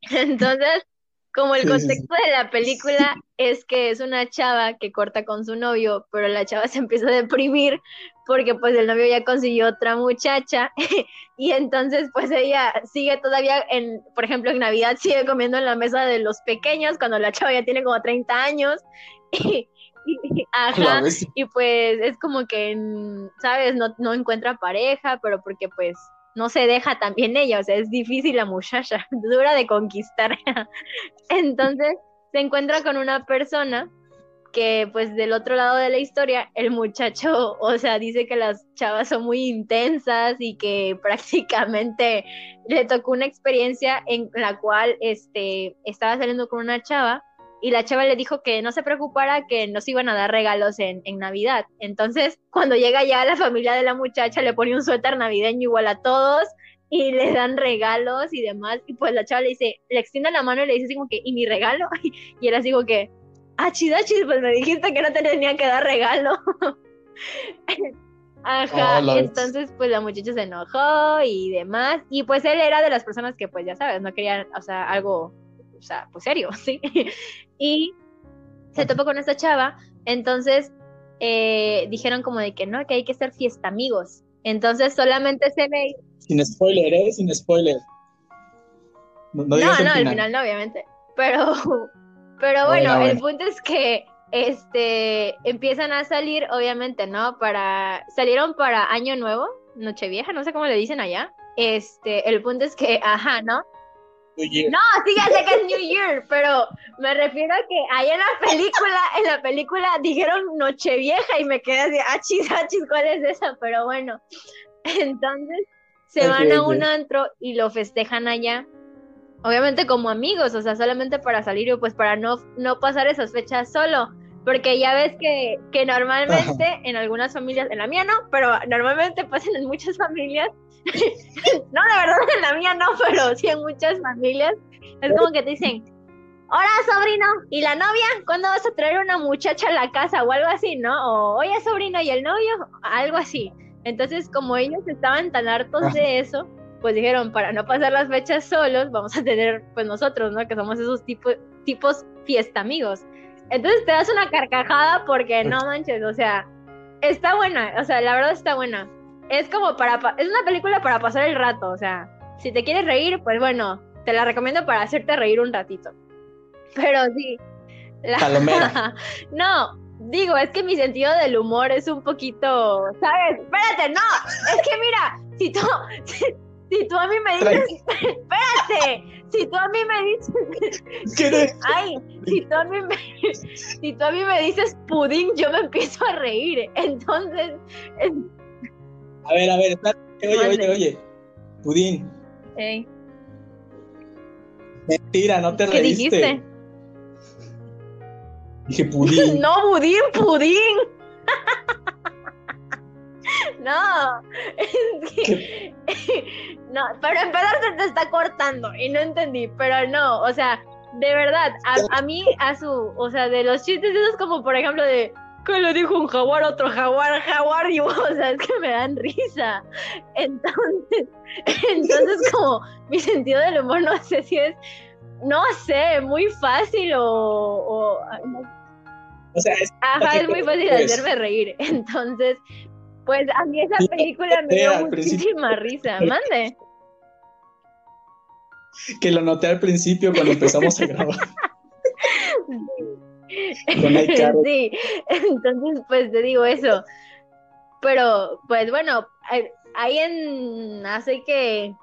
Speaker 2: Entonces, como el contexto de la película es que es una chava que corta con su novio, pero la chava se empieza a deprimir porque pues el novio ya consiguió otra muchacha y entonces pues ella sigue todavía en, por ejemplo, en Navidad sigue comiendo en la mesa de los pequeños cuando la chava ya tiene como 30 años y, ajá, y pues es como que, ¿sabes? No, no encuentra pareja, pero porque pues no se deja también ella, o sea, es difícil la muchacha, dura de conquistar. Entonces se encuentra con una persona que pues del otro lado de la historia el muchacho, o sea, dice que las chavas son muy intensas y que prácticamente le tocó una experiencia en la cual este estaba saliendo con una chava y la chava le dijo que no se preocupara, que nos iban a dar regalos en, en, Navidad. Entonces, cuando llega ya la familia de la muchacha, le pone un suéter navideño igual a todos y le dan regalos y demás. Y pues la chava le dice, le extiende la mano y le dice así como que, ¿y mi regalo? Y él así como que, ah, chidachis, pues me dijiste que no te tenía que dar regalo. Ajá, oh, entonces pues la muchacha se enojó y demás. Y pues él era de las personas que pues ya sabes, no quería, o sea, algo o sea, pues serio, ¿sí? y se topó con esta chava, entonces eh, dijeron como de que no, que hay que ser fiesta amigos. Entonces solamente se ve...
Speaker 1: Sin spoiler, ¿eh? Sin spoiler.
Speaker 2: No, no, no al final no, obviamente. Pero, pero bueno, el punto es que este empiezan a salir, obviamente, ¿no? Para. Salieron para Año Nuevo, Nochevieja, no sé cómo le dicen allá. Este, el punto es que, ajá, ¿no? No, sí, ya sé que es New Year, pero me refiero a que ahí en la película, en la película dijeron Nochevieja y me quedé así, achis, achis, ¿cuál es esa? Pero bueno, entonces se van a un antro y lo festejan allá. Obviamente como amigos, o sea, solamente para salir o pues para no, no pasar esas fechas solo. Porque ya ves que, que normalmente en algunas familias, en la mía no, pero normalmente pasan en muchas familias no, de verdad en la mía no, pero sí en muchas familias. Es como que te dicen, hola sobrino, ¿y la novia? ¿Cuándo vas a traer una muchacha a la casa o algo así, no? O oye sobrino, ¿y el novio? Algo así. Entonces, como ellos estaban tan hartos de eso, pues dijeron, para no pasar las fechas solos, vamos a tener, pues nosotros, ¿no? Que somos esos tipos, tipos fiesta amigos. Entonces te das una carcajada porque no manches, o sea, está buena, o sea, la verdad está buena es como para, es una película para pasar el rato, o sea, si te quieres reír, pues bueno, te la recomiendo para hacerte reír un ratito. Pero sí.
Speaker 1: La...
Speaker 2: no, digo, es que mi sentido del humor es un poquito, ¿sabes? Espérate, no, es que mira, si tú, si, tú a mí me dices, espérate, si tú a mí me dices, ay, si tú a mí me, si tú a mí me dices pudín, yo me empiezo a reír, entonces,
Speaker 1: a ver, a ver, oye, oye, oye. Pudín. Mentira, no te ¿Qué dijiste? Dije pudín.
Speaker 2: no, pudín, pudín. No, es que... no, pero empezar se te está cortando y no entendí, pero no, o sea, de verdad, a, a mí, a su, o sea, de los chistes esos como por ejemplo de que le dijo un jaguar a otro jaguar, jaguar, y o sea, es que me dan risa. Entonces, entonces como mi sentido del humor no sé si es, no sé, muy fácil o... o,
Speaker 1: sea, es,
Speaker 2: Ajá, es muy fácil pues. hacerme reír. Entonces, pues a mí esa película me dio muchísima risa. Mande.
Speaker 1: que lo noté al principio cuando empezamos a grabar.
Speaker 2: sí, entonces pues te digo eso. Pero pues bueno, hay en hace que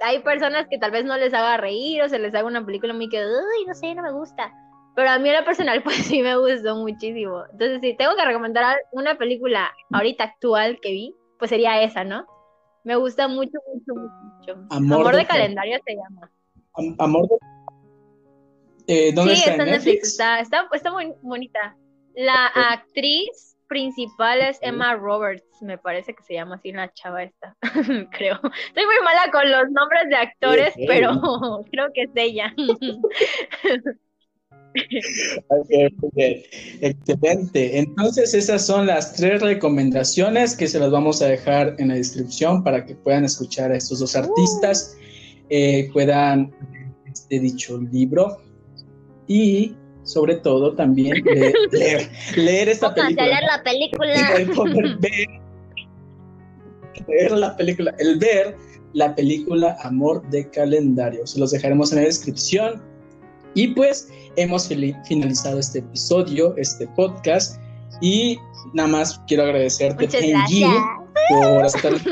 Speaker 2: hay personas que tal vez no les haga reír o se les haga una película muy que, uy, no sé, no me gusta. Pero a mí en lo personal pues sí me gustó muchísimo. Entonces si tengo que recomendar una película ahorita actual que vi, pues sería esa, ¿no? Me gusta mucho, mucho, mucho. Amor, de, calendario se llama.
Speaker 1: amor de... Eh, ¿Dónde
Speaker 2: sí,
Speaker 1: está, en
Speaker 2: Netflix? Está, está, está muy bonita. La actriz principal es Emma Roberts, me parece que se llama así la chava esta, creo. Estoy muy mala con los nombres de actores, pero creo que es ella.
Speaker 1: Excelente. Entonces esas son las tres recomendaciones que se las vamos a dejar en la descripción para que puedan escuchar a estos dos artistas, eh, puedan este dicho libro y sobre todo también leer, leer, esta película.
Speaker 2: leer la película.
Speaker 1: ver, la película, el ver la película Amor de Calendario. Se los dejaremos en la descripción. Y pues hemos finalizado este episodio, este podcast. Y nada más quiero agradecerte, Penji, por estar.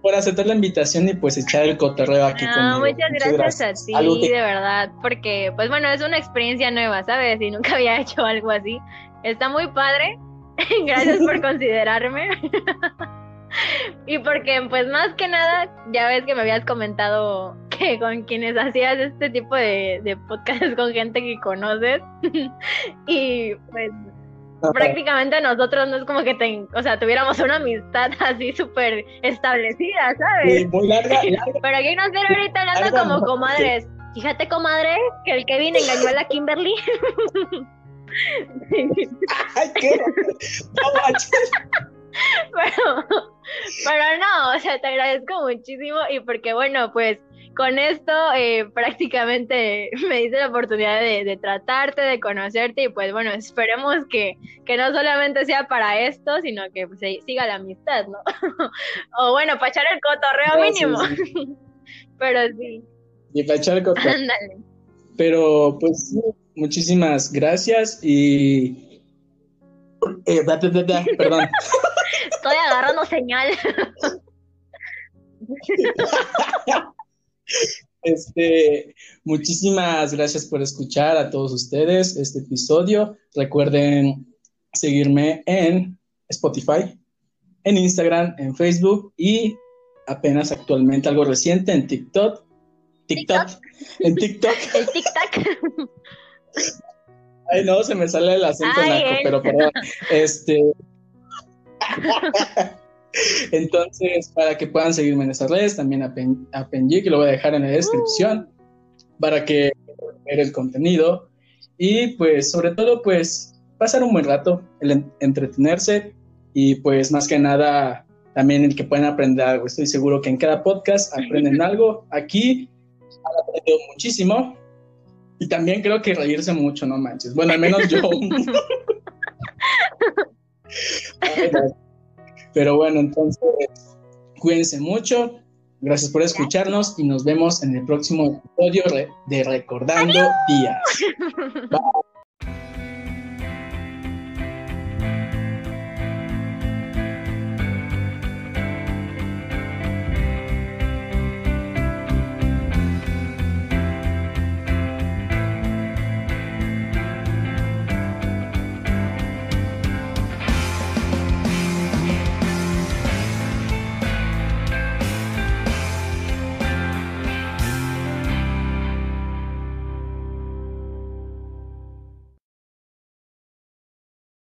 Speaker 1: Por aceptar la invitación y pues echar el cotorreo aquí
Speaker 2: no, Muchas gracias, a ti, de verdad, porque pues bueno, es una experiencia nueva, ¿sabes? Y nunca había hecho algo así. Está muy padre. gracias por considerarme. y porque pues más que nada, ya ves que me habías comentado que con quienes hacías este tipo de, de podcasts con gente que conoces. y pues prácticamente nosotros no es como que ten, o sea, tuviéramos una amistad así súper establecida, ¿sabes?
Speaker 1: muy larga,
Speaker 2: Pero aquí nos viene ahorita hablando como comadres. Fíjate, comadre, que el Kevin engañó a la Kimberly.
Speaker 1: Ay, qué.
Speaker 2: pero, pero no, o sea, te agradezco muchísimo y porque bueno, pues con esto eh, prácticamente me dice la oportunidad de, tratarte, de conocerte y pues bueno, esperemos que, que no solamente sea para esto, sino que pues, siga la amistad, ¿no? o bueno, para echar el cotorreo mínimo. Pero sí.
Speaker 1: Y para echar el cotorreo. Ándale. Pero pues muchísimas gracias y... Eh, perdón.
Speaker 2: Estoy agarrando señal.
Speaker 1: Este, muchísimas gracias por escuchar a todos ustedes este episodio. Recuerden seguirme en Spotify, en Instagram, en Facebook y apenas actualmente algo reciente en TikTok. TikTok. En TikTok.
Speaker 2: El TikTok.
Speaker 1: Ay, no, se me sale el acento naco, pero perdón. Este. Entonces, para que puedan seguirme en esas redes, también a, Pen, que lo voy a dejar en la descripción, para que ver el contenido y pues sobre todo pues pasar un buen rato, el entretenerse y pues más que nada también el que puedan aprender algo. Estoy seguro que en cada podcast aprenden algo. Aquí han aprendido muchísimo y también creo que reírse mucho, no manches. Bueno, al menos yo. Pero bueno, entonces, cuídense mucho. Gracias por escucharnos y nos vemos en el próximo episodio de Recordando Días. Bye.